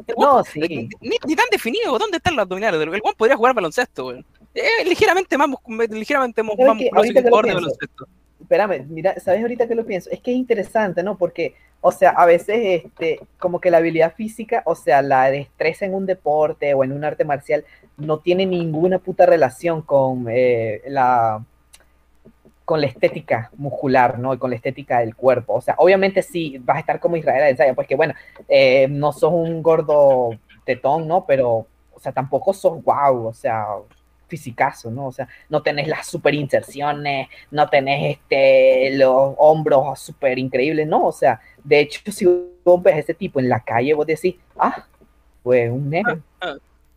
El No, sí. Ni, ni tan definido, ¿dónde están los abdominales? El weón podría jugar baloncesto, weón. Es ligeramente más, ligeramente más pienso, baloncesto. Espérame, mira, ¿sabes ahorita que lo pienso? Es que es interesante, ¿no? Porque, o sea, a veces, este, como que la habilidad física, o sea, la destreza en un deporte o en un arte marcial, no tiene ninguna puta relación con eh, la con la estética muscular, ¿no? Y con la estética del cuerpo. O sea, obviamente sí vas a estar como Israel Adesanya, pues que bueno, eh, no sos un gordo tetón, ¿no? Pero, o sea, tampoco sos guau, o sea, fisicazo, ¿no? O sea, no tenés las super inserciones, no tenés este, los hombros súper increíbles, ¿no? O sea, de hecho, si vos ves a ese tipo en la calle, vos decís, ah, pues un negro.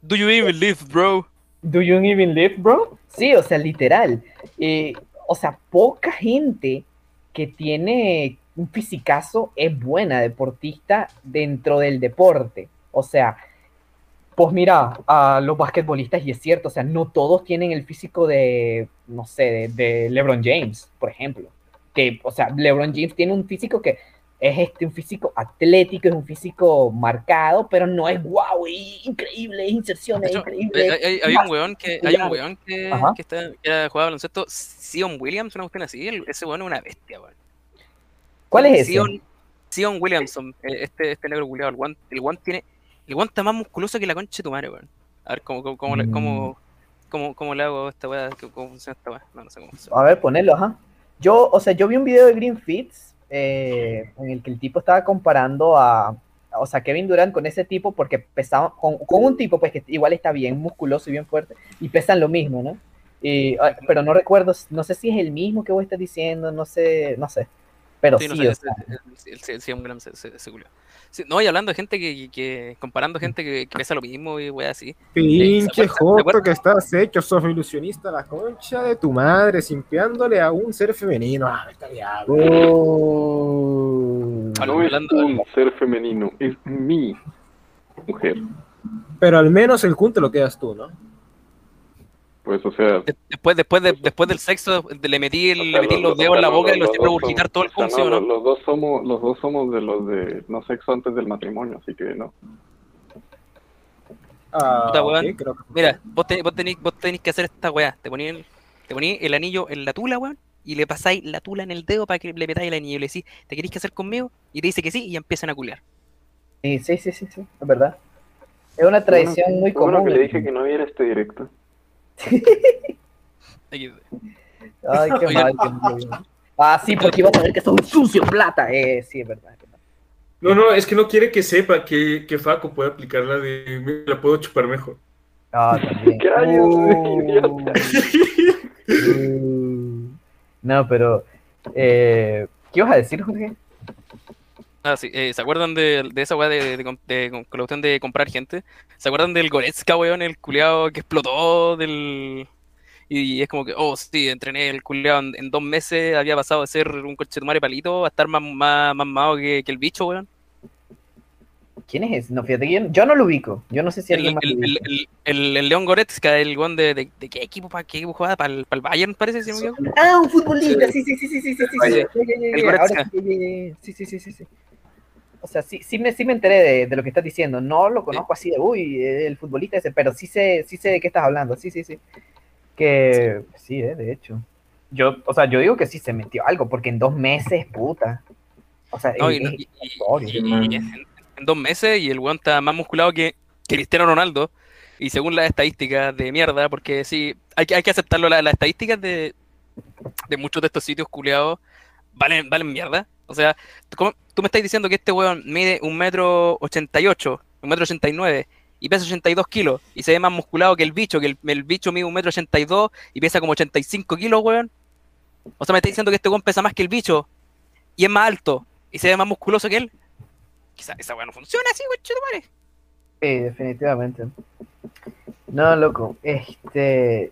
Do you even live, bro? Do you even live, bro? Sí, o sea, literal. Eh, o sea, poca gente que tiene un fisicazo es buena deportista dentro del deporte. O sea, pues mira, a los basquetbolistas, y es cierto, o sea, no todos tienen el físico de, no sé, de, de LeBron James, por ejemplo. Que, o sea, LeBron James tiene un físico que es este, un físico atlético, es un físico marcado, pero no es guau, y increíble, inserciones, Hay, increíble. hay- hay- hay un weón que, hay un weón que, que, está, que jugaba baloncesto, Sion Williams, una cuestión así, ese weón es una bestia, weón. ¿Cuál es ese? Sion, Sion Williamson, eh, este, este negro culiado, el weón, el weón tiene, el está más musculoso que la concha de tu madre, weón. A ver, ¿cómo, cómo, cómo, le- Mm. cómo, cómo, cómo le hago a esta weá, cómo funciona esta weá. No, no sé cómo funciona. A ver, ponelo, ajá. Yo, o sea, yo vi un video de Green Fits eh, en el que el tipo estaba comparando a, o sea, Kevin Durant con ese tipo porque pesaba, con, con un tipo pues que igual está bien musculoso y bien fuerte y pesan lo mismo, ¿no? Y, ah, pero no recuerdo, no sé si es el mismo que vos estás diciendo, no sé, no sé. Pero sí, Sí, no sé, o sea, el- el- sí, Sí, no, y hablando de gente que, que comparando gente que, que pesa lo mismo y weá así. Pinche ¿se joto que estás hecho, sos ilusionista, la concha de tu madre, simpiándole a un ser femenino. Ah, está diablo. Oh. No es un ser femenino, es mi mujer. Pero al menos el kun te lo quedas tú, ¿no? Pues, o sea, Después, después, de, después del sexo, de- le metí, el- o le metí los- los o dedos sea, en la boca y los- dos por quitar todo el o sea, cum, ¿sí o no, no? los- Los dos somos, los dos somos de los de no sexo antes del matrimonio, así que no. Ah, Puta, ok, weón. creo que- Mira, vos, tenés, vos, tenés, vos tenés que hacer esta weá. Te poní el, te poní el anillo en la tula, weón, y le pasáis la tula en el dedo para que le metáis el anillo. Y le decís, ¿te queréis casar conmigo? Y te dice que sí, y empiezan a culiar. sí, sí, sí, sí, sí, es verdad. Es una tradición Bueno, muy qué bueno común. que le dije que no viera este directo. Ay, qué Oigan. mal. Ah, sí, porque iba a saber que son sucio plata. Eh, sí, es verdad. No, no, es que no quiere que sepa que, que Faco puede aplicar la de me la puedo chupar mejor. Ah, también. Uh, uh. No, pero. Eh, ¿Qué ibas a decir, Jorge? Ah, sí, eh, ¿se acuerdan de, de esa weá de, de, de- con con la cuestión de comprar gente? ¿Se acuerdan del Goretzka, weón, el culiao que explotó del... Y es como que, oh, sí, entrené el culiao en, en dos meses, había pasado de ser un cochetumare palito a estar más, más, más mago que, que el bicho, weón. ¿Quién es ese? No, fíjate que yo, yo no lo ubico. Yo no sé si El, alguien más el, el, ubica. el, el- el León Goretzka, el weón de, de, de qué equipo, para qué equipo jugaba, para el, para el Bayern, parece, si no me equivoco. Ah, un futbolista, sí, sí, sí, sí, sí, sí, sí, sí, sí, ya, sí, sí, sí, sí, sí. O sea, sí, sí me, sí me enteré de, de lo que estás diciendo. No lo conozco así de, uy, el futbolista ese, pero sí sé, sí sé de qué estás hablando. Sí, sí, sí. Que sí, eh, de hecho. Yo, o sea, yo digo que sí se metió algo, porque en dos meses, puta. O sea, No, es- y, no- es y- y- notorio. y- y en, en dos meses y el weón está más musculado que, que Cristiano Ronaldo. Y según las estadísticas de mierda, porque sí, hay que, hay que aceptarlo, la- las estadísticas de, de muchos de estos sitios culiados valen, valen mierda. O sea, tú, me estás diciendo que este weón mide un metro ochenta y ocho, un metro ochenta y nueve y pesa 82 kilos y se ve más musculado que el bicho, que el, bicho mide un metro ochenta y dos y pesa como 85 kilos, weón. O sea, me estás diciendo que este weón pesa más que el bicho y es más alto y se ve más musculoso que él. Quizá esa weá no funciona así, weón, chetumare. Sí, definitivamente. No, loco. Este.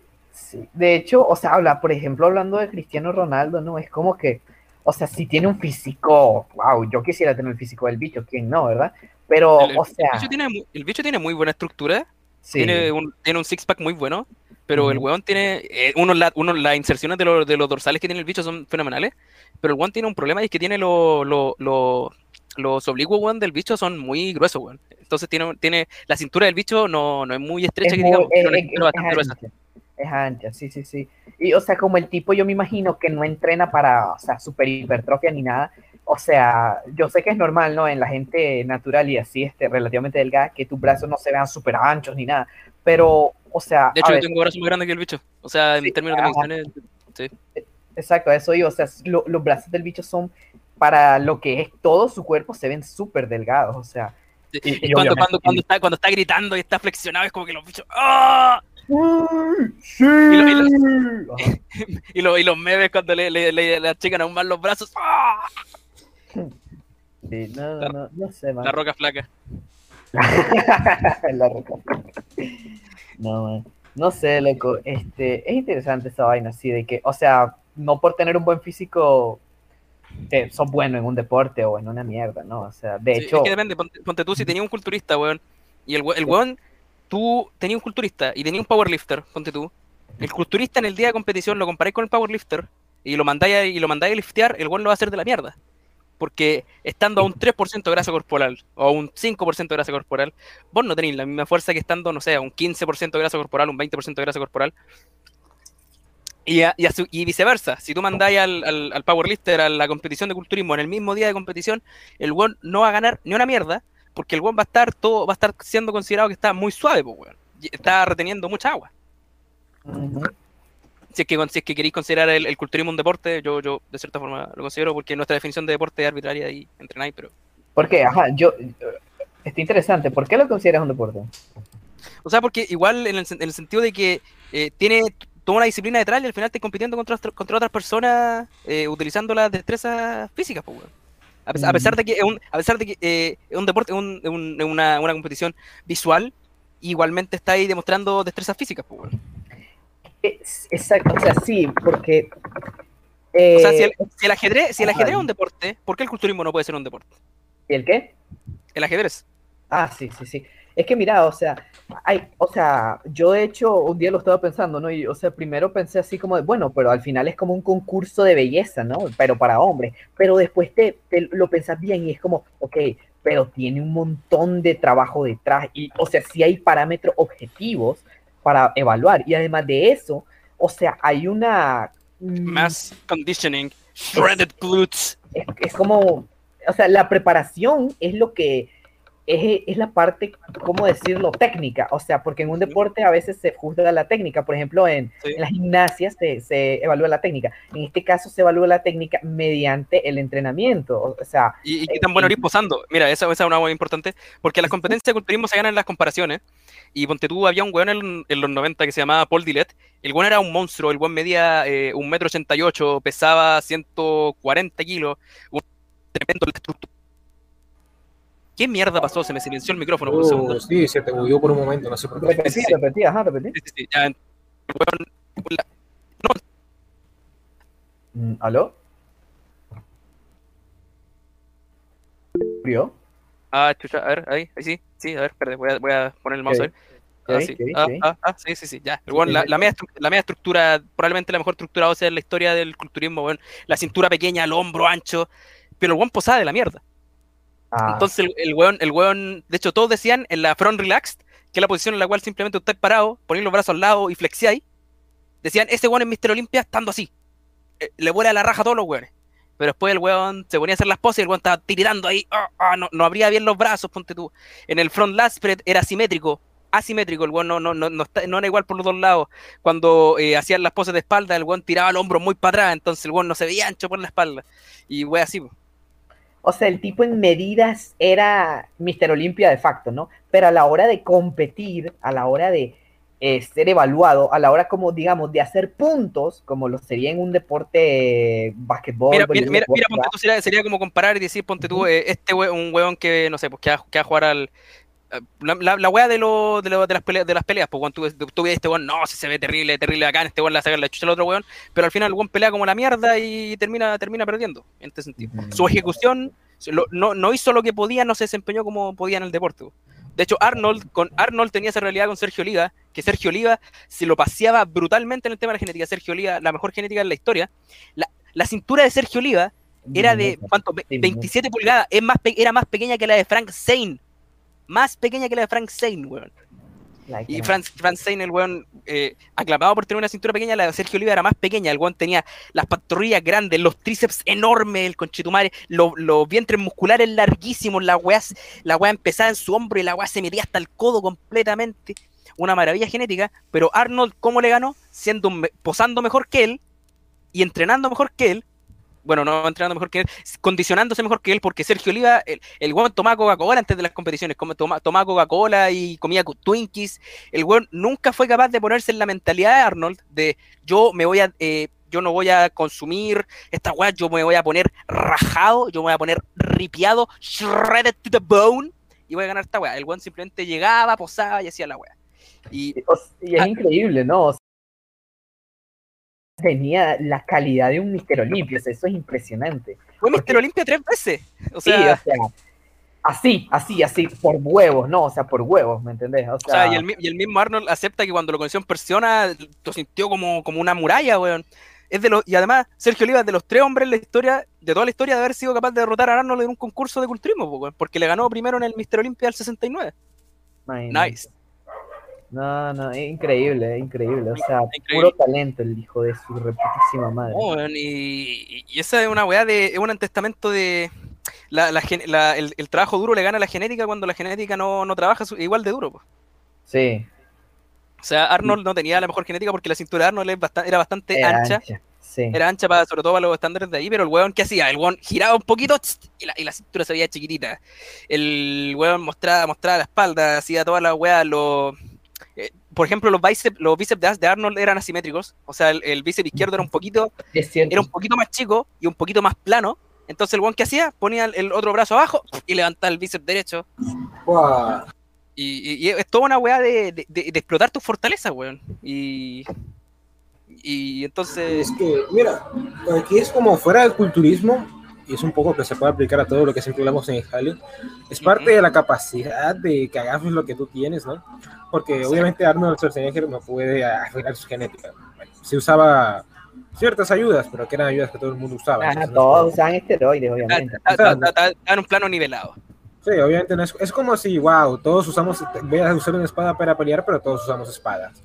De hecho, o sea, habla, por ejemplo, hablando de Cristiano Ronaldo, ¿no? Es como que, o sea, si tiene un físico, wow, yo quisiera tener el físico del bicho, ¿quién no, verdad? Pero, El, el- o sea, el bicho tiene, el bicho tiene muy buena estructura. Sí. Tiene un, tiene un six-pack muy bueno. Pero el Ujú. weón tiene. eh, uno, la- uno, las inserciones de, los- de los dorsales que tiene el bicho son fenomenales. Pero el weón tiene un problema y es que tiene lo- lo- lo- los oblicuos, weón, del bicho son muy gruesos, weón. Entonces tiene, tiene. La cintura del bicho no, no es muy estrecha, es, que muy- digamos. es- cintura bastante es gruesa. Es ancha, sí, sí, sí. Y, o sea, como el tipo, yo me imagino que no entrena para, o sea, super hipertrofia ni nada. O sea, yo sé que es normal, ¿no? En la gente natural y así, este, relativamente delgada, que tus brazos no se vean súper anchos ni nada. Pero, o sea, De hecho, yo tengo brazos más grandes que el bicho. O sea, en términos de dimensiones. Sí. exacto, eso yo, o sea, lo- los brazos del bicho son, para lo que es todo su cuerpo, se ven súper delgados, o sea. Sí. y- Y cuando, cuando, cuando, está, cuando está gritando y está flexionado, es como que los bichos. ¡Ah! Sí. Y, lo- y los- y lo- y los memes cuando le, le, le, le achican aún más los brazos. ¡ah! Sí, no, no, no, no sé, man. La roca flaca. La roca. No, man. No sé, loco. Este, es interesante esa vaina, así de que, o sea, no por tener un buen físico, te, sos bueno en un deporte o en una mierda, ¿no? O sea, de Sí, hecho, es que depende, ponte, ponte tú si tenías un culturista, weón. Y el, el weón, tú tenías un culturista y tenías un powerlifter, ponte tú. El culturista en el día de competición lo comparáis con el powerlifter y lo mandáis a, y lo mandáis a liftear, el weón lo va a hacer de la mierda. Porque estando a un 3% de grasa corporal o a un 5% de grasa corporal, vos no tenéis la misma fuerza que estando, no sé, a un 15% de grasa corporal, un 20% de grasa corporal. Y, a- y, su- y viceversa, si tú mandáis al, al, al powerlifter a la competición de culturismo en el mismo día de competición, el weón no va a ganar ni una mierda, porque el weón va a estar todo, va a estar siendo considerado que está muy suave, pues weón. Está reteniendo mucha agua. Si es que, si es que queréis considerar el, el culturismo un deporte, yo, yo de cierta forma lo considero porque nuestra definición de deporte es arbitraria y entrenáis, pero... ¿Por qué? Ajá, yo... Está interesante. ¿Por qué lo consideras un deporte? O sea, porque igual en el, en el sentido de que eh, tiene toda una disciplina detrás y al final estás compitiendo contra, otras- contra otras personas eh, utilizando las destrezas físicas, pues, weón. A, pes- a pesar de que es un, a pesar de que eh, es un deporte, es un- una, una competición visual, igualmente está ahí demostrando destrezas físicas, pues. Es- Exacto, o sea, sí, porque... O sea, eh, si el, si el ajedrez, si el ajedrez es un deporte, ¿por qué el culturismo no puede ser un deporte? ¿Y el qué? El ajedrez. Ah, sí, sí, sí. Es que mira, o sea, hay, o sea, yo de hecho un día lo estaba pensando, ¿no? Y, o sea, primero pensé así como de, bueno, pero al final es como un concurso de belleza, ¿no? Pero para hombres. Pero después te, te lo pensás bien y es como, ok, pero tiene un montón de trabajo detrás. Y, o sea, sí hay parámetros objetivos para evaluar. Y además de eso, o sea, hay una... mm, Mass conditioning, shredded glutes. es, es como, o sea, la preparación es lo que es, es la parte, ¿cómo decirlo? Técnica. O sea, porque en un deporte a veces se juzga la técnica. Por ejemplo, en, en las gimnasias se, se evalúa la técnica. En este caso se evalúa la técnica mediante el entrenamiento. O, sea, ¿Y, y qué tan bueno eres posando? Mira, esa, esa es una muy importante, porque las competencias de culturismo se ganan en las comparaciones. Y ponte tú, había un weón en, en los 90 que se llamaba Paul Dillett. El weón era un monstruo, el weón medía eh, un metro ochenta y ocho, pesaba 140 kilos, un tremendo estructura. ¿Qué mierda pasó? Se me silenció el micrófono por un Oh, segundo. sí, se te bugueó por un momento, no sé por qué. repetí, repetí, ajá, repetí. Sí, sí, sí, ya, la- Mm, ¿Aló? ¿Murió? Ah, chucha, a ver, ahí, ahí sí, sí, a ver, espérate, voy a, voy a poner el mouse a ver. Ah, sí. Ah, ah, ah, sí, sí, sí, ya. Sí, la, la media, la media estructura, probablemente la mejor estructura ósea en la historia del culturismo, weón. La cintura pequeña, el hombro ancho, pero el weón posaba de la mierda. Ah, Entonces el, weón, el weón, de hecho todos decían en la front relaxed, que es la posición en la cual simplemente usted parado, ponéis los brazos al lado y flexiáis, decían, ese weón es Mr. Olympia estando así. Eh, le vuela la raja a todos los weones. Pero después el weón se ponía a hacer las poses y el weón estaba tiritando ahí, ah, ah, no, no abría bien los brazos, ponte tú. En el front lat spread era asimétrico, asimétrico, el weón no, no, no, no, está- no era igual por los dos lados. Cuando eh, hacían las poses de espalda, el weón tiraba el hombro muy para atrás, entonces el weón no se veía ancho por la espalda. Y weón así, po. O sea, el tipo en medidas era Mr. Olimpia de facto, ¿no? Pero a la hora de competir, a la hora de eh, ser evaluado, a la hora como, digamos, de hacer puntos, como lo sería en un deporte eh, basquetbol. Mira, mira, mira, ponte tú, sería, sería como comparar y decir, ponte tú, eh, este we- un weón que, no sé, pues que va, que va a jugar al. La, la, la weá de, lo, de, lo- de las peleas, de las peleas, pues cuando tú, tú ves este weón, no, si se ve terrible, terrible acá, este weón le va a sacar la chucha al otro weón, pero al final el weón pelea como la mierda y termina, termina perdiendo, en este sentido. Su ejecución lo- no, no hizo lo que podía, no se desempeñó como podía en el deporte. De hecho, Arnold, con Arnold tenía esa realidad con Sergio Oliva, que Sergio Oliva se lo paseaba brutalmente en el tema de la genética. Sergio Oliva, la mejor genética en la historia. La, la cintura de Sergio Oliva era de ¿cuánto? Ve- 27 pulgadas, es más era más pequeña que la de Frank Zane. Más pequeña que la de Frank Zane, weón. Y Frank, Frank Zane, el weón, eh, aclamado por tener una cintura pequeña, la de Sergio Oliva era más pequeña. El weón tenía las pantorrillas grandes, los tríceps enormes, el conchetumare, los, los vientres musculares larguísimos, la weá, la weá empezaba en su hombro y la weá se metía hasta el codo completamente. Una maravilla genética, pero Arnold, ¿cómo le ganó? Siendo posando mejor que él y entrenando mejor que él. Bueno, no entrenando mejor que él, condicionándose mejor que él, porque Sergio Oliva, el, el weón tomaba Coca-Cola antes de las competiciones, toma- tomaba Coca-Cola y comía Twinkies. El weón nunca fue capaz de ponerse en la mentalidad de Arnold de yo me voy a, eh, yo no voy a consumir esta weá, yo me voy a poner rajado, yo me voy a poner ripiado, shredded to the bone, y voy a ganar esta weá. El weón simplemente llegaba, posaba y hacía la weá. Y, Y es increíble, ¿no? O tenía la calidad de un Mr. Olimpia, o sea, eso es impresionante. fue Mr. Olimpia tres veces. O Sí, sea, o sea, así, así, así, por huevos, ¿no? O sea, por huevos, ¿me entendés? O O sea, y el, y el mismo Arnold acepta que cuando lo conoció en persona lo sintió como, como una muralla, weón. Es de los, y además, Sergio Oliva es de los tres hombres en la historia, de toda la historia, de haber sido capaz de derrotar a Arnold en un concurso de culturismo, weón, porque le ganó primero en el Mr. Olympia del 69. imagínate. Nice. No, no, es increíble, es increíble. O sea, puro talento el hijo de su reputísima madre. Y, y esa es una weá de, es un testamento de la, la gen- la- el, el trabajo duro le gana a la genética cuando la genética no, no trabaja su- igual de duro, po. Sí. O sea, Arnold no tenía la mejor genética porque la cintura de Arnold era bastante Era ancha. ancha, sí. Era ancha para, sobre todo para los estándares de ahí, pero el weón, ¿qué hacía? El weón giraba un poquito y la, y la cintura se veía chiquitita. El weón mostraba, mostraba la espalda, hacía toda la weá, los... por ejemplo, los bíceps, los bíceps de, Arnold eran asimétricos. O sea, el, el bíceps izquierdo era un poquito, era un poquito más chico y un poquito más plano. Entonces el weón que hacía, ponía el, otro brazo abajo y levantaba el bíceps derecho. Guau. Y, y- y es toda una weá de, de- de- de explotar tus fortalezas, weón. Y, y entonces... Es que, mira, aquí es como fuera del culturismo, y es un poco que se puede aplicar a todo lo que siempre hablamos en el Halley, es parte de la capacidad de que hagas lo que tú tienes, ¿no? Porque obviamente Arnold Schwarzenegger no puede arreglar su genética. Se usaba ciertas ayudas, pero que eran ayudas que todo el mundo usaba. Ah, entonces no es todos usaban esteroides, obviamente. Está, está- está- está- está en un plano nivelado. Sí, obviamente no es, es como si, wow, todos usamos, voy a usar una espada para pelear, pero todos usamos espadas.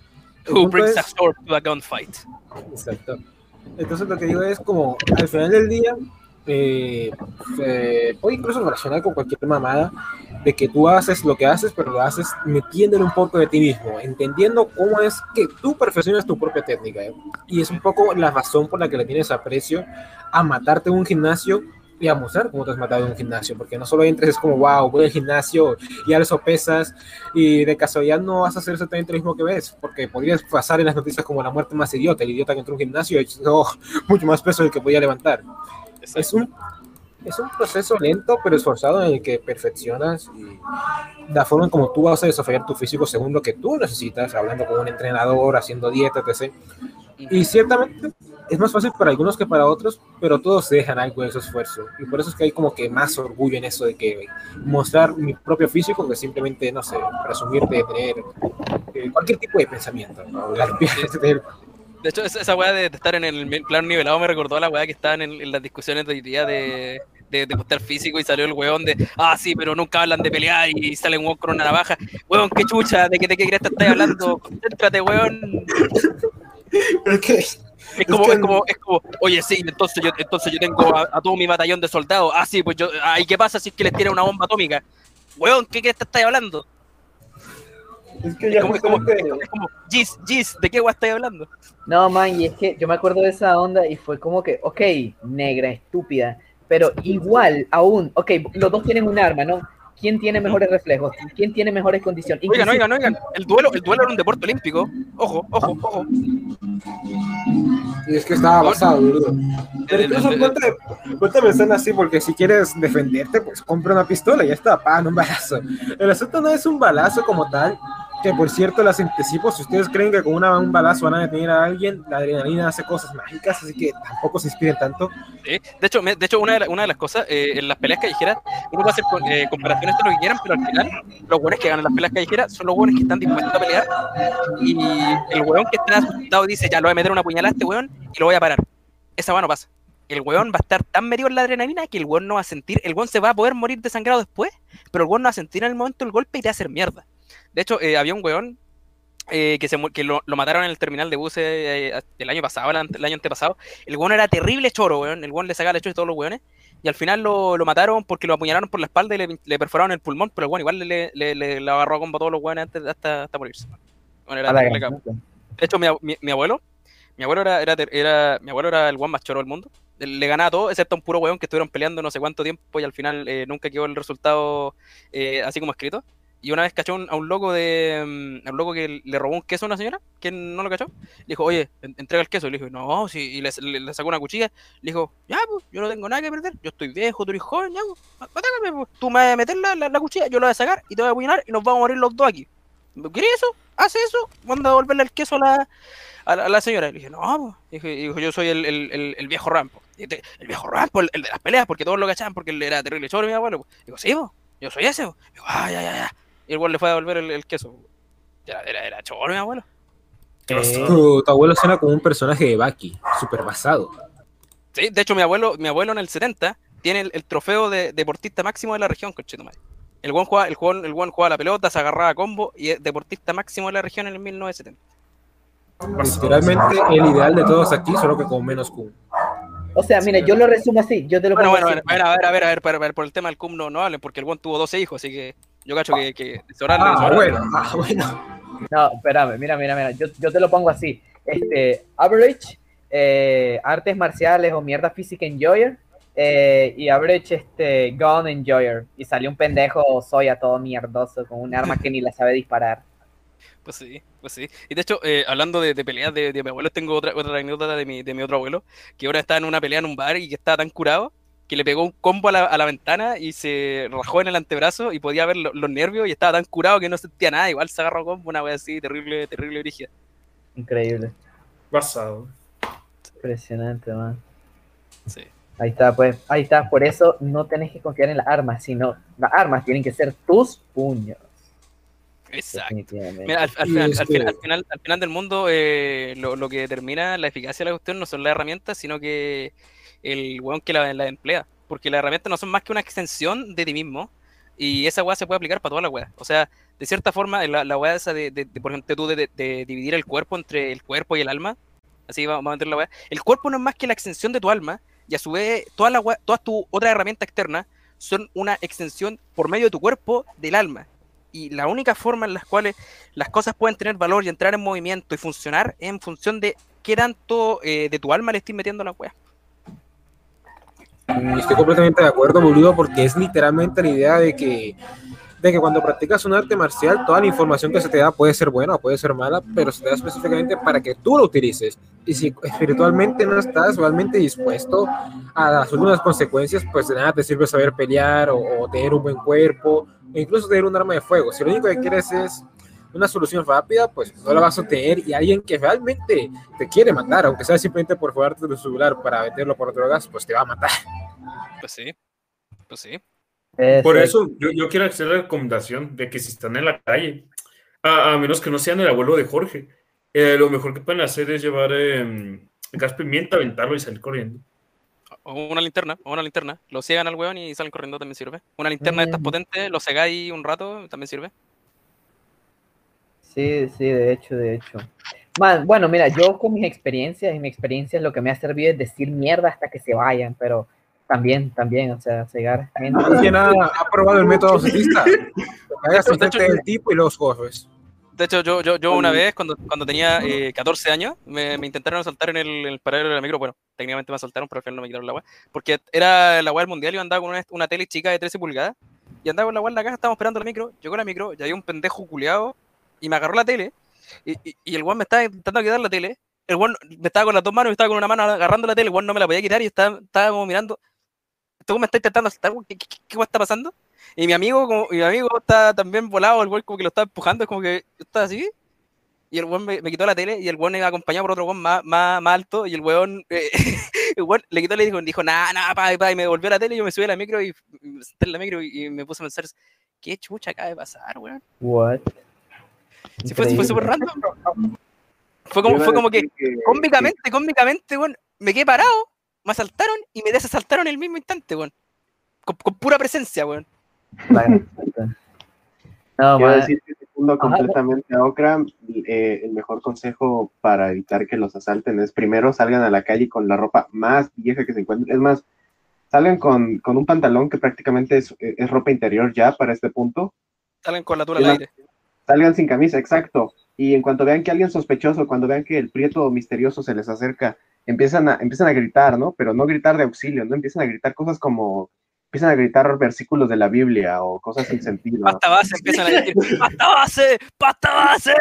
Who brings es- a sword to a gunfight? Exacto. Entonces lo que digo es como, al final del día, eh, se puede incluso relacionar con cualquier mamada de que tú haces lo que haces, pero lo haces metiéndole un poco de ti mismo, entendiendo cómo es que tú perfeccionas tu propia técnica. ¿eh? Y es un poco la razón por la que le tienes aprecio a matarte en un gimnasio y a mostrar cómo te has matado en un gimnasio, porque no solo entres es como, wow, voy al gimnasio y alzo pesas y de casualidad no vas a hacer exactamente lo mismo que ves, porque podrías pasar en las noticias como la muerte más idiota, el idiota que entró a un gimnasio y no, mucho más peso del que podía levantar. Es un, es un proceso lento pero esforzado en el que perfeccionas y la forma en como tú vas a desarrollar tu físico según lo que tú necesitas, hablando con un entrenador, haciendo dieta, etc. Y ciertamente es más fácil para algunos que para otros, pero todos dejan algo de su esfuerzo. Y por eso es que hay como que más orgullo en eso de que mostrar mi propio físico que simplemente, no sé, presumir de tener eh, cualquier tipo de pensamiento. ¿no? De- De hecho, esa, esa weá de, estar en el plano nivelado me recordó a la weá que estaban en, en las discusiones de hoy día de, de, de postar físico y salió el weón de, ah, sí, pero nunca hablan de pelear y sale un weón con una navaja. Weón, qué chucha, ¿de qué, qué crees que estás hablando? Concéntrate, weón. Es como, es como, es como, oye, sí, entonces yo, entonces yo tengo a, a todo mi batallón de soldados. Ah, sí, pues yo, ah, ¿y qué pasa si es que les tiran una bomba atómica? Weón, ¿qué crees que estás hablando? Es que como, es como, Gis, Gis, ¿de qué weá estás hablando? No, man, y es que yo me acuerdo de esa onda y fue como que, ok, negra, estúpida, pero igual, aún, ok, los dos tienen un arma, ¿no? ¿Quién tiene mejores reflejos? ¿Quién tiene mejores condiciones? Oigan, Inclusive- oigan, oigan, el duelo, el duelo era un deporte olímpico. Ojo, ojo, ojo. Y es que estaba basado, boludo. Pero incluso ponte, pensar así, porque si quieres defenderte, pues compra una pistola y ya está, pan, un balazo. El asunto no es un balazo como tal, que por cierto las anticipo, si ustedes creen que con una, un balazo van a detener a alguien, la adrenalina hace cosas mágicas, así que tampoco se inspiren tanto. Sí, De hecho, de hecho una, de la- una de las cosas, eh, en las peleas callejeras, uno puede hacer eh, comparaciones de lo que quieran, pero al final, los buenos que ganan las peleas callejeras son los buenos que están dispuestos a pelear. Y el weón que está asustado dice, ya, lo voy a meter una puñalada a este weón y lo voy a parar. Esa weá no pasa. El weón va a estar tan metido en la adrenalina que el weón no va a sentir, el weón se va a poder morir desangrado después, pero el weón no va a sentir en el momento el golpe y te va a hacer mierda. De hecho, eh, había un weón eh, que, se, que lo, lo mataron en el terminal de buses eh, el año pasado, el, ante- el año antepasado. El weón era terrible choro, weón. El weón le sacaba la chucha a todos los weones. Y al final lo, lo mataron porque lo apuñalaron por la espalda y le, le perforaron el pulmón, pero el weón igual le, le, le, agarró a combo a todos los weones antes, hasta, hasta morirse. Bueno, era. De hecho, mi, ab- mi, mi abuelo, mi abuelo era, era, era- mi abuelo era el weón más choro del mundo. Le ganaba todo, excepto a un puro weón que estuvieron peleando no sé cuánto tiempo y al final eh, nunca quedó el resultado eh, así como escrito. Y una vez cachó un- a un loco de mm, a loco que le robó un queso a una señora, que no lo cachó. Le dijo, oye, en- entrega el queso. Le dijo, no, sí. Y le, le- le sacó una cuchilla. Le dijo, ya, pues, yo no tengo nada que perder. Yo estoy viejo, tú eres joven, ya, pues, mátáme, pues. Tú me vas a meter la, la- la cuchilla, yo la voy a sacar y te voy a apuñalar y nos vamos a morir los dos aquí. ¿Quieres eso? Haz eso. Manda a devolverle el queso a la, a la, la señora. Le dije, no, pues. Dijo, dijo, yo soy el, el, el, el viejo Rampo. Este, El viejo Rampo, el, el de las peleas, porque todos lo cachaban porque él era terrible choro, mi abuelo. pues. Digo, sí, pues, yo soy ese. pues. Digo, ah, ya, ya, ya. Y el weón le fue a devolver el, el queso. Era, era, era choro, mi abuelo. Tu, tu abuelo suena como un personaje de Baki, súper basado. Sí, de hecho, mi abuelo, mi abuelo en el 70 tiene el, el trofeo de deportista máximo de la región, conchetumare. El buen jugaba, el jugador, el buen jugaba la pelota, se agarraba a combo y es deportista máximo de la región en el 1970. Literalmente el ideal de todos aquí, solo que con menos Q. O sea, mira, yo lo resumo así, yo te lo Bueno, bueno, a ver, a ver, a ver, a ver, a ver, por el tema del cum no, no hablen, porque el buen tuvo 12 hijos, así que yo cacho que, que de sobrar- de Ah, bueno, ah, bueno. No, espérame, mira, mira, mira. Yo, yo te lo pongo así. Este, average, eh, artes marciales o mierda física enjoyer. eh, y average, este, gun enjoyer. Y salió un pendejo soya todo mierdoso con un arma que ni la sabe disparar. Pues sí, pues sí. Y de hecho, eh, hablando de, de peleas de, de mi abuelo, tengo otra, otra anécdota de mi, de mi otro abuelo, que ahora estaba en una pelea en un bar y que estaba tan curado que le pegó un combo a la, a la ventana y se rajó en el antebrazo y podía ver lo- los nervios y estaba tan curado que no sentía nada. Igual se agarró combo, una wea así, terrible, terrible brígida. Increíble. Basado. Impresionante, man. Sí. Ahí está, pues, ahí está. Por eso no tenés que confiar en las armas, sino las armas tienen que ser tus puños. Exacto. Mira, al, al Y final, al, final, al, final, al final del mundo, eh, lo, lo que determina la eficacia de la cuestión no son las herramientas, sino que el weón que la, la emplea. Porque las herramientas no son más que una extensión de ti mismo. Y esa weá se puede aplicar para toda la weá. O sea, de cierta forma, la, la weá esa de, de- por ejemplo, tú de, de- dividir el cuerpo entre el cuerpo y el alma. Así va- vamos a meter la weá. El cuerpo no es más que la extensión de tu alma. Y a su vez, todas las weá- todas tus otras herramientas externas son una extensión por medio de tu cuerpo del alma. Y la única forma en las cuales las cosas pueden tener valor y entrar en movimiento y funcionar es en función de qué tanto eh, de tu alma le estés metiendo a la wea. Y Estoy completamente de acuerdo, boludo, porque es literalmente la idea de que, de que cuando practicas un arte marcial, toda la información que se te da puede ser buena o puede ser mala, pero se te da específicamente para que tú lo utilices. Y si espiritualmente no estás realmente dispuesto a asumir unas consecuencias, pues de nada te sirve saber pelear o, tener un buen cuerpo, incluso tener un arma de fuego. Si lo único que quieres es una solución rápida, pues no la vas a tener y alguien que realmente te quiere matar, aunque sea simplemente por jugarte tu celular para meterlo por drogas, pues te va a matar. Pues sí, pues sí. Por eso yo, yo quiero hacer la recomendación de que si están en la calle, a, a menos que no sean el abuelo de Jorge, eh, lo mejor que pueden hacer es llevar eh, gas pimienta, aventarlo y salir corriendo. O una linterna, o una linterna. Lo ciegan al weón y salen corriendo también sirve. Una linterna de estas Mm. potentes, lo cegáis un rato, también sirve. Sí, sí, de hecho, de hecho. Man, bueno, mira, yo con mis experiencias, y mi experiencia lo que me ha servido es decir mierda hasta que se vayan, pero también, también, o sea, cegar gente. ¿Quién ha, ha probado el método socialista? Del tipo y los corres. De hecho, yo, yo, yo una vez, cuando, cuando tenía eh, 14 años, me, me intentaron asaltar en el, en el paradero de la micro. Bueno, técnicamente me asaltaron, pero al final no me quitaron la weá. Porque era la weá del mundial y yo andaba con una, una tele chica de 13 pulgadas. Y andaba con la weá en la caja, estábamos esperando la micro. Llegó la micro y había un pendejo culeado y me agarró la tele. Y, y, y el weón me estaba intentando quitar la tele. El weón me estaba con las dos manos y estaba con una mano agarrando la tele. El weón no me la podía quitar y estaba, estaba como mirando. Este weón me está intentando asaltar, ¿qué, qué, qué, qué está pasando? Y mi amigo, como, mi amigo está también volado, el weón como que lo estaba empujando, es como que estaba así. Y el weón me, me quitó la tele y el weón iba acompañado por otro weón más, más, más alto y el weón, eh, el weón le quitó y dijo, dijo nada, nada, pa, pa, y me devolvió la tele y yo me subí a la micro y me la micro y, y me puse a pensar, ¿qué chucha acaba de pasar, weón? What? Sí, fue, fue súper random. Fue como, fue como que, cómicamente, cómicamente, weón, me quedé parado, me asaltaron y me desasaltaron en el mismo instante, weón. Con, con pura presencia, weón. No, Quiero decir que segundo Ajá. completamente a Okra, eh, el mejor consejo para evitar que los asalten es primero salgan a la calle con la ropa más vieja que se encuentren. Es más, salgan con, con un pantalón que prácticamente es, es ropa interior ya para este punto. Salen con la tula al aire. Salgan sin camisa, exacto. Y en cuanto vean que alguien sospechoso, cuando vean que el prieto misterioso se les acerca, empiezan a, empiezan a gritar, ¿no? Pero no gritar de auxilio, ¿no? Empiezan a gritar cosas como, empiezan a gritar versículos de la Biblia o cosas sin sentido. Pasta base, empiezan a decir, ¡pasta base! ¡pasta base!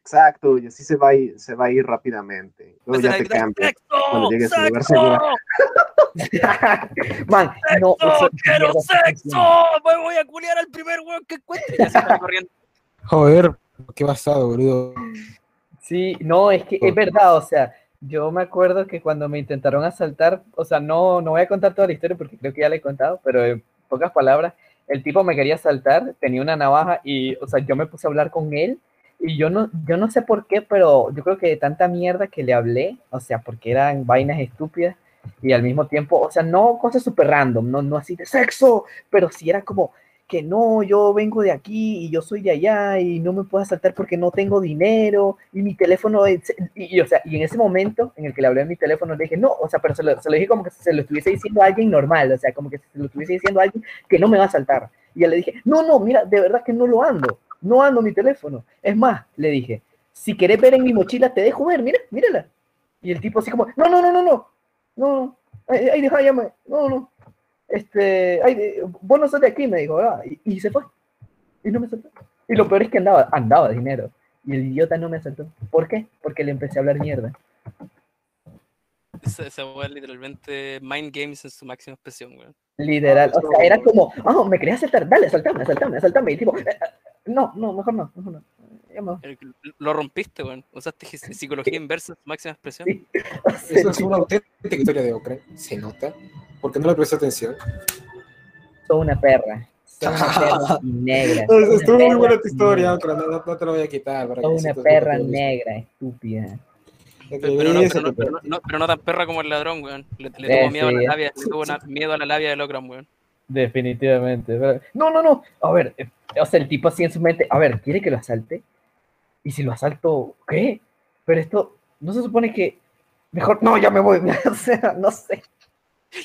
Exacto, y así se va a ir, se va a ir rápidamente. Luego ya a te cambias ¡Sexo! cuando llegues a un lugar ¡Sexo! seguro. Man, no, ¡Sexo! ¡Quiero sexo! Me voy a culiar al primer weón que encuentre. Y así sale corriendo. Joder, qué basado, boludo. Sí, no, es que es verdad, o sea, yo me acuerdo que cuando me intentaron asaltar, o sea, no, no voy a contar toda la historia porque creo que ya la he contado, pero en pocas palabras, el tipo me quería asaltar, tenía una navaja y, o sea, yo me puse a hablar con él y yo no, yo no sé por qué, pero yo creo que de tanta mierda que le hablé, o sea, porque eran vainas estúpidas y al mismo tiempo, o sea, no cosas súper random, no, no así de sexo, pero sí era como que no, yo vengo de aquí y yo soy de allá y no me puedo asaltar porque no tengo dinero y mi teléfono es, y, o sea, y en ese momento en el que le hablé en mi teléfono le dije, no, o sea, pero se lo, se lo dije como que se lo estuviese diciendo a alguien normal, o sea, como que se lo estuviese diciendo a alguien que no me va a asaltar. Y yo le dije, no, no, mira, de verdad que no lo ando. no ando mi teléfono. Es más, le dije, si querés ver en mi mochila, te dejo ver, mira, mírala. Y el tipo así como, no, no, no, no, no, no, no, ay, ay, deja, ya me- no, no, este, ay, vos no sos de aquí, me dijo, ¿verdad? Y, y se fue. Y no me soltó. Y lo peor es que andaba, andaba dinero. Y el idiota no me soltó. ¿Por qué? Porque le empecé a hablar mierda. Esa, esa es literalmente mind games en su máxima expresión, weón. Literal, o sea, era como, ah, me querías saltar, dale, saltame, saltame, saltame. Y tipo, "Eh, eh, no, no, mejor no, mejor no. Ya me voy". El- Lo rompiste, weón. Usaste psicología inversa en su máxima expresión. Eso es una auténtica historia de Ocre. Se nota. Porque no le presté atención. Soy una perra. Soy una perra negra. una Estuvo muy buena tu historia, Ocre. No, no- no te lo voy a quitar. para Soy que una perra negra, estúpida. Pero, pero no, pero, no, pero no- pero tan perra como el ladrón, weón. Le, le Eh, tuvo miedo a la labia, le tuvo miedo a la labia del Ocran, weón. Definitivamente. No, no, no. A ver, eh, o sea, el tipo así en su mente, a ver, ¿quiere que lo asalte? Y si lo asalto, ¿qué? Pero esto, no se supone que mejor, no, ya me voy. o sea, no sé.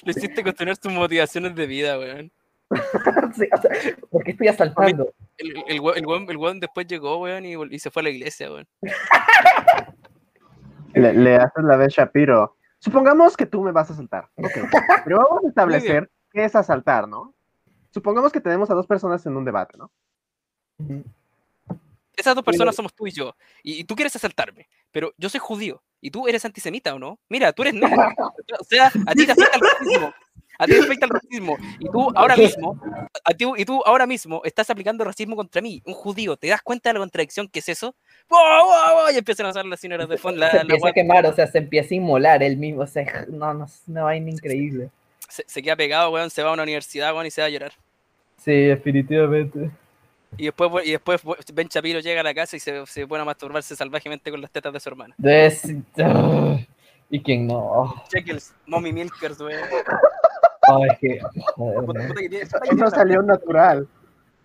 Lo hiciste cuestionar tus motivaciones de vida, weón. Sí, o sea, ¿Por qué estoy asaltando? El, el, el, weón, el weón después llegó, weón, y, se fue a la iglesia, weón. Le, le haces la vez Shapiro. Supongamos que tú me vas a asaltar. Pero vamos a establecer qué es asaltar, ¿no? Supongamos que tenemos a dos personas en un debate, ¿no? Esas dos personas somos tú y yo. Y, y tú quieres asaltarme, pero yo soy judío. Y tú eres antisemita, ¿o no? Mira, tú eres negro. O sea, a ti te afecta el racismo. A ti te afecta el racismo. Y tú ahora mismo, a ti, y tú ahora mismo estás aplicando racismo contra mí, un judío. ¿Te das cuenta de la contradicción que es eso? ¡Wow, wow, wow! Y empiezan a usar las señoras de fondo. La, se empieza a quemar, o sea, se empieza a inmolar él mismo. O sea, no, no, una vaina increíble. se, se queda pegado, weón, se va a una universidad, weón, y se va a llorar. Sí, definitivamente. Y después, y después Ben Shapiro llega a la casa y se, se pone a masturbarse salvajemente con las tetas de su hermana. Des- ¿Y quién no? Checkles, Mommy Milkers, weón. es que. joder, Puta, man. puta que tiene, puta que Eso salió natural.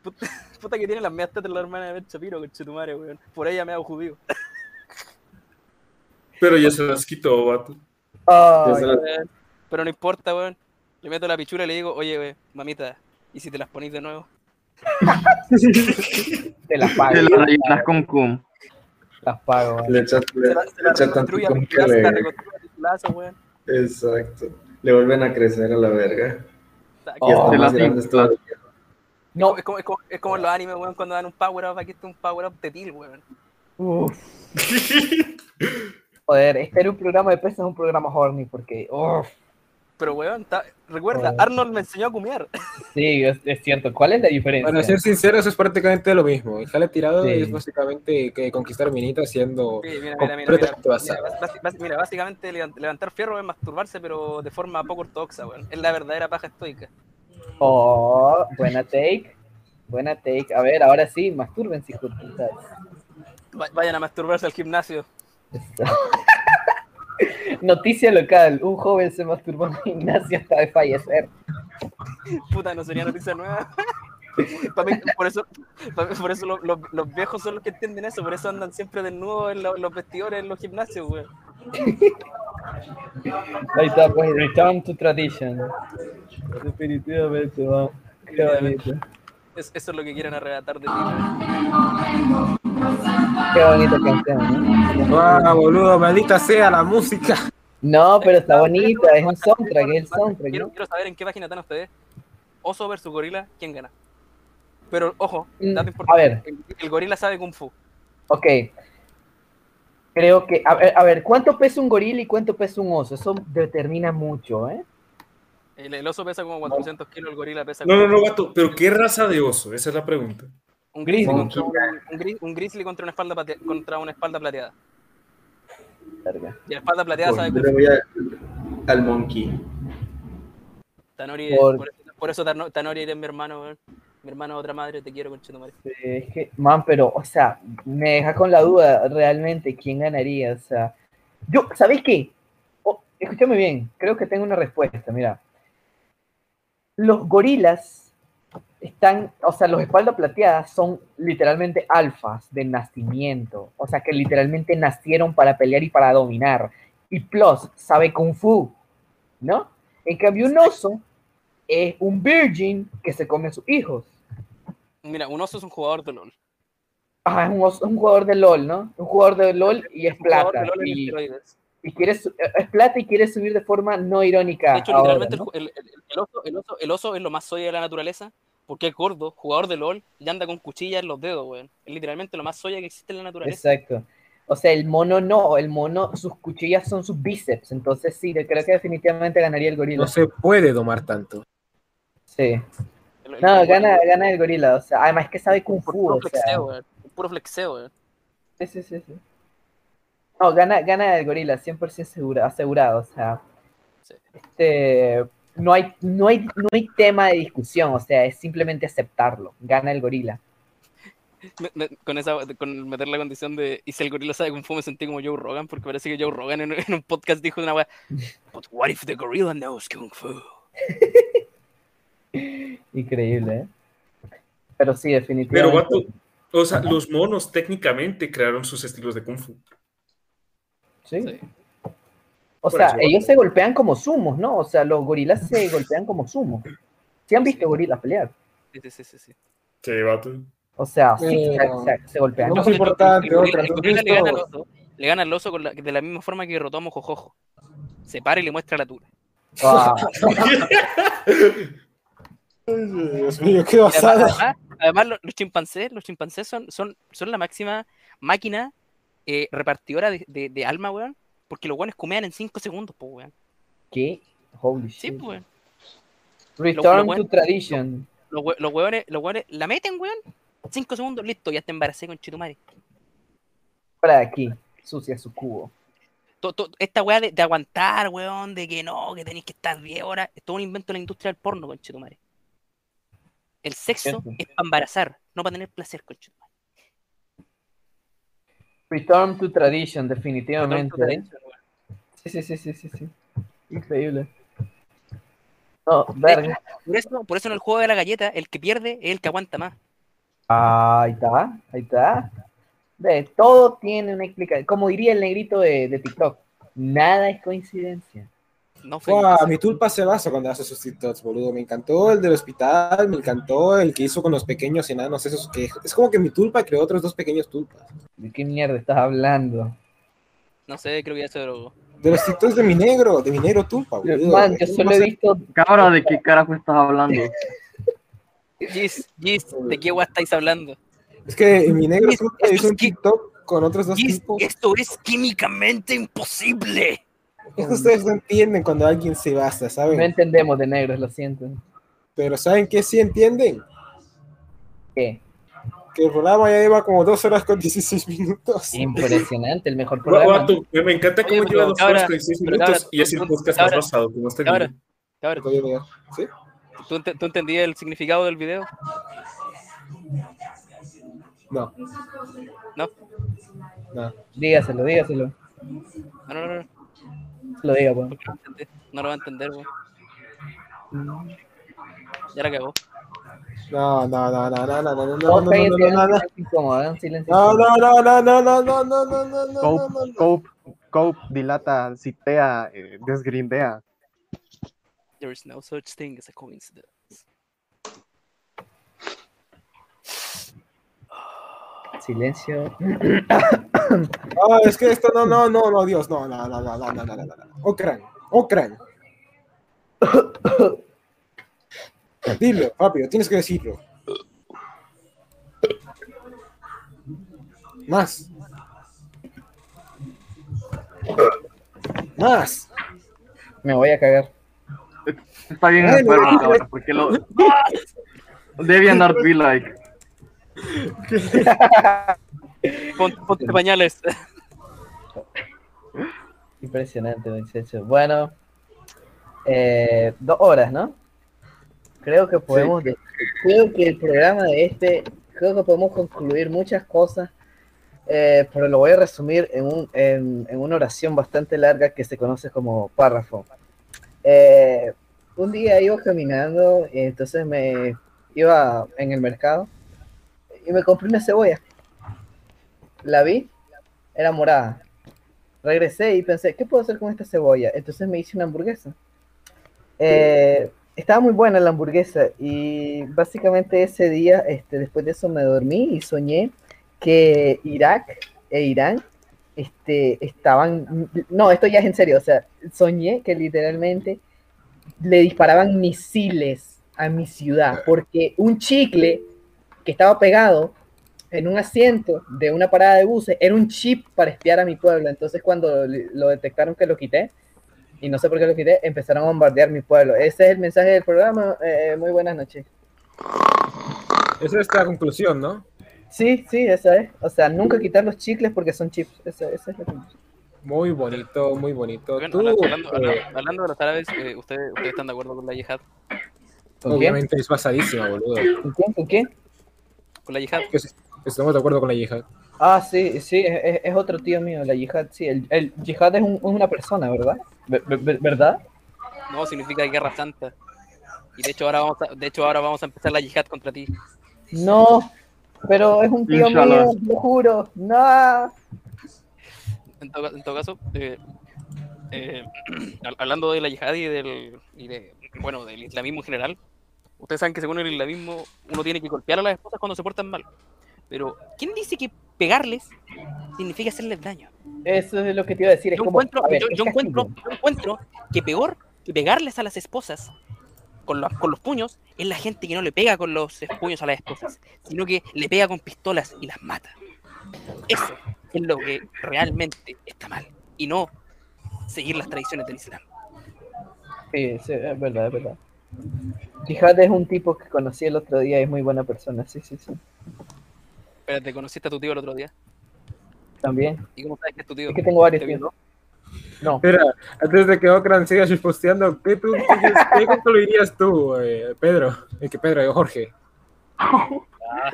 puta- puta que tiene las medias tetas la hermana de Ben Shapiro, conchetumare, weón. Por ella me hago judío. Pero ya se las quitó, vato. Pero no importa, weón. Le meto la pichula y le digo, oye, weón, mamita, ¿y si te las ponís de nuevo? Te las pago. Te las rellenas con cum. Las pago. Le echas le, Se la, se la le echas tanto reconstruye a cum que pichulazo, la le... reconstruye a pichulazo, weón. Exacto. Le vuelven a crecer a la verga. Y Oh, más la grandes todavía. No, Es como, es, como, es los animes, weón, cuando dan un power up, aquí está un power up de Til, weón. Uf. Joder, este era un programa de pesas, un programa horny, porque. uf, Pero, weón, ta- recuerda, Oh. Arnold me enseñó a cumear. sí, es, es cierto. ¿Cuál es la diferencia? Para ser sincero, eso es prácticamente lo mismo. El jale tirado Sí. es básicamente que conquistar minitas siendo Sí, mira, mira, mira, mira, básicamente levan- levantar fierro es masturbarse, pero de forma poco ortodoxa, weón. Es la verdadera paja estoica. Oh, buena take. Buena take. A ver, ahora sí, mastúrbense, hijos de puta. Va- Vayan a masturbarse al gimnasio. Noticia local: un joven se masturbó en un gimnasio hasta de fallecer. Puta, no sería noticia nueva. Mí, por eso, mí- por eso lo- lo- los viejos son los que entienden eso, por eso andan siempre desnudos en lo- los vestidores en los gimnasios, weón. Ahí está, pues, return to tradition. Definitivamente, vamos. Qué bonito. Es- eso es lo que quieren arrebatar de ti. Qué bonita canción, ¿no? ¡Ah, boludo! ¡Maldita sea la música! No, pero está bonita, es un soundtrack, es el soundtrack, Quiero, ¿no? quiero saber en qué página están ustedes. Oso versus gorila, ¿quién gana? Pero, ojo, Mm, dato a importante. ver. El, el gorila sabe Kung Fu. Ok. Creo que, a ver, a ver, ¿cuánto pesa un gorila y cuánto pesa un oso? Eso determina mucho, ¿eh? El, el oso pesa como 400 kilos, el gorila pesa No, no, no, vato. ¿Pero qué raza de oso? Esa es la pregunta. Un grizzly, contra un, un gri- un grizzly contra una espalda plate- contra una espalda plateada. Verga. Y la espalda plateada sabe Pues, Fu. le voy a- al monkey. Tanori, Por- por, por eso Tano- Tanori eres mi hermano. Mi hermano de otra madre, te quiero, conchetumare. Sí, Es que, man, pero, o sea, me deja con la duda realmente quién ganaría. O sea, yo, ¿sabéis qué? Oh, escúchame bien, creo que tengo una respuesta. Mira, los gorilas están, o sea, los espaldas plateadas son literalmente alfas de nacimiento. O sea, que literalmente nacieron para pelear y para dominar. Y plus, sabe kung fu, ¿no? En cambio, un oso es un virgin que se come a sus hijos. Mira, un oso es un jugador de LOL. Ah, es un, os- un jugador de LOL, ¿no? Un jugador de LOL y es plata. de LOL en Y, esteroides. Y quiere su- es plata y quiere subir de forma no irónica. De hecho, ahora, literalmente el el, el- el oso, el, oso, el oso es lo más soya de la naturaleza porque es gordo, jugador de LOL y anda con cuchillas en los dedos, weón. Es literalmente lo más soya que existe en la naturaleza. Exacto. O sea, el mono no, el mono, sus cuchillas son sus bíceps, entonces sí, yo creo que definitivamente ganaría el gorila. No se puede domar tanto. Sí. No, gana, gana el gorila, o sea, además que sabe kung fu, Puro o sea. flexeo. Puro flexeo, weón. Sí, sí, sí, sí. No, gana, gana el gorila, 100% segura, asegurado, o sea. Este, no hay, no hay, no hay tema de discusión, o sea, es simplemente aceptarlo. Gana el gorila. Me- me- con esa con meter la condición de y si el gorila sabe kung fu me sentí como Joe Rogan porque parece que Joe Rogan en, en un podcast dijo una weá But what if the gorilla knows kung fu? Increíble, ¿eh? Pero sí, Pero, definitivamente. vato, o sea, los monos técnicamente crearon sus estilos de Kung Fu. Sí. O Por sea, eso, ellos se golpean como sumos, ¿no? O sea, los gorilas se golpean como sumos. ¿Sí han visto gorilas pelear? Sí, sí, sí, sí, sí. Sí, vato. O sea, sí, Pero- se, se- se golpean. El- el- importante, el gorila- otra, el ¿no gorila le gana al oso, le gana al oso con la- de la misma forma que derrotó a Mojojojo. Se para y le muestra la tula. Ah, Dios mío, qué Además, basada. además- además, lo- los chimpancés, los chimpancés son, son, son la máxima máquina eh, repartidora de, de, de alma, weón. Porque los weones comean en 5 segundos, pues, weón. ¿Qué? Holy Sí, shit. weón. Return to tradition. Los, hue- los hueones la meten, weón. 5 segundos, listo, ya te embaracé con Chitumare. Para aquí, sucia su cubo. To- to- esta weá de, de aguantar, weón, de que no, que tenéis que estar 10 horas, es todo un invento de la industria del porno, con Chitumare. El sexo es para embarazar, no para tener placer, con Chitumare. Return to tradition, definitivamente. Sí, sí, sí, sí, sí, sí. Increíble. No, verga. Por eso, por eso en el juego de la galleta, el que pierde es el que aguanta más. Ah, ahí está, ahí está. Ve, todo tiene una explicación. Como diría el negrito de, de TikTok, nada es coincidencia. No fue. Mi tulpa se basa cuando hace sus TikToks, boludo. Me encantó el del hospital, me encantó el que hizo con los pequeños enanos, esos que es como que mi tulpa creó otros dos pequeños tulpas. ¿De qué mierda estás hablando? No sé, creo que ya se drogó. De los TikToks de mi negro, de mi negro tulpa, boludo. Man, yo solo he visto. Cabra, ¿de qué carajo estás hablando? Gis, Gis, ¿de qué weá estáis hablando? Es que mi negro Gis, tulpa hizo un TikTok con otros dos Gis, tipos. esto es químicamente imposible. Es que ustedes no entienden cuando alguien se basa, No ¿saben? entendemos de negros, lo siento. Pero ¿saben qué sí entienden? ¿Qué? Que el programa ya lleva como dos horas con 16 minutos. Impresionante, el mejor programa. Vato, me me encanta cómo lleva pero, dos cabra, horas con 16 pero, minutos cabra, y es el tú- podcast más basado, como este Cabra, video. cabra, ¿Sí? ¿tú, ent- ¿tú entendías el significado del video? No, ¿No? no. Dígaselo, dígaselo. No, no, no, no. Lo diga, pues. No lo va a entender, weón. Ya la cagó. No, no, no, no, no, no, no, no, no, no, no, no, no, no, incómodo. no, no, no, no, no, no, no, no, no, no, Cope, no, no. Cope, dilata, citea, eh, desgrindea. There is no such thing as a coincidence. Silencio. Ah, es que esto no, no, no, no, Dios, no, no, no, no, no, no, no, no, no. Okran, Okran. Dilo, rápido, tienes que decirlo. Más. Más. Me voy a cagar. Está bien Bueno, enfermo, cabrón, porque lo... Deviantart be like. Pon- Ponte pañales. Impresionante. Bueno, eh, dos horas, ¿no? Creo que podemos, de- creo que el programa de este, creo que podemos concluir muchas cosas, eh, pero lo voy a resumir en, un, en, en una oración bastante larga que se conoce como párrafo. Eh, un día iba caminando y entonces me iba en el mercado y me compré una cebolla. La vi, era morada. Regresé y pensé, ¿qué puedo hacer con esta cebolla? Entonces me hice una hamburguesa. Eh, estaba muy buena la hamburguesa y básicamente ese día, este, después de eso me dormí y soñé que Irak e Irán este, estaban, no, esto ya es en serio, o sea, soñé que literalmente le disparaban misiles a mi ciudad, porque un chicle que estaba pegado en un asiento de una parada de buses era un chip para espiar a mi pueblo, entonces cuando lo detectaron que lo quité, y no sé por qué lo quité, empezaron a bombardear mi pueblo. Ese es el mensaje del programa, eh, muy buenas noches. Esa es la conclusión, ¿no? Sí, sí, esa es. O sea, nunca quitar los chicles porque son chips. Esa, esa es la conclusión. Muy bonito, muy bonito. Bueno, Tú, hablando, hablando- eh, hablando- hablando de los árabes, eh, ¿ustedes, ¿ustedes están de acuerdo con la yihad? ¿Con obviamente es pasadísima, boludo. ¿Con quién? ¿Con quién? ¿Con la yihad? Estamos de acuerdo con la yihad. Ah, sí, sí, es, otro tío mío, la yihad. Sí, el, el yihad es, un- es una persona, ¿verdad? Ver- ver- ¿Verdad? No, significa guerra santa. Y de hecho ahora vamos a, de hecho ahora vamos a empezar la yihad contra ti. No, pero es un tío Inshallah. mío, lo juro. No. En todo, en todo caso, eh, eh, hab- hablando de la yihad y del, y de, bueno, del islamismo en general, ustedes saben que según el islamismo uno tiene que golpear a las esposas cuando se portan mal. Pero, ¿quién dice que pegarles significa hacerles daño? Eso es lo que te iba a decir. Es Yo como, encuentro, a ver, yo, encuentro, yo encuentro que peor que pegarles a las esposas con, los- con los puños es la gente que no le pega con los puños a las esposas, sino que le pega con pistolas y las mata. Eso es lo que realmente está mal. Y no seguir las tradiciones del Islam. Sí, sí, es verdad, es verdad. Yihad es un tipo que conocí el otro día y es muy buena persona, sí, sí, sí. Espérate, ¿conociste a tu tío el otro día? También. ¿Y cómo sabes que es tu tío? Es que tengo varios ¿Te tíos. No. Espera, antes de que Okran siga posteando, ¿qué, tú, qué, concluirías tú, eh, Pedro? Es que Pedro, eh, Jorge.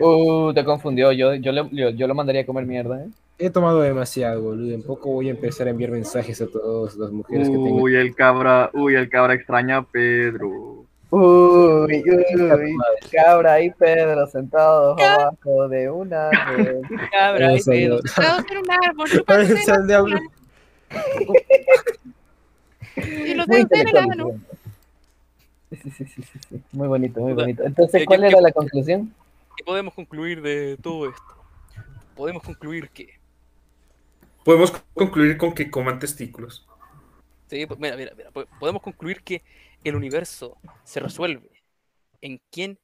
Uh, te confundió. Yo, yo, le- yo, yo lo mandaría a comer mierda, ¿eh? He tomado demasiado, boludo. En poco voy a empezar a enviar mensajes a todas las mujeres que tengo. Uy, el cabra, uy, el cabra extraña a Pedro. Uy, uy, cabra ahí Pedro sentado abajo de una árbol. Cabra, pedo. Dios. Sentados en un árbol. Y los Muy dedos del intelectual, ano. muy Sí, sí, sí, sí, sí. Muy bonito, muy bonito. ¿Qué- Entonces, qué- ¿cuál era la conclusión? ¿Qué podemos concluir de todo esto? Podemos concluir que Podemos concluir con que coman testículos. Sí, pues, mira, mira, mira, po- podemos concluir que el universo se resuelve en quién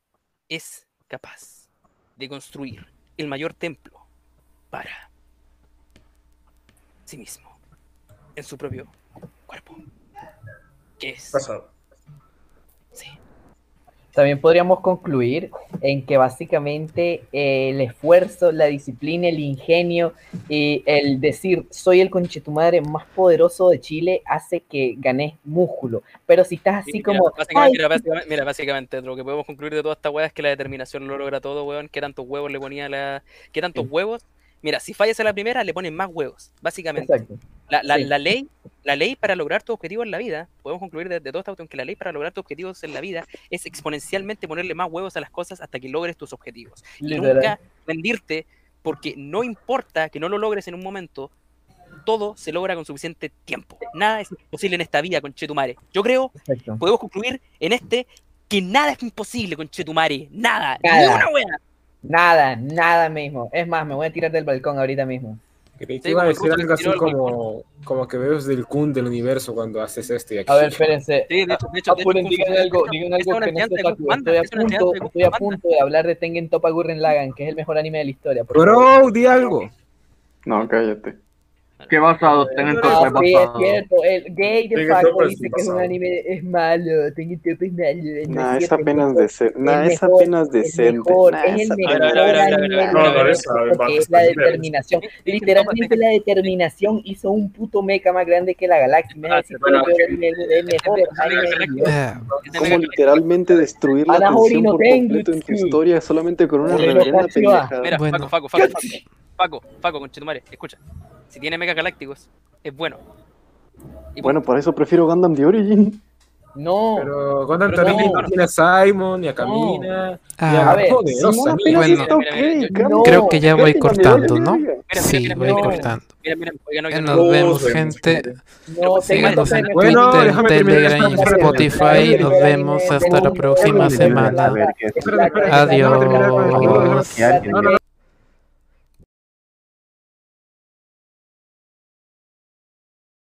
es capaz de construir el mayor templo para sí mismo, en su propio cuerpo. Que es Pasado. También podríamos concluir en que básicamente eh, el esfuerzo, la disciplina, el ingenio y el decir soy el conchetumadre más poderoso de Chile hace que ganes músculo. Pero si estás así Mira, como, básicamente, "Ay, mira, básicamente, mira, básicamente, lo que podemos concluir de toda esta weá es que la determinación lo logra todo, weón. ¿Qué tantos huevos le ponía la. ¿Qué tantos huevos? Mira, si fallas en la primera, le ponen más huevos, básicamente. Exacto. La, la- Sí. la ley, la ley para lograr tu objetivo en la vida, podemos concluir de, de todo esto que la ley para lograr tus objetivos en la vida es exponencialmente ponerle más huevos a las cosas hasta que logres tus objetivos. Y Literal. nunca rendirte, porque no importa que no lo logres en un momento, todo se logra con suficiente tiempo. Nada es imposible en esta vida, con Chetumare. Yo creo, Exacto. podemos concluir en este que nada es imposible con Chetumare. Nada, ni Nada. una wea. Nada, nada mismo. Es más, me voy a tirar del balcón ahorita mismo. Creí que Sí, iba a decir algo así del como, como que ves del Kun del universo cuando haces esto y aquí. A ver, espérense. Sí, de hecho, de hecho, de hecho, Apuren, Kung digan algo, digan algo que no sepa Estoy a punto, estoy a punto de hablar de Tengen Toppa Gurren Lagann, que es el mejor anime de la historia. Bro, di algo. No, cállate. ¿Qué basado? Tengan Ah, Toppa sí, es basado. cierto. El gay de Paco dice que es un basado. anime es malo. Tengen Toppa es malo. Nah, es apenas decente. Nah, Es apenas es decente. es el mejor anime es la determinación. Literalmente la determinación hizo un puto mecha más grande que la galaxia. Me vas a decir que el el mejor Como literalmente destruir la atención por tengo, completo en tu historia solamente con una reverenda pendejada. Mira, Bueno. Paco, Paco, Paco, Paco, Paco, Paco, con Chetumare, escucha. Si tiene megas galácticos, es bueno. Y Bueno, por eso prefiero Gundam The Origin. No, Pero Gundam Pero también no. tiene a Simon y a Camina. y Ah, a a ver, poderosa apenas Bueno. creo que ya voy cortando, ¿no? mira. mira, Sí, mira, voy cortando. Nos vemos, gente. no, Síganos en Twitter, Telegram y. Spotify. Nos vemos hasta la próxima semana. A ver, ¿qué- Espérate, espérate, déjame terminar con el juego, déjame- Adiós.